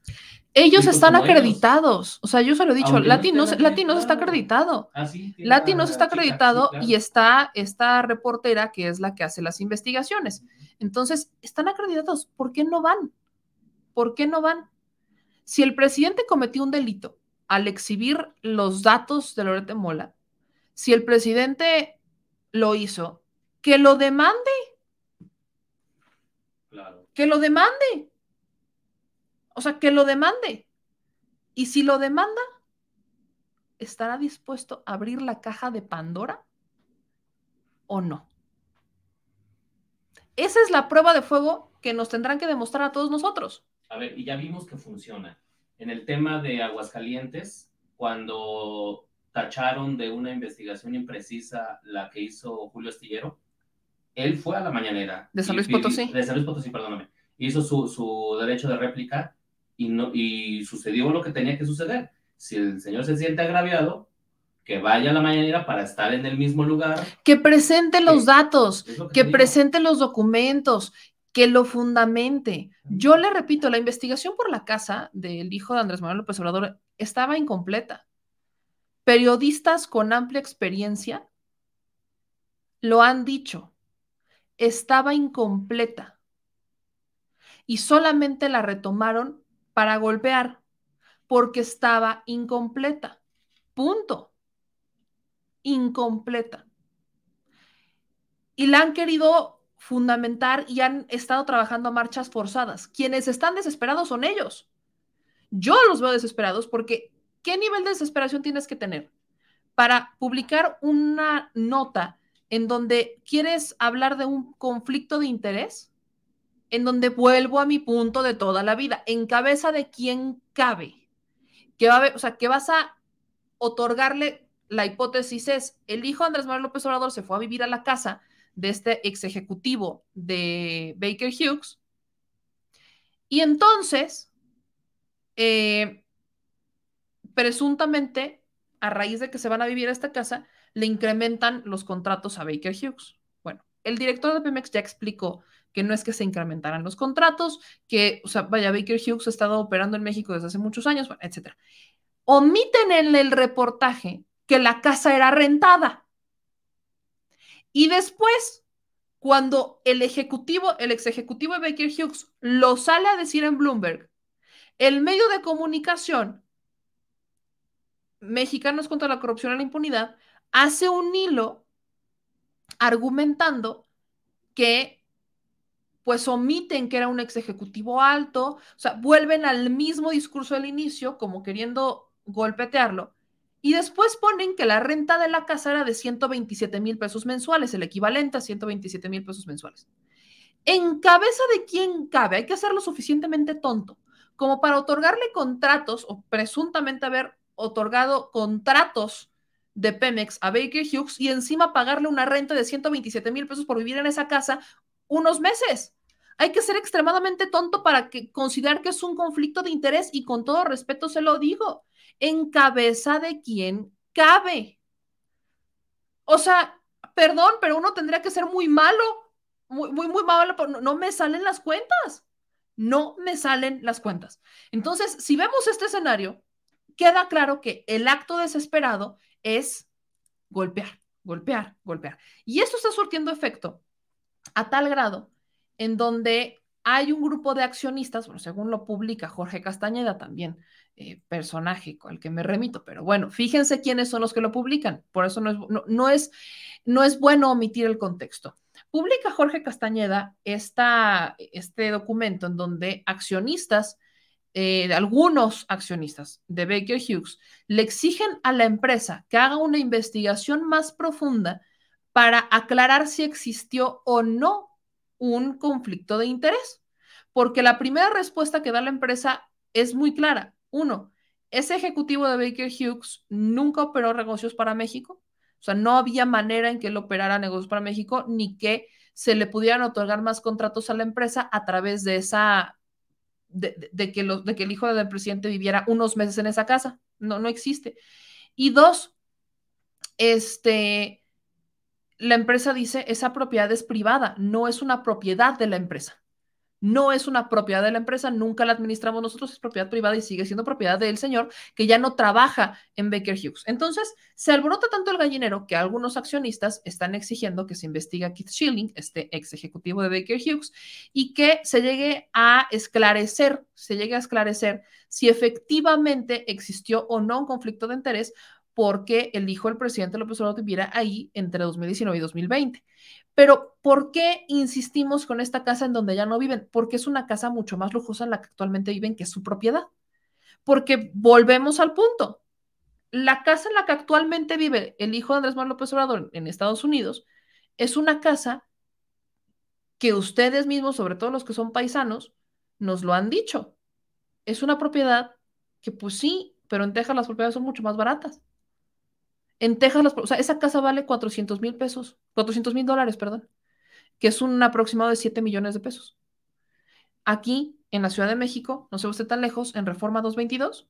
Ellos están acreditados, ellos. o sea, yo se lo he dicho, Lati no, Lati no está acreditado. Ah, sí, Lati no está acreditado sí, claro. y está esta reportera que es la que hace las investigaciones. Entonces, están acreditados, ¿por qué no van? ¿Por qué no van? Si el presidente cometió un delito al exhibir los datos de Lorete Mola, si el presidente lo hizo, que lo demande. Claro. Que lo demande. O sea, que lo demande. Y si lo demanda, ¿estará dispuesto a abrir la caja de Pandora o no? Esa es la prueba de fuego que nos tendrán que demostrar a todos nosotros. A ver, y ya vimos que funciona. En el tema de Aguascalientes, cuando tacharon de una investigación imprecisa la que hizo Julio Astillero, él fue a la mañanera. De San Luis Potosí. De San Luis Potosí, perdóname. Hizo su, su derecho de réplica y, no, y sucedió lo que tenía que suceder. Si el señor se siente agraviado, que vaya a la mañanera para estar en el mismo lugar. Que presente los datos, que, que presente los documentos, que lo fundamente. Yo le repito, la investigación por la casa del hijo de Andrés Manuel López Obrador estaba incompleta. Periodistas con amplia experiencia lo han dicho, estaba incompleta y solamente la retomaron para golpear porque estaba incompleta. Punto. Incompleta. Y la han querido fundamentar y han estado trabajando a marchas forzadas. Quienes están desesperados son ellos. Yo los veo desesperados porque ¿qué nivel de desesperación tienes que tener para publicar una nota en donde quieres hablar de un conflicto de interés? En donde vuelvo a mi punto de toda la vida, en cabeza de quién cabe. Que va a o sea, que vas a otorgarle la hipótesis es, el hijo de Andrés Manuel López Obrador se fue a vivir a la casa de este ex ejecutivo de Baker Hughes. Y entonces, eh, presuntamente, a raíz de que se van a vivir a esta casa, le incrementan los contratos a Baker Hughes. Bueno, el director de Pemex ya explicó que no es que se incrementaran los contratos, que, o sea, vaya, Baker Hughes ha estado operando en México desde hace muchos años, bueno, etc. Omiten en el reportaje que la casa era rentada. Y después, cuando el ejecutivo, el ex ejecutivo de Baker Hughes lo sale a decir en Bloomberg, el medio de comunicación Mexicanos contra la corrupción y la impunidad hace un hilo argumentando que pues omiten que era un ex ejecutivo alto, o sea, vuelven al mismo discurso del inicio, como queriendo golpetearlo, y después ponen que la renta de la casa era de 127 mil pesos mensuales, el equivalente a 127 mil pesos mensuales. En cabeza de quién cabe, hay que hacerlo suficientemente tonto como para otorgarle contratos o presuntamente haber otorgado contratos de Pemex a Baker Hughes y encima pagarle una renta de 127 mil pesos por vivir en esa casa unos meses. Hay que ser extremadamente tonto para que, considerar que es un conflicto de interés y con todo respeto se lo digo, en cabeza de quien cabe. O sea, perdón, pero uno tendría que ser muy malo, muy, muy, malo, no, no me salen las cuentas, no me salen las cuentas. Entonces, si vemos este escenario, queda claro que el acto desesperado es golpear, golpear, golpear. Y esto está surtiendo efecto a tal grado en donde hay un grupo de accionistas, bueno, según lo publica Jorge Castañeda también, eh, personaje al que me remito, pero bueno, fíjense quiénes son los que lo publican, por eso no es, no, es, no es bueno omitir el contexto. Publica Jorge Castañeda esta, este documento en donde accionistas, eh, algunos accionistas de Baker Hughes, le exigen a la empresa que haga una investigación más profunda para aclarar si existió o no un conflicto de interés. Porque la primera respuesta que da la empresa es muy clara. Uno, ese ejecutivo de Baker Hughes nunca operó negocios para México. O sea, no había manera en que él operara negocios para México ni que se le pudieran otorgar más contratos a la empresa a través de esa, de, que, de que el hijo del presidente viviera unos meses en esa casa. No, no existe. Y dos, este, la empresa dice, esa propiedad es privada, no es una propiedad de la empresa. No es una propiedad de la empresa, nunca la administramos nosotros, es propiedad privada y sigue siendo propiedad del señor que ya no trabaja en Baker Hughes. Entonces, se alborota tanto el gallinero que algunos accionistas están exigiendo que se investigue a Keith Schilling, este ex ejecutivo de Baker Hughes, y que se llegue a esclarecer, se llegue a esclarecer si efectivamente existió o no un conflicto de interés porque el hijo del presidente López Obrador viviera ahí entre 2019 y 2020. Pero, ¿por qué insistimos con esta casa en donde ya no viven? Porque es una casa mucho más lujosa en la que actualmente viven, que es su propiedad. Porque volvemos al punto. La casa en la que actualmente vive el hijo de Andrés Manuel López Obrador en Estados Unidos es una casa que ustedes mismos, sobre todo los que son paisanos, nos lo han dicho. Es una propiedad que, pues sí, pero en Texas las propiedades son mucho más baratas. En Texas, o sea, esa casa vale 400 mil pesos, 400 mil dólares, perdón, que es un aproximado de 7 millones de pesos. Aquí, en la Ciudad de México, no se usted tan lejos, en Reforma 222,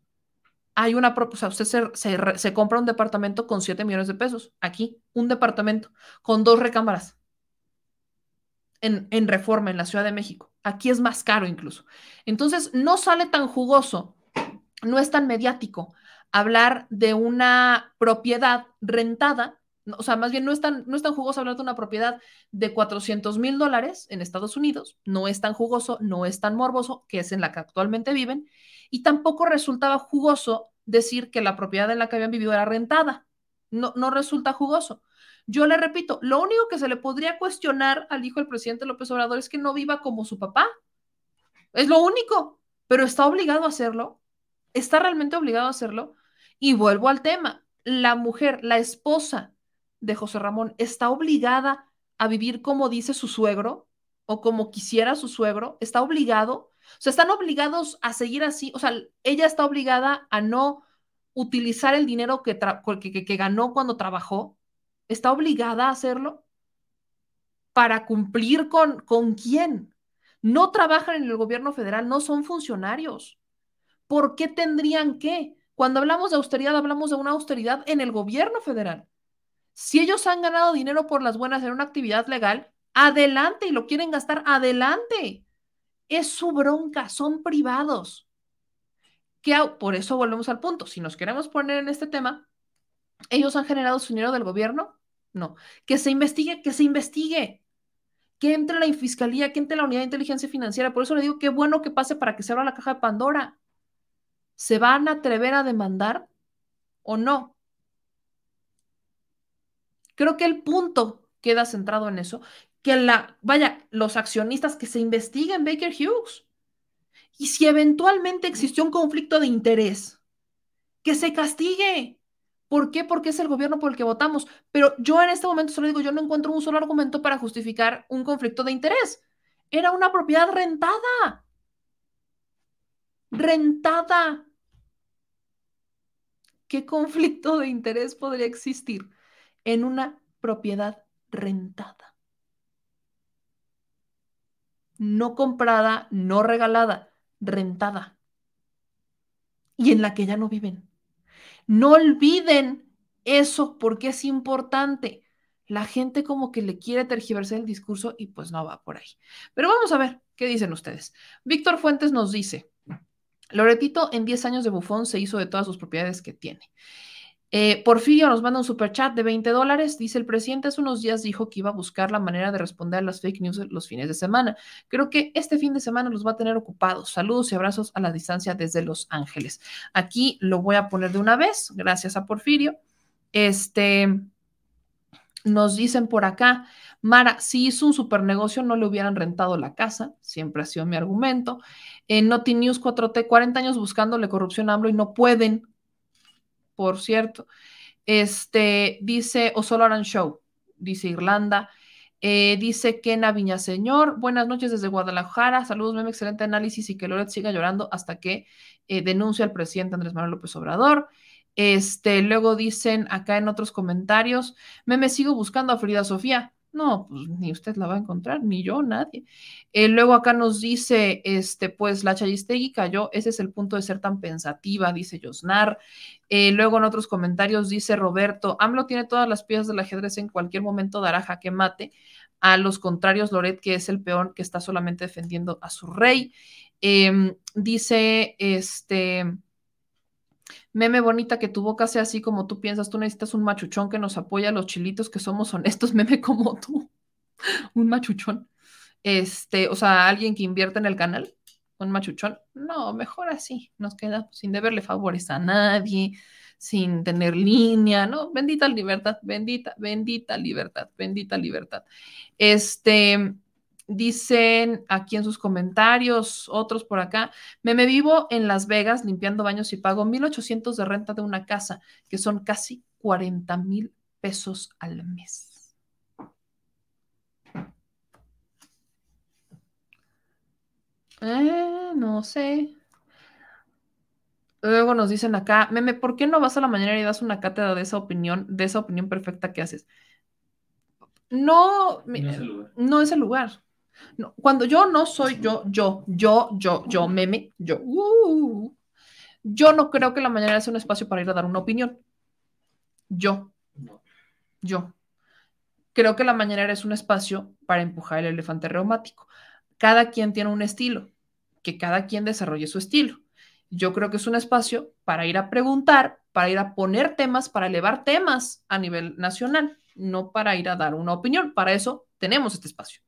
hay una, o sea, usted se, compra un departamento con 7 millones de pesos. Aquí, un departamento con dos recámaras. En, reforma en la Ciudad de México. Aquí es más caro incluso. Entonces, no sale tan jugoso, no es tan mediático hablar de una propiedad rentada, o sea, más bien no es tan, no es tan jugoso hablar de una propiedad de 400 mil dólares en Estados Unidos, no es tan jugoso, no es tan morboso, que es en la que actualmente viven, y tampoco resultaba jugoso decir que la propiedad en la que habían vivido era rentada, no, no resulta jugoso. Yo le repito, lo único que se le podría cuestionar al hijo del presidente López Obrador es que no viva como su papá. Es lo único, pero está obligado a hacerlo está realmente obligado a hacerlo. Y vuelvo al tema, la mujer, la esposa de José Ramón, está obligada a vivir como dice su suegro o como quisiera su suegro, está obligado, o sea, están obligados a seguir así, o sea, ella está obligada a no utilizar el dinero que, que, ganó cuando trabajó, está obligada a hacerlo para cumplir con, con quién. No trabajan en el gobierno federal, no son funcionarios. ¿Por qué tendrían que? Cuando hablamos de austeridad, hablamos de una austeridad en el gobierno federal. Si ellos han ganado dinero por las buenas en una actividad legal, adelante y lo quieren gastar, adelante. Es su bronca, son privados. ¿Qué por eso volvemos al punto. Si nos queremos poner en este tema, ¿ellos han generado su dinero del gobierno? No. Que se investigue, que se investigue. Que entre la fiscalía, que entre la unidad de inteligencia financiera. Por eso le digo qué bueno que pase para que se abra la caja de Pandora. ¿Se van a atrever a demandar o no? Creo que el punto queda centrado en eso, que la, vaya, los accionistas que se investiguen Baker Hughes. Y si eventualmente existió un conflicto de interés, que se castigue. ¿Por qué? Porque es el gobierno por el que votamos. Pero yo en este momento solo digo, yo no encuentro un solo argumento para justificar un conflicto de interés. Era una propiedad rentada. Rentada. ¿Qué conflicto de interés podría existir en una propiedad rentada? no comprada, no regalada, rentada. Y en la que ya no viven. No olviden eso porque es importante. La gente como que le quiere tergiversar el discurso y pues no va por ahí. Pero vamos a ver qué dicen ustedes. Víctor Fuentes nos dice, Loretito en 10 años de bufón se hizo de todas sus propiedades que tiene. Eh, Porfirio nos manda un super chat de 20 dólares. Dice: El presidente hace unos días dijo que iba a buscar la manera de responder a las fake news los fines de semana. Creo que este fin de semana los va a tener ocupados. Saludos y abrazos a la distancia desde Los Ángeles. Aquí lo voy a poner de una vez, gracias a Porfirio. Este. Nos dicen por acá, Mara, si hizo un super negocio, no le hubieran rentado la casa, siempre ha sido mi argumento. En Noti News 4T, 40 años buscándole corrupción a AMLO y no pueden por cierto. Este, dice, o solo harán show, dice Irlanda. Eh, dice Kena Viñaseñor, buenas noches desde Guadalajara, saludos, meme, excelente análisis y que Loret siga llorando hasta que eh, denuncie al presidente Andrés Manuel López Obrador. Este, luego dicen acá en otros comentarios, meme, sigo buscando a Frida Sofía. No, pues ni usted la va a encontrar, ni yo, nadie. Eh, luego acá nos dice, este, pues la Chayistegui cayó, ese es el punto de ser tan pensativa, dice Yosnar. Eh, luego en otros comentarios dice Roberto, AMLO tiene todas las piezas del ajedrez, en cualquier momento dará jaque mate. A los contrarios, Loret, que es el peón que está solamente defendiendo a su rey. Em, dice, este, Meme bonita, que tu boca sea así como tú piensas. Tú necesitas un machuchón que nos apoya a los chilitos que somos honestos, meme como tú. un machuchón. Este, o sea, alguien que invierta en el canal, un machuchón. No, mejor así. Nos queda sin deberle favores a nadie, sin tener línea, ¿no? Bendita libertad, bendita, bendita libertad, bendita libertad. Este, Dicen aquí en sus comentarios, otros por acá, me, me vivo en Las Vegas limpiando baños y pago 1.800 de renta de una casa, que son casi 40 mil pesos al mes. Eh, no sé. Luego nos dicen acá, meme, ¿por qué no vas a la mañana y das una cátedra de esa opinión, de esa opinión perfecta que haces? No, no es el lugar. No es el lugar cuando yo no soy yo, yo, yo, yo, yo, meme, yo, uh, yo no creo que la mañana sea un espacio para ir a dar una opinión. Yo, yo. Creo que la mañanera es un espacio para empujar el elefante reumático. Cada quien tiene un estilo, que cada quien desarrolle su estilo. Yo creo que es un espacio para ir a preguntar, para ir a poner temas, para elevar temas a nivel nacional, no para ir a dar una opinión. Para eso tenemos este espacio.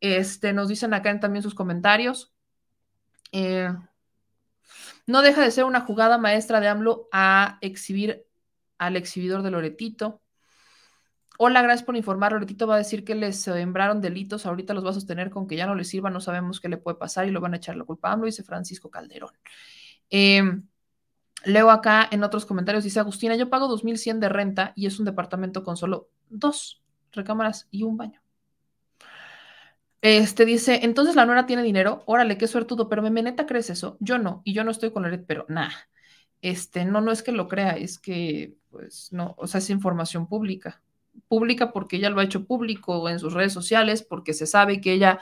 Este, nos dicen acá también sus comentarios. Eh, no deja de ser una jugada maestra de AMLO a exhibir al exhibidor de Loretito. Hola, gracias por informar. Loretito va a decir que les sembraron delitos. Ahorita los va a sostener con que ya no les sirva. No sabemos qué le puede pasar y lo van a echar la culpa a AMLO, dice Francisco Calderón. Eh, leo acá en otros comentarios, dice Agustina, yo pago 2.100 de renta y es un departamento con solo dos recámaras y un baño. Este dice, entonces la nuera tiene dinero, órale, qué suertudo, pero me neta crees eso, yo no, y yo no estoy con la red, pero nada, este, no, no es que lo crea, es que, pues, no, o sea, es información pública, pública porque ella lo ha hecho público en sus redes sociales, porque se sabe que ella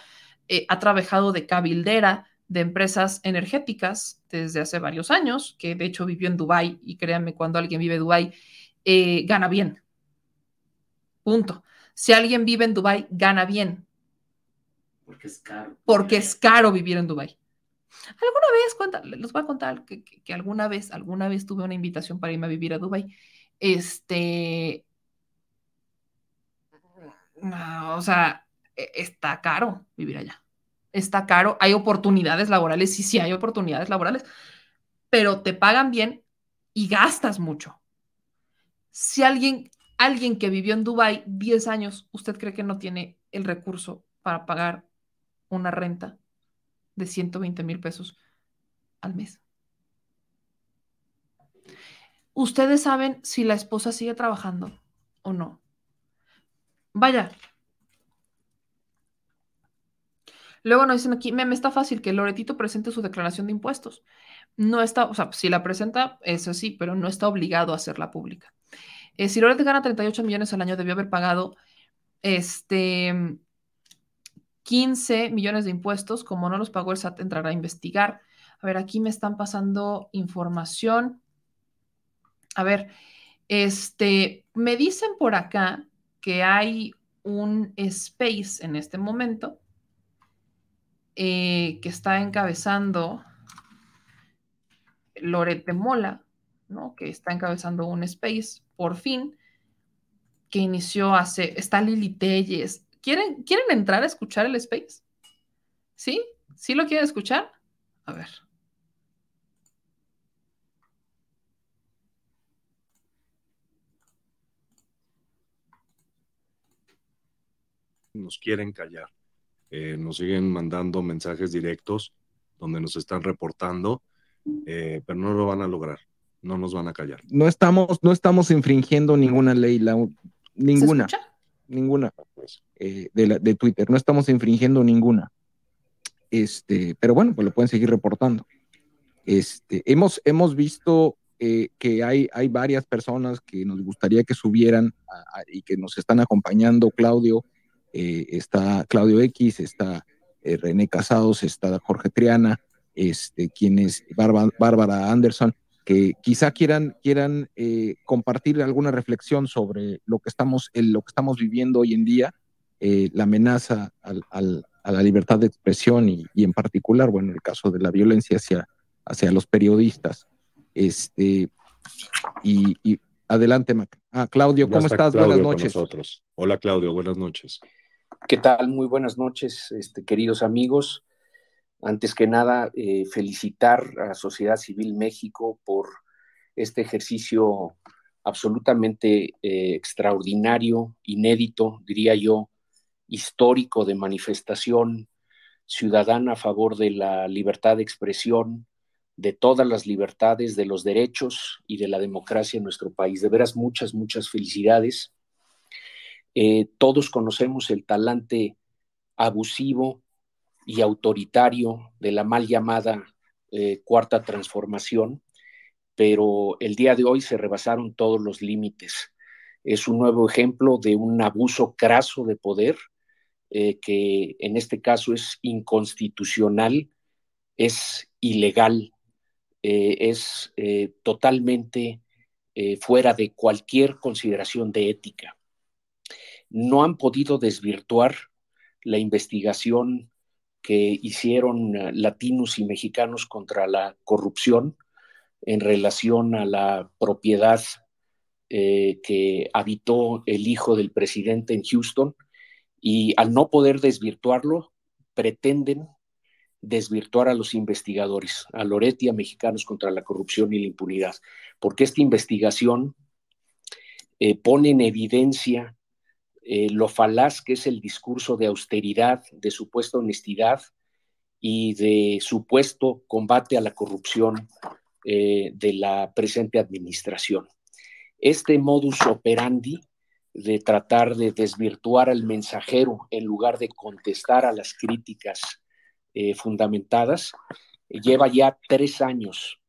eh, ha trabajado de cabildera de empresas energéticas desde hace varios años, que de hecho vivió en Dubái, y créanme, cuando alguien vive en Dubái, eh, gana bien, punto. Si alguien vive en Dubái, gana bien, porque es caro. Porque es caro vivir en Dubái. Alguna vez, cuenta, les voy a contar que, alguna vez, alguna vez tuve una invitación para irme a vivir a Dubái. Este, o sea, e, está caro vivir allá. Está caro. Hay oportunidades laborales, sí, sí, hay oportunidades laborales, pero te pagan bien y gastas mucho. Si alguien, alguien que vivió en Dubái 10 años, ¿usted cree que no tiene el recurso para pagar una renta de 120 mil pesos al mes. Ustedes saben si la esposa sigue trabajando o no. Vaya. Luego nos dicen aquí, me está fácil que Loretito presente su declaración de impuestos. No está, o sea, si la presenta, eso sí, pero no está obligado a hacerla pública. Eh, si Loret gana 38 millones al año, debió haber pagado este 15 millones de impuestos, como no los pagó el SAT, entrará a investigar. A ver, aquí me están pasando información. A ver, este, me dicen por acá que hay un space en este momento eh, que está encabezando Lorete Mola, ¿no? Que está encabezando un space, por fin, que inició hace, está Lili Telles. ¿Quieren, ¿Quieren entrar a escuchar el space? ¿Sí? ¿Sí lo quieren escuchar? A ver. nos quieren callar. Eh, nos siguen mandando mensajes directos donde nos están reportando, eh, pero no lo van a lograr, no nos van a callar. No estamos, no estamos infringiendo ninguna ley, la, ninguna, ninguna eh, de, la, de Twitter, no estamos infringiendo ninguna. Este, pero bueno, pues lo pueden seguir reportando. Este, hemos, hemos visto que hay, hay varias personas que nos gustaría que subieran y que nos están acompañando, Claudio, eh, está Claudio X, está eh, René Casados, está Jorge Triana, este, quienes, Bárbara Anderson, que quizá quieran, quieran eh, compartir alguna reflexión sobre lo que estamos, lo que estamos viviendo hoy en día, la amenaza a la libertad de expresión y, en particular, bueno, el caso de la violencia hacia, hacia los periodistas. Este, y, adelante, Mac. Ah, Claudio, ¿cómo estás? buenas noches. Hola, Claudio, buenas noches. ¿Qué tal? Muy buenas noches, este, queridos amigos. Antes que nada, eh, felicitar a Sociedad Civil México por este ejercicio absolutamente eh, extraordinario, inédito, diría yo, histórico de manifestación ciudadana a favor de la libertad de expresión, de todas las libertades, de los derechos y de la democracia en nuestro país. De veras, muchas, muchas felicidades. Eh, todos conocemos el talante abusivo y autoritario de la mal llamada eh, cuarta transformación, pero el día de hoy se rebasaron todos los límites. Es un nuevo ejemplo de un abuso craso de poder eh, que en este caso es inconstitucional, es ilegal, es totalmente fuera de cualquier consideración de ética no han podido desvirtuar la investigación que hicieron eh, latinos y mexicanos contra la corrupción en relación a la propiedad eh, que habitó el hijo del presidente en Houston y al no poder desvirtuarlo, pretenden desvirtuar a los investigadores, a Loretti, a Mexicanos contra la Corrupción y la Impunidad, porque esta investigación eh, pone en evidencia eh, lo falaz que es el discurso de austeridad, de supuesta honestidad y de supuesto combate a la corrupción eh, de la presente administración. Este modus operandi de tratar de desvirtuar al mensajero en lugar de contestar a las críticas eh, fundamentadas, lleva ya tres años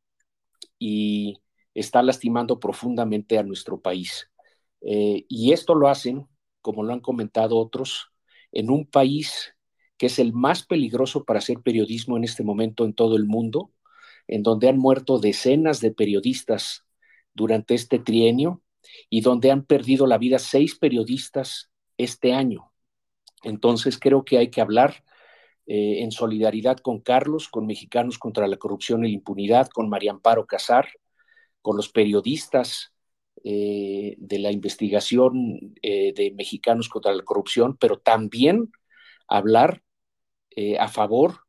y está lastimando profundamente a nuestro país. y esto lo hacen como lo han comentado otros, en un país que es el más peligroso para hacer periodismo en este momento en todo el mundo, en donde han muerto decenas de periodistas durante este trienio y donde han perdido la vida seis periodistas este año. Entonces creo que hay que hablar eh, en solidaridad con Carlos, con Mexicanos contra la Corrupción y la Impunidad, con María Amparo Casar, con los periodistas eh, de la investigación eh, de mexicanos contra la corrupción, pero también hablar eh, a favor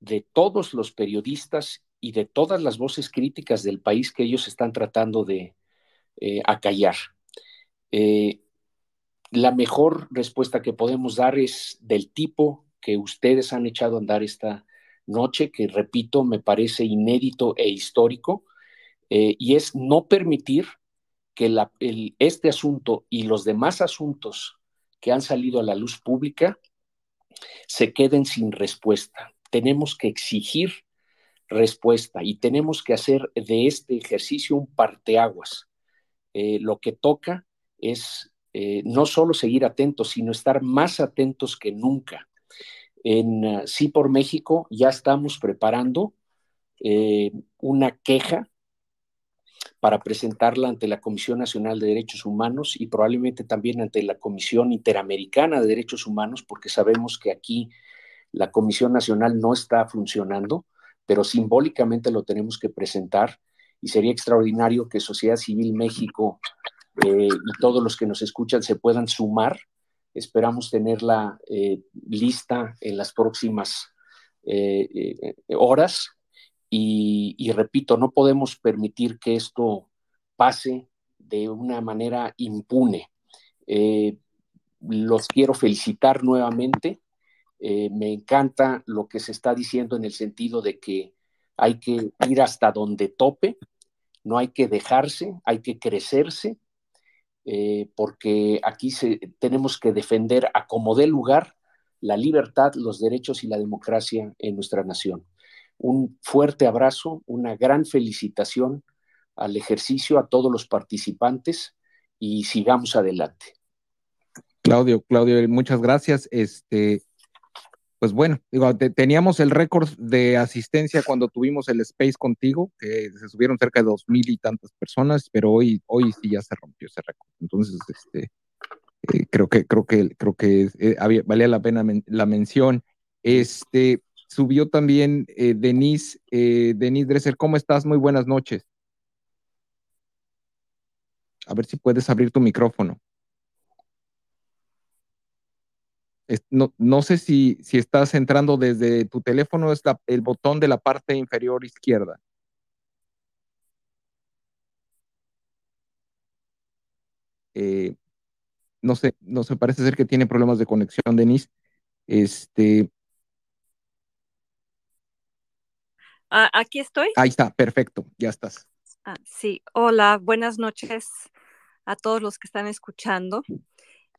de todos los periodistas y de todas las voces críticas del país que ellos están tratando de acallar. la mejor respuesta que podemos dar es del tipo que ustedes han echado a andar esta noche, que repito, me parece inédito e histórico, y es no permitir que este asunto y los demás asuntos que han salido a la luz pública se queden sin respuesta. Tenemos que exigir respuesta y tenemos que hacer de este ejercicio un parteaguas. Eh, lo que toca es eh, no solo seguir atentos, sino estar más atentos que nunca En uh, Sí por México ya estamos preparando eh, una queja para presentarla ante la Comisión Nacional de Derechos Humanos y probablemente también ante la Comisión Interamericana de Derechos Humanos, porque sabemos que aquí la Comisión Nacional no está funcionando, pero simbólicamente lo tenemos que presentar y sería extraordinario que Sociedad Civil México eh, y todos los que nos escuchan se puedan sumar. Esperamos tenerla eh, lista en las próximas eh, horas y, repito, no podemos permitir que esto pase de una manera impune. los quiero felicitar nuevamente. me encanta lo que se está diciendo en el sentido de que hay que ir hasta donde tope, no hay que dejarse, hay que crecerse, eh, porque aquí se, tenemos que defender a como dé lugar la libertad, los derechos y la democracia en nuestra nación. Un fuerte abrazo, una gran felicitación al ejercicio, a todos los participantes y sigamos adelante. Claudio, Claudio, muchas gracias. Este, pues bueno, digo, teníamos el récord de asistencia cuando tuvimos el Space contigo, que se subieron cerca de dos mil y tantas personas, pero hoy, hoy sí ya se rompió ese récord. Entonces, este, eh, creo que, creo que, creo que eh, valía la pena la mención. Este, subió también eh, Denise, Denise Dresser, ¿cómo estás? Muy buenas noches. A ver si puedes abrir tu micrófono. no, no, sé si, si estás entrando desde tu teléfono, es el botón de la parte inferior izquierda. Eh, no sé, no sé, parece ser que tiene problemas de conexión, Denise. Este. Ah, aquí estoy. Ahí está, perfecto, ya estás. Ah, sí, hola, buenas noches a todos los que están escuchando.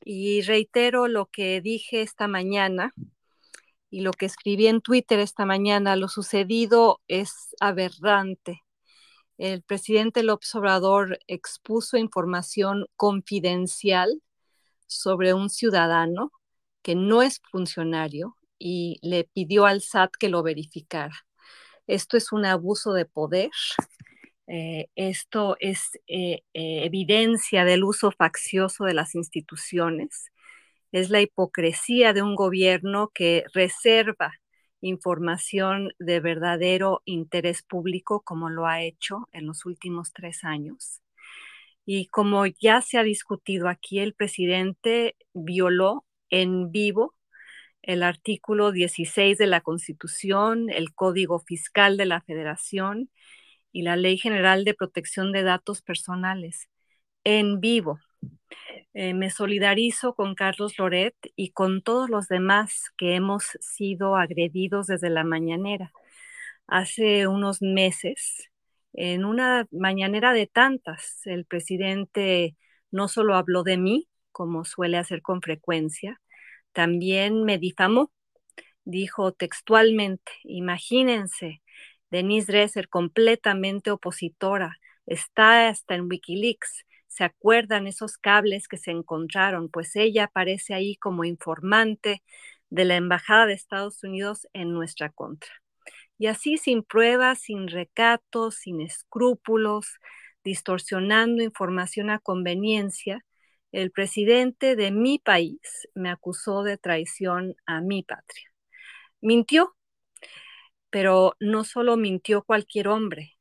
Y reitero lo que dije esta mañana y lo que escribí en Twitter esta mañana. Lo sucedido es aberrante. El presidente López Obrador expuso información confidencial sobre un ciudadano que no es funcionario y le pidió al SAT que lo verificara. Esto es un abuso de poder eh, esto es eh, eh, evidencia del uso faccioso de las instituciones, es la hipocresía de un gobierno que reserva información de verdadero interés público como lo ha hecho en los últimos tres años. Y como ya se ha discutido aquí, el presidente violó en vivo el artículo 16 de la Constitución, el Código Fiscal de la Federación y la Ley General de Protección de Datos Personales en vivo. Eh, me solidarizo con Carlos Loret y con todos los demás que hemos sido agredidos desde la mañanera. Hace unos meses, en una mañanera de tantas, el presidente no solo habló de mí, como suele hacer con frecuencia, también me difamó. Dijo textualmente, imagínense, Denise Dresser, completamente opositora, está hasta en Wikileaks. ¿Se acuerdan esos cables que se encontraron? Pues ella aparece ahí como informante de la Embajada de Estados Unidos en nuestra contra. Y así sin pruebas, sin recatos, sin escrúpulos, distorsionando información a conveniencia, el presidente de mi país me acusó de traición a mi patria. Mintió pero no solo mintió cualquier hombre,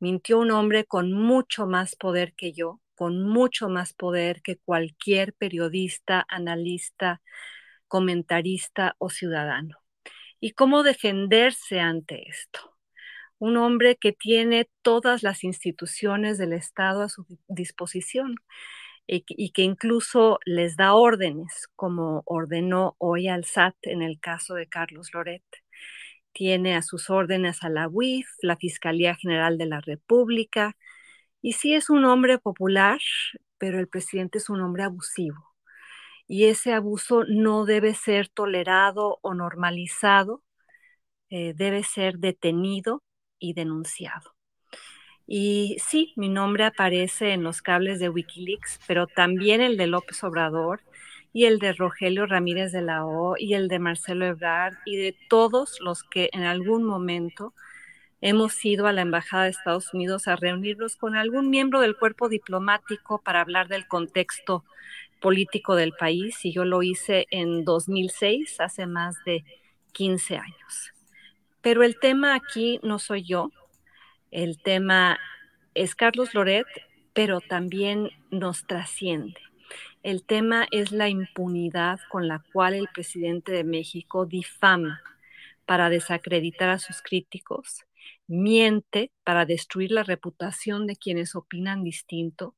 mintió un hombre con mucho más poder que yo, con mucho más poder que cualquier periodista, analista, comentarista o ciudadano. ¿Y cómo defenderse ante esto? Un hombre que tiene todas las instituciones del Estado a su disposición y, que incluso les da órdenes, como ordenó hoy al SAT en el caso de Carlos Loret tiene a sus órdenes a la UIF, la Fiscalía General de la República, y sí es un hombre popular, pero el presidente es un hombre abusivo. Y ese abuso no debe ser tolerado o normalizado, eh, debe ser detenido y denunciado. Y sí, mi nombre aparece en los cables de Wikileaks, pero también el de López Obrador y el de Rogelio Ramírez de la O y el de Marcelo Ebrard y de todos los que en algún momento hemos ido a la Embajada de Estados Unidos a reunirnos con algún miembro del cuerpo diplomático para hablar del contexto político del país y yo lo hice en 2006, hace más de 15 años. Pero el tema aquí no soy yo, el tema es Carlos Loret, pero también nos trasciende. El tema es la impunidad con la cual el presidente de México difama para desacreditar a sus críticos, miente para destruir la reputación de quienes opinan distinto,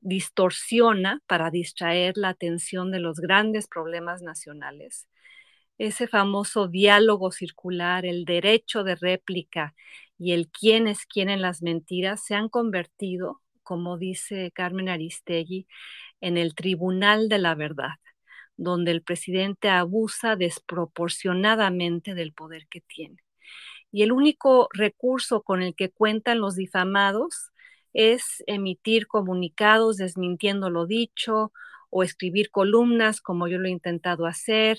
distorsiona para distraer la atención de los grandes problemas nacionales. Ese famoso diálogo circular, el derecho de réplica y el quién es quién en las mentiras se han convertido, como dice Carmen Aristegui, en el tribunal de la verdad, donde el presidente abusa desproporcionadamente del poder que tiene. Y el único recurso con el que cuentan los difamados es emitir comunicados desmintiendo lo dicho o escribir columnas como yo lo he intentado hacer,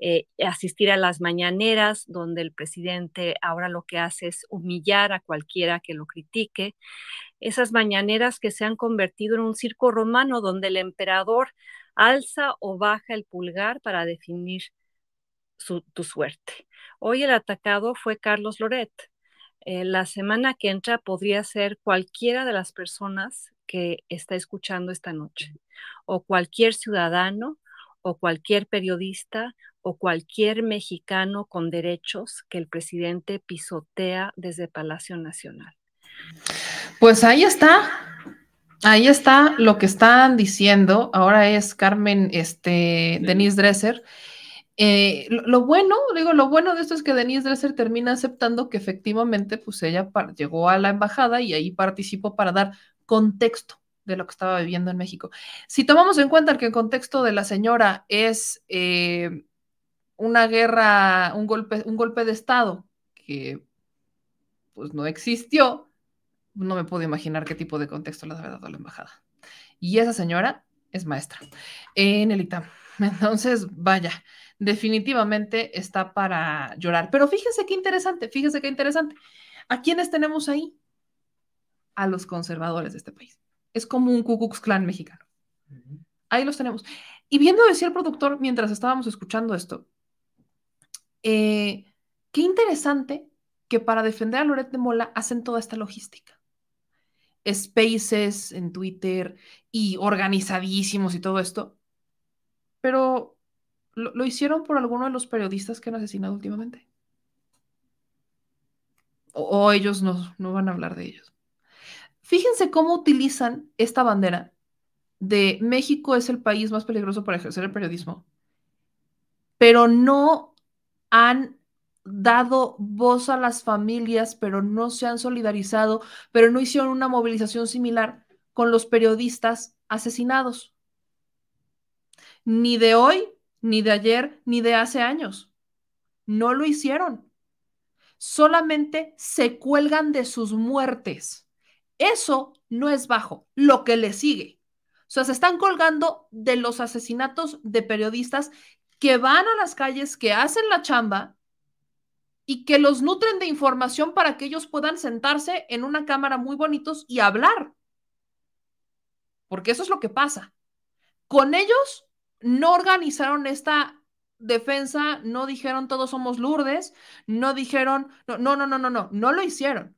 eh, asistir a las mañaneras donde el presidente ahora lo que hace es humillar a cualquiera que lo critique. Esas mañaneras que se han convertido en un circo romano donde el emperador alza o baja el pulgar para definir tu suerte. Hoy el atacado fue Carlos Loret eh, la semana que entra podría ser cualquiera de las personas que está escuchando esta noche, o cualquier ciudadano, o cualquier periodista, o cualquier mexicano con derechos que el presidente pisotea desde Palacio Nacional. Pues ahí está, ahí está lo que están diciendo. Ahora es Carmen, este, Denise Dresser. Eh, lo, bueno, digo, lo bueno de esto es que Denise Dresser termina aceptando que efectivamente, pues ella llegó a la embajada y ahí participó para dar contexto de lo que estaba viviendo en México. Si tomamos en cuenta que el contexto de la señora es eh, una guerra, un golpe, un golpe de Estado que pues no existió, no me puedo imaginar qué tipo de contexto le había dado la embajada. Y esa señora es maestra en el ITAM. Entonces, vaya, definitivamente está para llorar. Pero fíjese qué interesante, fíjese qué interesante. ¿A quiénes tenemos ahí? A los conservadores de este país. Es como un Ku Klux Klan mexicano. Ahí los tenemos. Y viendo decía el productor mientras estábamos escuchando esto, eh, qué interesante que para defender a Loret de Mola hacen toda esta logística. Spaces en Twitter y organizadísimos y todo esto. Pero ¿Lo, hicieron por alguno de los periodistas que han asesinado últimamente? O, ellos no, no van a hablar de ellos. Fíjense cómo utilizan esta bandera de México es el país más peligroso para ejercer el periodismo, pero no han dado voz a las familias, pero no se han solidarizado, pero no hicieron una movilización similar con los periodistas asesinados. Ni de hoy ni de ayer, ni de hace años. No lo hicieron. Solamente se cuelgan de sus muertes. Eso no es bajo, lo que le sigue. O sea, se están colgando de los asesinatos de periodistas que van a las calles, que hacen la chamba y que los nutren de información para que ellos puedan sentarse en una cámara muy bonitos y hablar. Porque eso es lo que pasa. Con ellos no organizaron esta defensa, no dijeron todos somos Lourdes, no dijeron, no, no, no, no, no, no, no lo hicieron,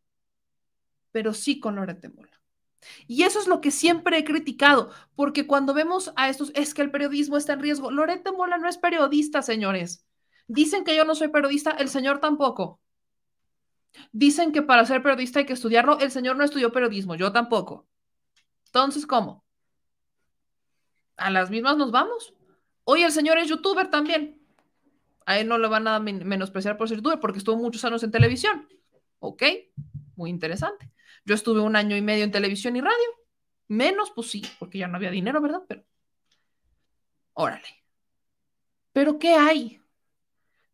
pero sí con Loret Mola. Y eso es lo que siempre he criticado, porque cuando vemos a estos, es que el periodismo está en riesgo. Loret de Mola no es periodista, señores. Dicen que yo no soy periodista, el señor tampoco. Dicen que para ser periodista hay que estudiarlo, el señor no estudió periodismo, yo tampoco. Entonces, ¿cómo? A las mismas nos vamos. Hoy el señor es youtuber también. A él no le van a menospreciar por ser youtuber porque estuvo muchos años en televisión. Ok, muy interesante. Yo estuve un año y medio en televisión y radio. Menos, pues sí, porque ya no había dinero, ¿verdad? Pero, órale. Pero ¿qué hay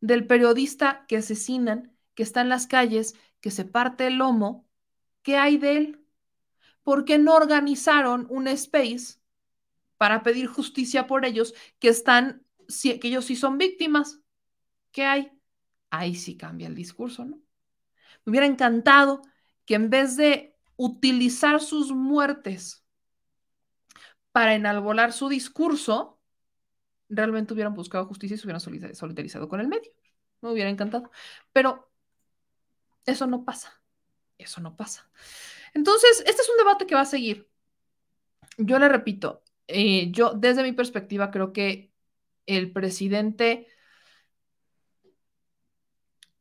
del periodista que asesinan, que está en las calles, que se parte el lomo? ¿Qué hay de él? ¿Por qué no organizaron un space para pedir justicia por ellos que están, que ellos sí son víctimas. ¿Qué hay? Ahí sí cambia el discurso, ¿no? Me hubiera encantado que en vez de utilizar sus muertes para enalbolar su discurso, realmente hubieran buscado justicia y se hubieran solidarizado con el medio. Me hubiera encantado. Pero eso no pasa. Eso no pasa. Entonces, este es un debate que va a seguir. Yo le repito, eh, yo desde mi perspectiva creo que el presidente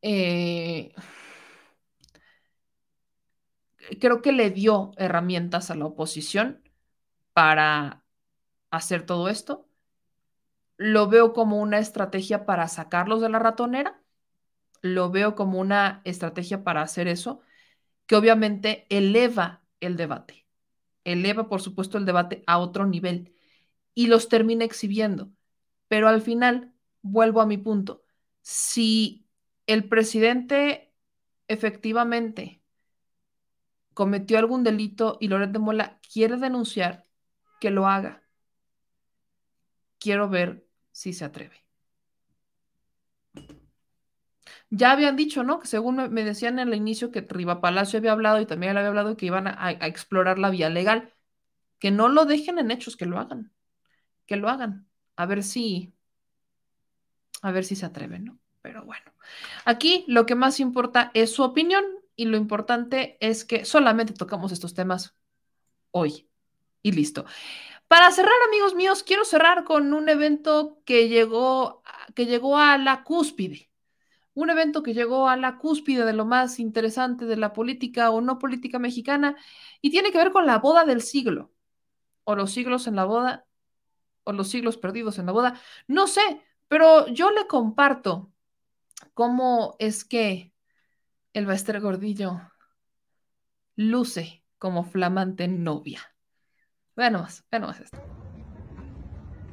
eh, creo que le dio herramientas a la oposición para hacer todo esto. Lo veo como una estrategia para sacarlos de la ratonera. Lo veo como una estrategia para hacer eso, que obviamente eleva el debate. Eleva, por supuesto, el debate a otro nivel y los termina exhibiendo. Pero al final, vuelvo a mi punto. Si el presidente efectivamente cometió algún delito y Loret de Mola quiere denunciar, que lo haga. Quiero ver si se atreve. Ya habían dicho, ¿no? Que según me, decían en el inicio que Riva Palacio había hablado y también le había hablado que iban a, a, explorar la vía legal. Que no lo dejen en hechos, que lo hagan. Que lo hagan. A ver si. A ver si se atreven, ¿no? Pero bueno, aquí lo que más importa es su opinión y lo importante es que solamente tocamos estos temas hoy y listo. Para cerrar, amigos míos, quiero cerrar con un evento que llegó, que llegó a la cúspide. Un evento que llegó a la cúspide de lo más interesante de la política o no política mexicana y tiene que ver con la boda del siglo, o los siglos en la boda, o los siglos perdidos en la boda. No sé, pero yo le comparto cómo es que el Baester Gordillo luce como flamante novia. Vean nomás, vean nomás esto.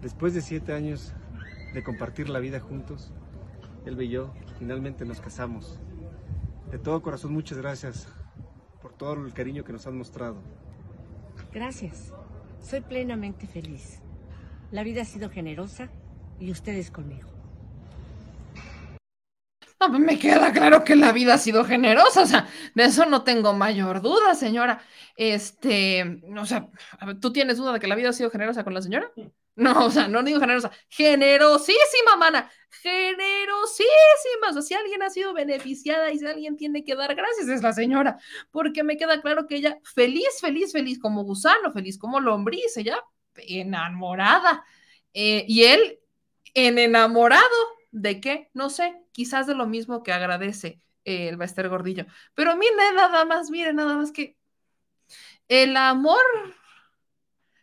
Después de siete años de compartir la vida juntos, él y yo finalmente nos casamos. De todo corazón, muchas gracias por todo el cariño que nos han mostrado. Gracias. Soy plenamente feliz. La vida ha sido generosa y ustedes conmigo. No, pues, me queda claro que la vida ha sido generosa, o sea, de eso no tengo mayor duda, señora. Este, o sea, ¿tú tienes duda de que la vida ha sido generosa con la señora? No, o sea, no digo generosa, generosísima, mana, generosísima. O sea, si alguien ha sido beneficiada y si alguien tiene que dar gracias es la señora, porque me queda claro que ella feliz, feliz, feliz como gusano, feliz como lombriz, ella enamorada. Eh, y él en enamorado ¿De qué? No sé, quizás de lo mismo que agradece eh, el Bester Gordillo. Pero mire nada más, mire nada más que el amor,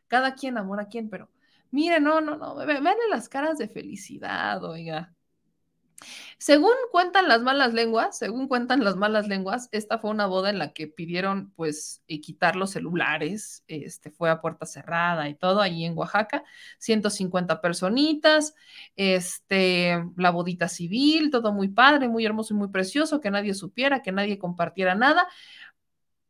cada quien amor a quien, pero mire, no, no, no, vean las caras de felicidad, oiga. Según cuentan las malas lenguas, según cuentan las malas lenguas, esta fue una boda en la que pidieron pues eh, quitar los celulares, este fue a puerta cerrada y todo ahí en Oaxaca, 150 personitas, este la bodita civil, todo muy padre, muy hermoso y muy precioso, que nadie supiera, que nadie compartiera nada.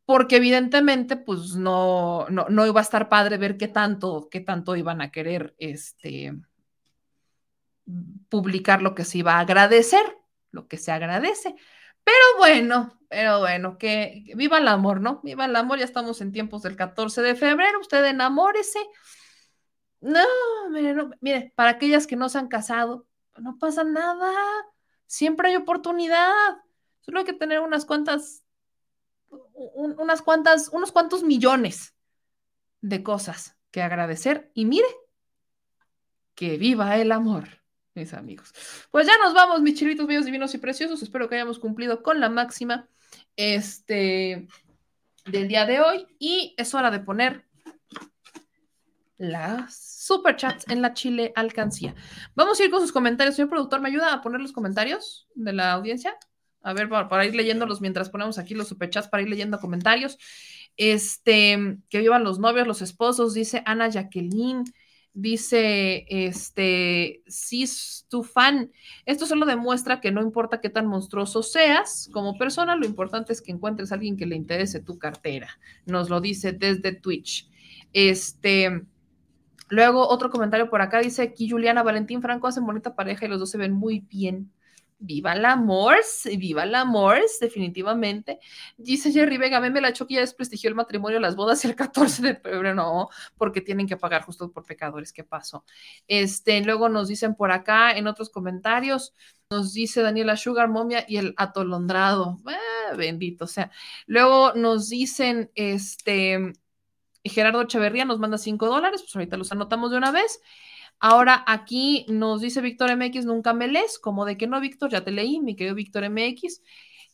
Porque evidentemente, pues no, no, no iba a estar padre ver qué tanto, qué tanto iban a querer este, publicar lo que se iba a agradecer, lo que se agradece. Pero bueno, pero bueno, que, viva el amor, ¿no? Viva el amor, ya estamos en tiempos del 14 de febrero, usted enamórese. No, mire, no, mire, para aquellas que no se han casado, no pasa nada, siempre hay oportunidad, solo hay que tener unas cuantas, unas cuantas, unos cuantos millones de cosas que agradecer y mire, que viva el amor mis amigos. Pues ya nos vamos, mis chilitos bellos, divinos y preciosos. Espero que hayamos cumplido con la máxima este, del día de hoy. Y es hora de poner las superchats en la Chile Alcancía. Vamos a ir con sus comentarios. Señor productor, ¿me ayuda a poner los comentarios de la audiencia? A ver, para, para ir leyéndolos mientras ponemos aquí los superchats, para ir leyendo comentarios. Este, que vivan los novios, los esposos, dice Ana Jacqueline. Dice, este, si tu fan, esto solo demuestra que no importa qué tan monstruoso seas como persona, lo importante es que encuentres a alguien que le interese tu cartera. Nos lo dice desde Twitch. Este, Luego otro comentario por acá dice aquí Juliana Valentín Franco hacen bonita pareja y los dos se ven muy bien. Viva el amor, viva el amor, definitivamente. Dice Jerry Vega, me la ya desprestigió el matrimonio, las bodas el 14 de febrero, no, porque tienen que pagar justo por pecadores. ¿Qué pasó? Este, luego nos dicen por acá en otros comentarios, nos dice Daniela Sugar Momia y el atolondrado. Ah, bendito sea. Luego nos dicen, este, Gerardo Echeverría nos manda 5 dólares, pues ahorita los anotamos de una vez. Ahora aquí nos dice Víctor MX, nunca me lees, como de que no, Víctor, ya te leí, mi querido Víctor MX.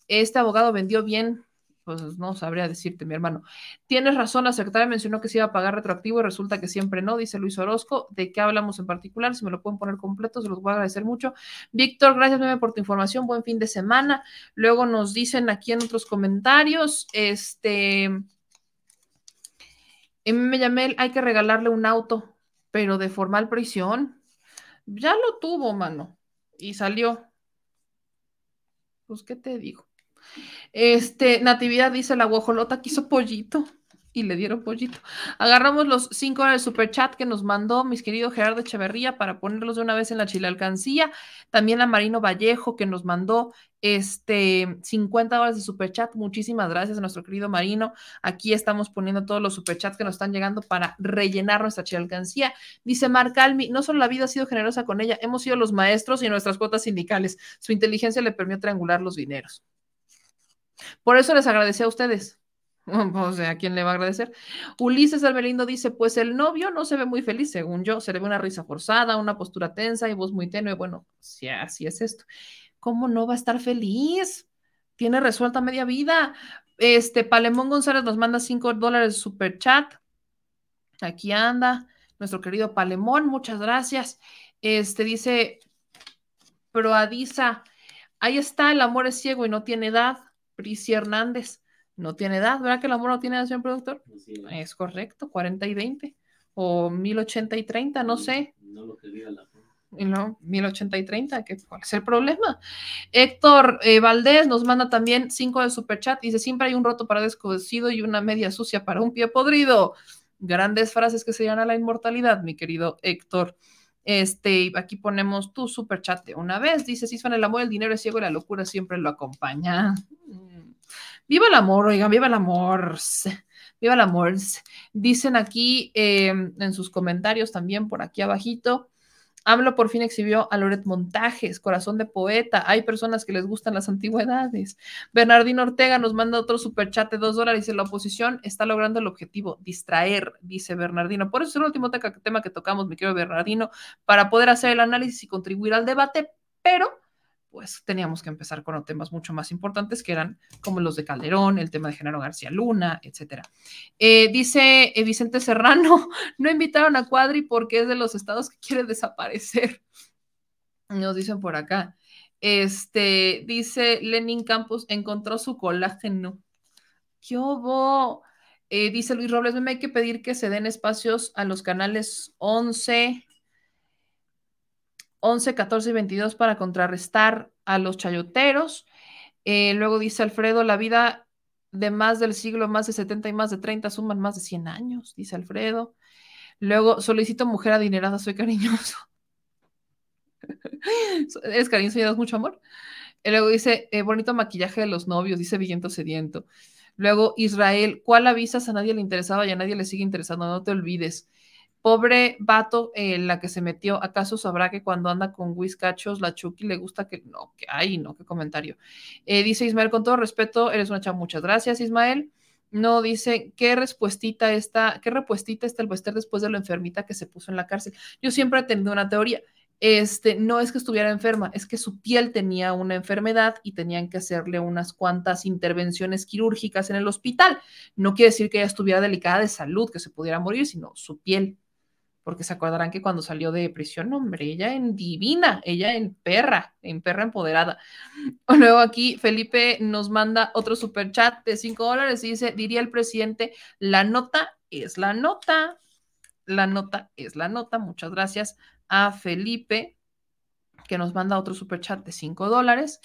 Este abogado vendió bien, pues no sabría decirte, mi hermano. Tienes razón, la secretaria mencionó que se iba a pagar retroactivo y resulta que siempre no, dice Luis Orozco. ¿De qué hablamos en particular? Si me lo pueden poner completo, se los voy a agradecer mucho. Víctor, gracias meme por tu información, buen fin de semana. Luego nos dicen aquí en otros comentarios, este... me llamé, hay que regalarle un auto pero de formal prisión, ya lo tuvo, mano, y salió. Pues, ¿qué te digo? Este, Natividad dice, la guajolota quiso pollito y le dieron pollito. Agarramos los cinco del super chat que nos mandó mis querido Gerardo Echeverría para ponerlos de una vez en la chile alcancía. También a Marino Vallejo que nos mandó este 50 horas de super chat. Muchísimas gracias a nuestro querido Marino. Aquí estamos poniendo todos los super chats que nos están llegando para rellenar nuestra alcancía. Dice Marc Almi, no solo la vida ha sido generosa con ella, hemos sido los maestros y nuestras cuotas sindicales. Su inteligencia le permitió triangular los dineros. Por eso les agradecí a ustedes. O sea, ¿a quién le va a agradecer? Ulises Albelindo dice, pues el novio no se ve muy feliz, según yo, se le ve una risa forzada, una postura tensa y voz muy tenue. Bueno, si así es esto. ¿Cómo no va a estar feliz? Tiene resuelta media vida. Este, Palemón González nos manda 5 dólares de super chat. Aquí anda nuestro querido Palemón, muchas gracias. Este dice, Proadiza, ahí está, el amor es ciego y no tiene edad. Prisi Hernández no tiene edad, ¿verdad que el amor no tiene edad, señor productor? Es correcto, 40 y 20, o 1080 y 30, no sé. No lo que diga la no, 1080 y 30, ¿qué, ¿cuál es el problema? Héctor eh, Valdés nos manda también 5 de superchat, dice, siempre hay un roto para descosido y una media sucia para un pie podrido. Grandes frases que se a la inmortalidad, mi querido Héctor. Este, aquí ponemos tu superchat de una vez. Dice, si el amor, el dinero es ciego y la locura siempre lo acompaña. Viva el amor, oigan, viva el amor. Viva el amor. Dicen aquí em, en sus comentarios también por aquí abajito. AMLO por fin exhibió a Loret Montajes, corazón de poeta. Hay personas que les gustan las antigüedades. Bernardino Ortega nos manda otro superchat de dos dólares. Dice, la oposición está logrando el objetivo, distraer, dice Bernardino. Por eso es el último tema que tocamos, mi querido Bernardino, para poder hacer el análisis y contribuir al debate, pero pues teníamos que empezar con temas mucho más importantes que eran como los de Calderón, el tema de Genaro García Luna, etcétera. Eh, dice eh, Vicente Serrano, no invitaron a Cuadri porque es de los estados que quiere desaparecer. Nos dicen por acá. Este, dice Lenin Campos, encontró su colágeno. ¿Qué hubo? Eh, dice Luis Robles, me hay que pedir que se den espacios a los canales 11, 11, 14 y 22 para contrarrestar a los chayoteros. Eh, luego dice Alfredo, la vida de más del siglo, más de 70 y más de 30 suman más de 100 años, dice Alfredo. Luego, solicito mujer adinerada, soy cariñoso. ¿Eres cariñoso y das mucho amor? Luego dice, eh, bonito maquillaje de los novios, dice Villento Sediento. Luego, Israel, ¿cuál avisas? A nadie le interesaba y a nadie le sigue interesando, no te olvides. Pobre vato, eh, la que se metió, ¿acaso sabrá que cuando anda con whiskachos la Chucky le gusta que... No, que ay, no, qué comentario. Eh, dice Ismael, con todo respeto, eres una chava, muchas gracias, Ismael. No, dice, ¿qué respuestita está, qué respuestita está el Wester después de lo enfermita que se puso en la cárcel? Yo siempre he tenido una teoría. Este, no es que estuviera enferma, es que su piel tenía una enfermedad y tenían que hacerle unas cuantas intervenciones quirúrgicas en el hospital. No quiere decir que ella estuviera delicada de salud, que se pudiera morir, sino su piel porque se acordarán que cuando salió de prisión, hombre, ella en divina, ella en perra, en perra empoderada. Luego aquí Felipe nos manda otro super chat de 5 dólares y dice, diría el presidente, la nota es la nota, la nota es la nota. Muchas gracias a Felipe que nos manda otro super chat de 5 dólares.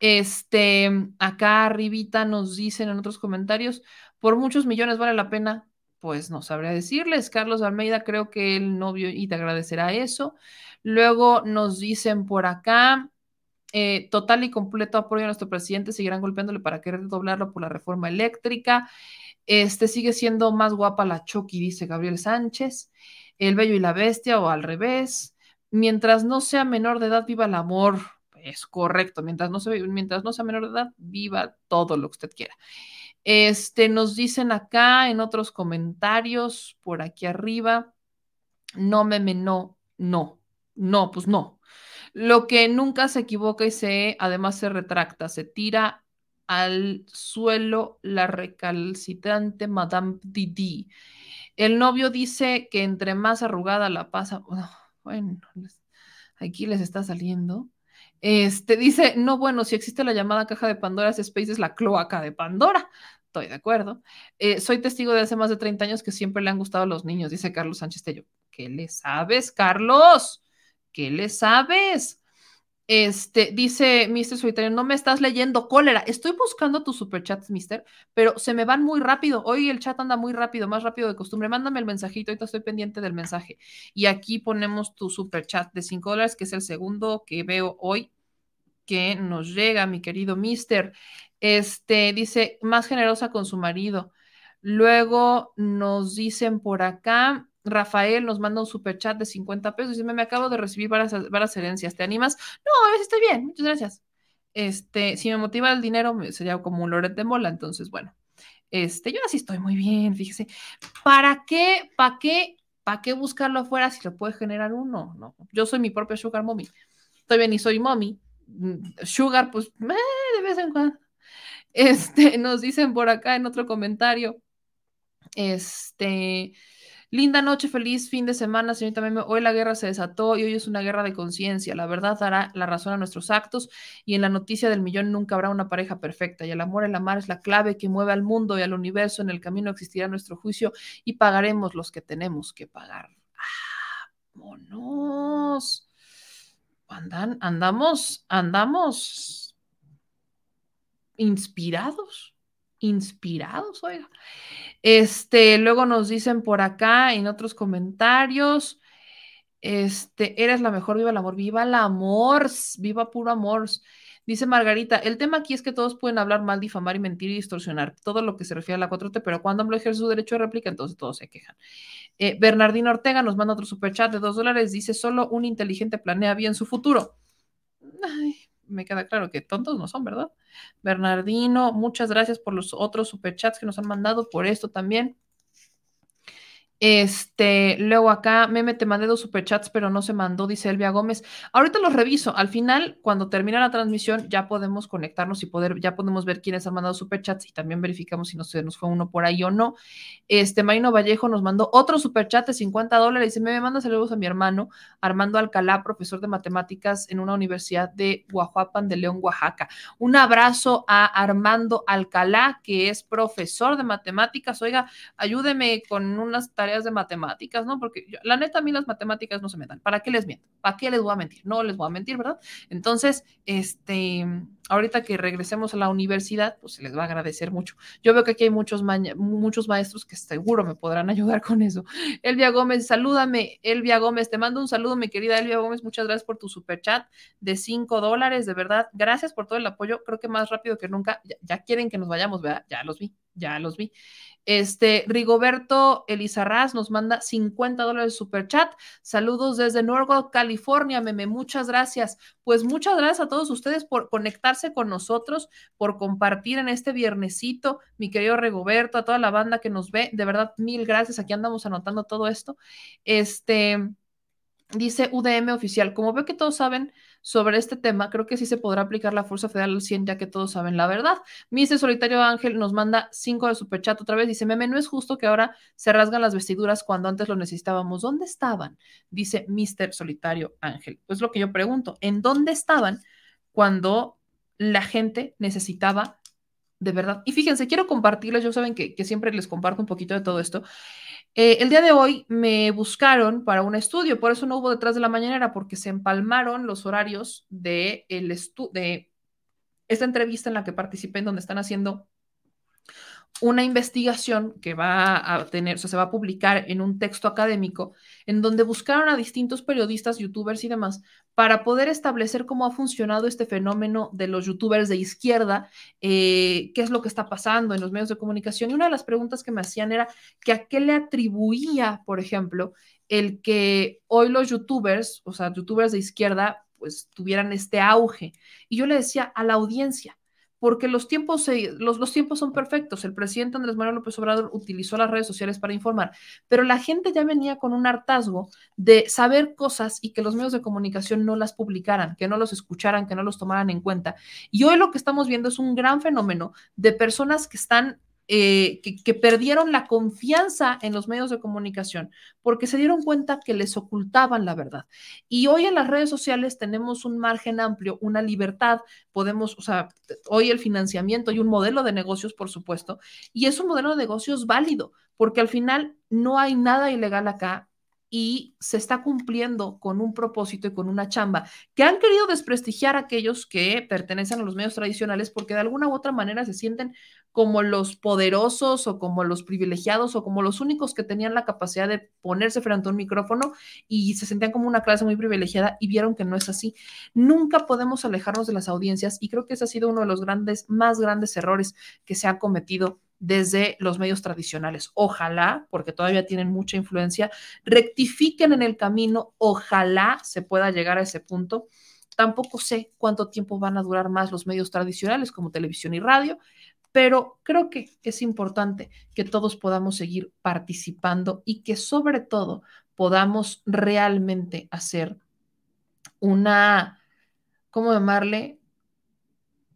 Este, acá arribita nos dicen en otros comentarios, por muchos millones vale la pena pues no sabría decirles. Carlos Almeida, creo que el novio y te agradecerá eso. Luego nos dicen por acá, eh, total y completo apoyo a nuestro presidente, seguirán golpeándole para querer doblarlo por la reforma eléctrica. Este sigue siendo más guapa la Chucky, dice Gabriel Sánchez. El Bello y la Bestia, o al revés. Mientras no sea menor de edad, viva el amor. Es correcto. Mientras no, sea, mientras no sea menor de edad, viva todo lo que usted quiera. Este, nos dicen acá en otros comentarios, por aquí arriba, no meme, no, no, no, pues no. Lo que nunca se equivoca y se, además se retracta, se tira al suelo la recalcitrante Madame Didi. El novio dice que entre más arrugada la pasa, bueno, aquí les está saliendo. Este dice, no, bueno, si existe la llamada caja de Pandora, Space es la cloaca de Pandora. Estoy de acuerdo. Eh, soy testigo de hace más de 30 años que siempre le han gustado a los niños, dice Carlos Sánchez Tello. ¿Qué le sabes, Carlos? ¿Qué le sabes? Este, dice Mr. Solitario, no me estás leyendo cólera. Estoy buscando tus superchats, Mister, pero se me van muy rápido. Hoy el chat anda muy rápido, más rápido de costumbre. Mándame el mensajito, ahorita estoy pendiente del mensaje. Y aquí ponemos tu superchat de 5 dólares, que es el segundo que veo hoy que nos llega, mi querido Mister. Este dice, más generosa con su marido. Luego nos dicen por acá, Rafael nos manda un super chat de 50 pesos. Dice, me acabo de recibir varias, herencias. ¿Te animas? No, a veces estoy bien. Muchas gracias. Este, si me motiva el dinero, sería como un Loret de mola. Entonces, bueno, este, yo así estoy muy bien. Fíjese, ¿para qué, para qué, para qué buscarlo afuera si lo puede generar uno? No, yo soy mi propia sugar mommy. Estoy bien y soy mommy. Mm, sugar, pues, de vez en cuando. Este, nos dicen por acá en otro comentario. Este, Linda noche, feliz fin de semana, señorita Meme. Hoy la guerra se desató y hoy es una guerra de conciencia. La verdad dará la razón a nuestros actos y en la noticia del millón nunca habrá una pareja perfecta. Y el amor, el amar es la clave que mueve al mundo y al universo. En el camino existirá nuestro juicio y pagaremos los que tenemos que pagar. ¡Vámonos! Andan, andamos, andamos inspirados inspirados, oiga. Este, luego nos dicen por acá en otros comentarios, este, eres la mejor, viva el amor, viva el amor, viva puro amor. Dice Margarita, el tema aquí es que todos pueden hablar mal, difamar y mentir y distorsionar todo lo que se refiere a la 4T, pero cuando AMLO ejerce su derecho de réplica, entonces todos se quejan. Eh, Bernardino Ortega nos manda otro superchat de dos dólares, dice, solo un inteligente planea bien su futuro. Me queda claro que tontos no son, ¿verdad? Bernardino, muchas gracias por los otros superchats que nos han mandado, por esto también. Este, luego acá, Meme, te mandé dos superchats, pero no se mandó, dice Elvia Gómez. Ahorita los reviso. Al final, cuando termina la transmisión, ya podemos conectarnos y poder, ya podemos ver quiénes han mandado superchats y también verificamos si no se nos fue uno por ahí o no. Este, Marino Vallejo nos mandó otro superchat de 50 dólares. Dice, me manda saludos a mi hermano Armando Alcalá, profesor de matemáticas en una universidad de Guajuapan de León, Oaxaca. Un abrazo a Armando Alcalá, que es profesor de matemáticas. Oiga, ayúdeme con unas tareas de matemáticas, ¿no? Porque la neta a mí las matemáticas no se me dan. ¿Para qué les miento? ¿Para qué les voy a mentir? No les voy a mentir, ¿verdad? Entonces, este, ahorita que regresemos a la universidad, pues se les va a agradecer mucho. Yo veo que aquí hay muchos, muchos maestros que seguro me podrán ayudar con eso. Elvia Gómez, salúdame. Elvia Gómez, te mando un saludo, mi querida Elvia Gómez. Muchas gracias por tu super chat de 5 dólares, de verdad. Gracias por todo el apoyo. Creo que más rápido que nunca. Ya, ya quieren que nos vayamos, ¿verdad? Ya los vi, ya los vi. Este, Rigoberto Elizarraz nos manda 50 dólares super chat. Saludos desde Norwalk, California, meme. Muchas gracias. Pues muchas gracias a todos ustedes por conectarse con nosotros, por compartir en este viernesito, mi querido Rigoberto, a toda la banda que nos ve. De verdad, mil gracias. Aquí andamos anotando todo esto. Este, dice UDM oficial. Como veo que todos saben, sobre este tema, creo que sí se podrá aplicar la Fuerza Federal al 100, ya que todos saben la verdad. Mister Solitario Ángel nos manda 5 de superchat otra vez. Dice, meme, no es justo que ahora se rasgan las vestiduras cuando antes lo necesitábamos. ¿Dónde estaban? Dice Mister Solitario Ángel. Pues lo que yo pregunto, ¿en dónde estaban cuando la gente necesitaba de verdad? Y fíjense, quiero compartirles, yo saben que, que siempre les comparto un poquito de todo esto. Eh, el día de hoy me buscaron para un estudio, por eso no hubo detrás de la mañanera, porque se empalmaron los horarios de, el de esta entrevista en la que participé, en donde están haciendo una investigación que va a tener, o sea, se va a publicar en un texto académico, en donde buscaron a distintos periodistas, youtubers y demás, para poder establecer cómo ha funcionado este fenómeno de los youtubers de izquierda, eh, qué es lo que está pasando en los medios de comunicación. Y una de las preguntas que me hacían era que a qué le atribuía, por ejemplo, el que hoy los youtubers, o sea, youtubers de izquierda, pues tuvieran este auge. Y yo le decía a la audiencia, porque los tiempos, los, los, tiempos son perfectos. El presidente Andrés Manuel López Obrador utilizó las redes sociales para informar, pero la gente ya venía con un hartazgo de saber cosas y que los medios de comunicación no las publicaran, que no los escucharan, que no los tomaran en cuenta. Y hoy lo que estamos viendo es un gran fenómeno de personas que están eh, que, perdieron la confianza en los medios de comunicación porque se dieron cuenta que les ocultaban la verdad. Y hoy en las redes sociales tenemos un margen amplio, una libertad, podemos, o sea, hoy el financiamiento y un modelo de negocios, por supuesto, y es un modelo de negocios válido porque al final no hay nada ilegal acá, y se está cumpliendo con un propósito y con una chamba que han querido desprestigiar a aquellos que pertenecen a los medios tradicionales porque de alguna u otra manera se sienten como los poderosos o como los privilegiados o como los únicos que tenían la capacidad de ponerse frente a un micrófono y se sentían como una clase muy privilegiada y vieron que no es así. Nunca podemos alejarnos de las audiencias y creo que ese ha sido uno de los grandes, más grandes errores que se han cometido desde los medios tradicionales. Ojalá, porque todavía tienen mucha influencia, rectifiquen en el camino, ojalá se pueda llegar a ese punto. Tampoco sé cuánto tiempo van a durar más los medios tradicionales como televisión y radio, pero creo que es importante que todos podamos seguir participando y que sobre todo podamos realmente hacer una, ¿cómo llamarle?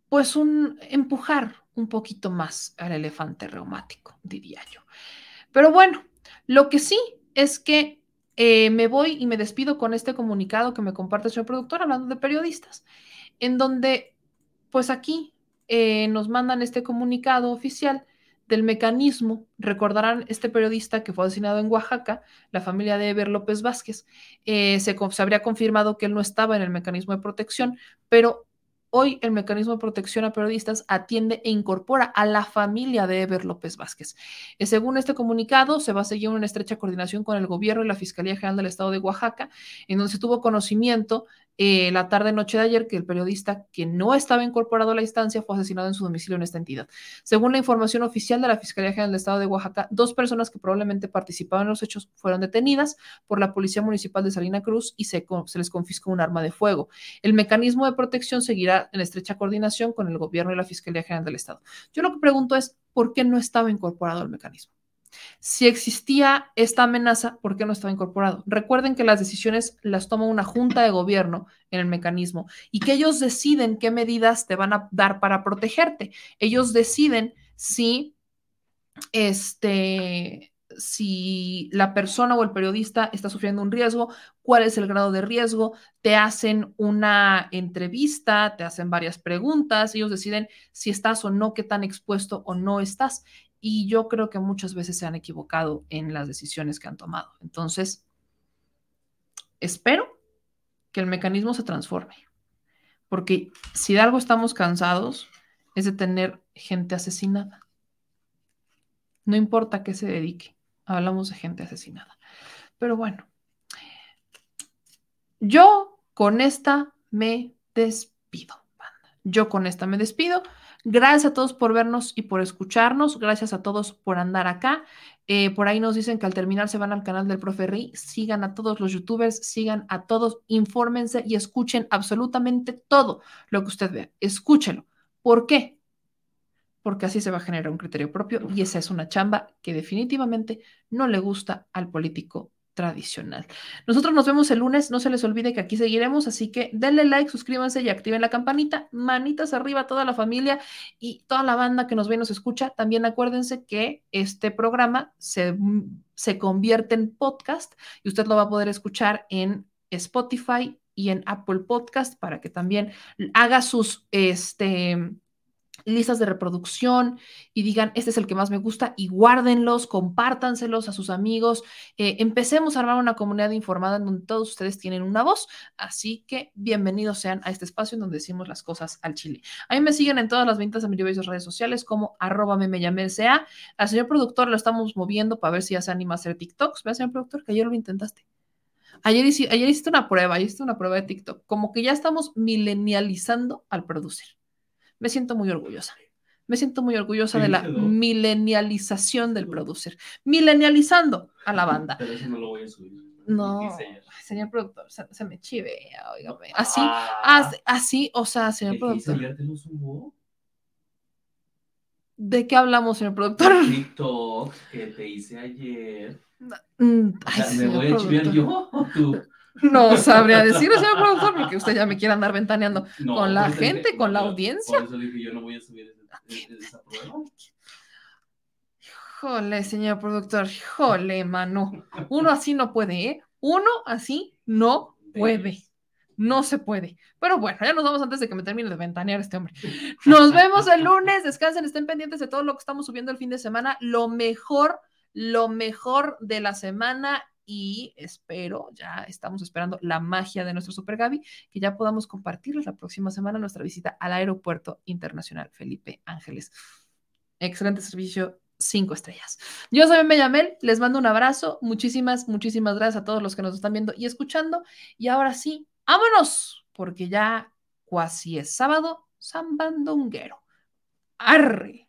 Pues un empujar un poquito más al elefante reumático, diría yo. Pero bueno, lo que sí es que eh, me voy y me despido con este comunicado que me comparte el señor productor hablando de periodistas, en donde, pues aquí eh, nos mandan este comunicado oficial del mecanismo. Recordarán este periodista que fue asesinado en Oaxaca, la familia de Eber López Vázquez. Eh, se, se habría confirmado que él no estaba en el mecanismo de protección, pero Hoy el mecanismo de protección a periodistas atiende e incorpora a la familia de Eber López Vázquez. Eh, según este comunicado, se va a seguir una estrecha coordinación con el gobierno y la Fiscalía General del Estado de Oaxaca, en donde se tuvo conocimiento eh, la tarde-noche de ayer que el periodista que no estaba incorporado a la instancia fue asesinado en su domicilio en esta entidad. Según la información oficial de la Fiscalía General del Estado de Oaxaca, dos personas que probablemente participaban en los hechos fueron detenidas por la Policía Municipal de Salina Cruz y se, se les confiscó un arma de fuego. El mecanismo de protección seguirá en estrecha coordinación con el gobierno y la Fiscalía General del Estado. Yo lo que pregunto es, ¿por qué no estaba incorporado el mecanismo? Si existía esta amenaza, ¿por qué no estaba incorporado? Recuerden que las decisiones las toma una junta de gobierno en el mecanismo y que ellos deciden qué medidas te van a dar para protegerte. Ellos deciden si este si la persona o el periodista está sufriendo un riesgo, cuál es el grado de riesgo, te hacen una entrevista, te hacen varias preguntas, ellos deciden si estás o no, qué tan expuesto o no estás y yo creo que muchas veces se han equivocado en las decisiones que han tomado. Entonces, espero que el mecanismo se transforme, porque si de algo estamos cansados es de tener gente asesinada. No importa qué se dedique, hablamos de gente asesinada. Pero bueno, yo con esta me despido. Yo con esta me despido. Gracias a todos por vernos y por escucharnos. Gracias a todos por andar acá. Eh, por ahí nos dicen que al terminar se van al canal del profe Rey. Sigan a todos los youtubers, sigan a todos, infórmense y escuchen absolutamente todo lo que usted vea. Escúchelo. ¿Por qué? Porque así se va a generar un criterio propio y esa es una chamba que definitivamente no le gusta al político tradicional. Nosotros nos vemos el lunes, no se les olvide que aquí seguiremos, así que denle like, suscríbanse y activen la campanita, manitas arriba a toda la familia y toda la banda que nos ve y nos escucha. También acuérdense que este programa se, se convierte en podcast y usted lo va a poder escuchar en Spotify y en Apple Podcast para que también haga sus, este, listas de reproducción y digan, este es el que más me gusta y guárdenlos, compártanselos a sus amigos. Eh, empecemos a armar una comunidad informada en donde todos ustedes tienen una voz. Así que bienvenidos sean a este espacio en donde decimos las cosas al chile. A mí me siguen en todas las ventas de mis redes sociales como arroba sea. Al señor productor lo estamos moviendo para ver si ya se anima a hacer TikToks. Vea, señor productor, que ayer lo intentaste. Ayer, ayer hiciste una prueba, ayer hiciste una prueba de TikTok. Como que ya estamos milenializando al producer me siento muy orgullosa. Me siento muy orgullosa de la milenialización del producer. Milenializando a la banda. Pero eso no lo voy a subir. No, señor productor, se, me chivea, oígame. Así, ah. así, o sea, señor productor. ¿De qué hablamos, señor productor? TikTok que te hice ayer. Mm, ay, ¿Me voy a chivear yo o tú? No sabría decirlo, señor productor, porque usted ya me quiere andar ventaneando con la gente, con la audiencia. Por eso dije, yo no voy a subir esa prueba. Jole, señor productor, jole, mano. Uno así no puede, ¿eh? Uno así no puede. No se puede. Pero bueno, ya nos vamos antes de que me termine de ventanear este hombre. Nos vemos el lunes. Descansen, estén pendientes de todo lo que estamos subiendo el fin de semana. Lo mejor, lo mejor de la semana y espero, ya estamos esperando la magia de nuestro Super Gaby, que ya podamos compartirles la próxima semana nuestra visita al Aeropuerto Internacional Felipe Ángeles. Excelente servicio, cinco estrellas. Yo soy Mellamel, les mando un abrazo, muchísimas, muchísimas gracias a todos los que nos están viendo y escuchando. Y ahora sí, vámonos, porque ya casi es sábado, San Bandonguero. Arre.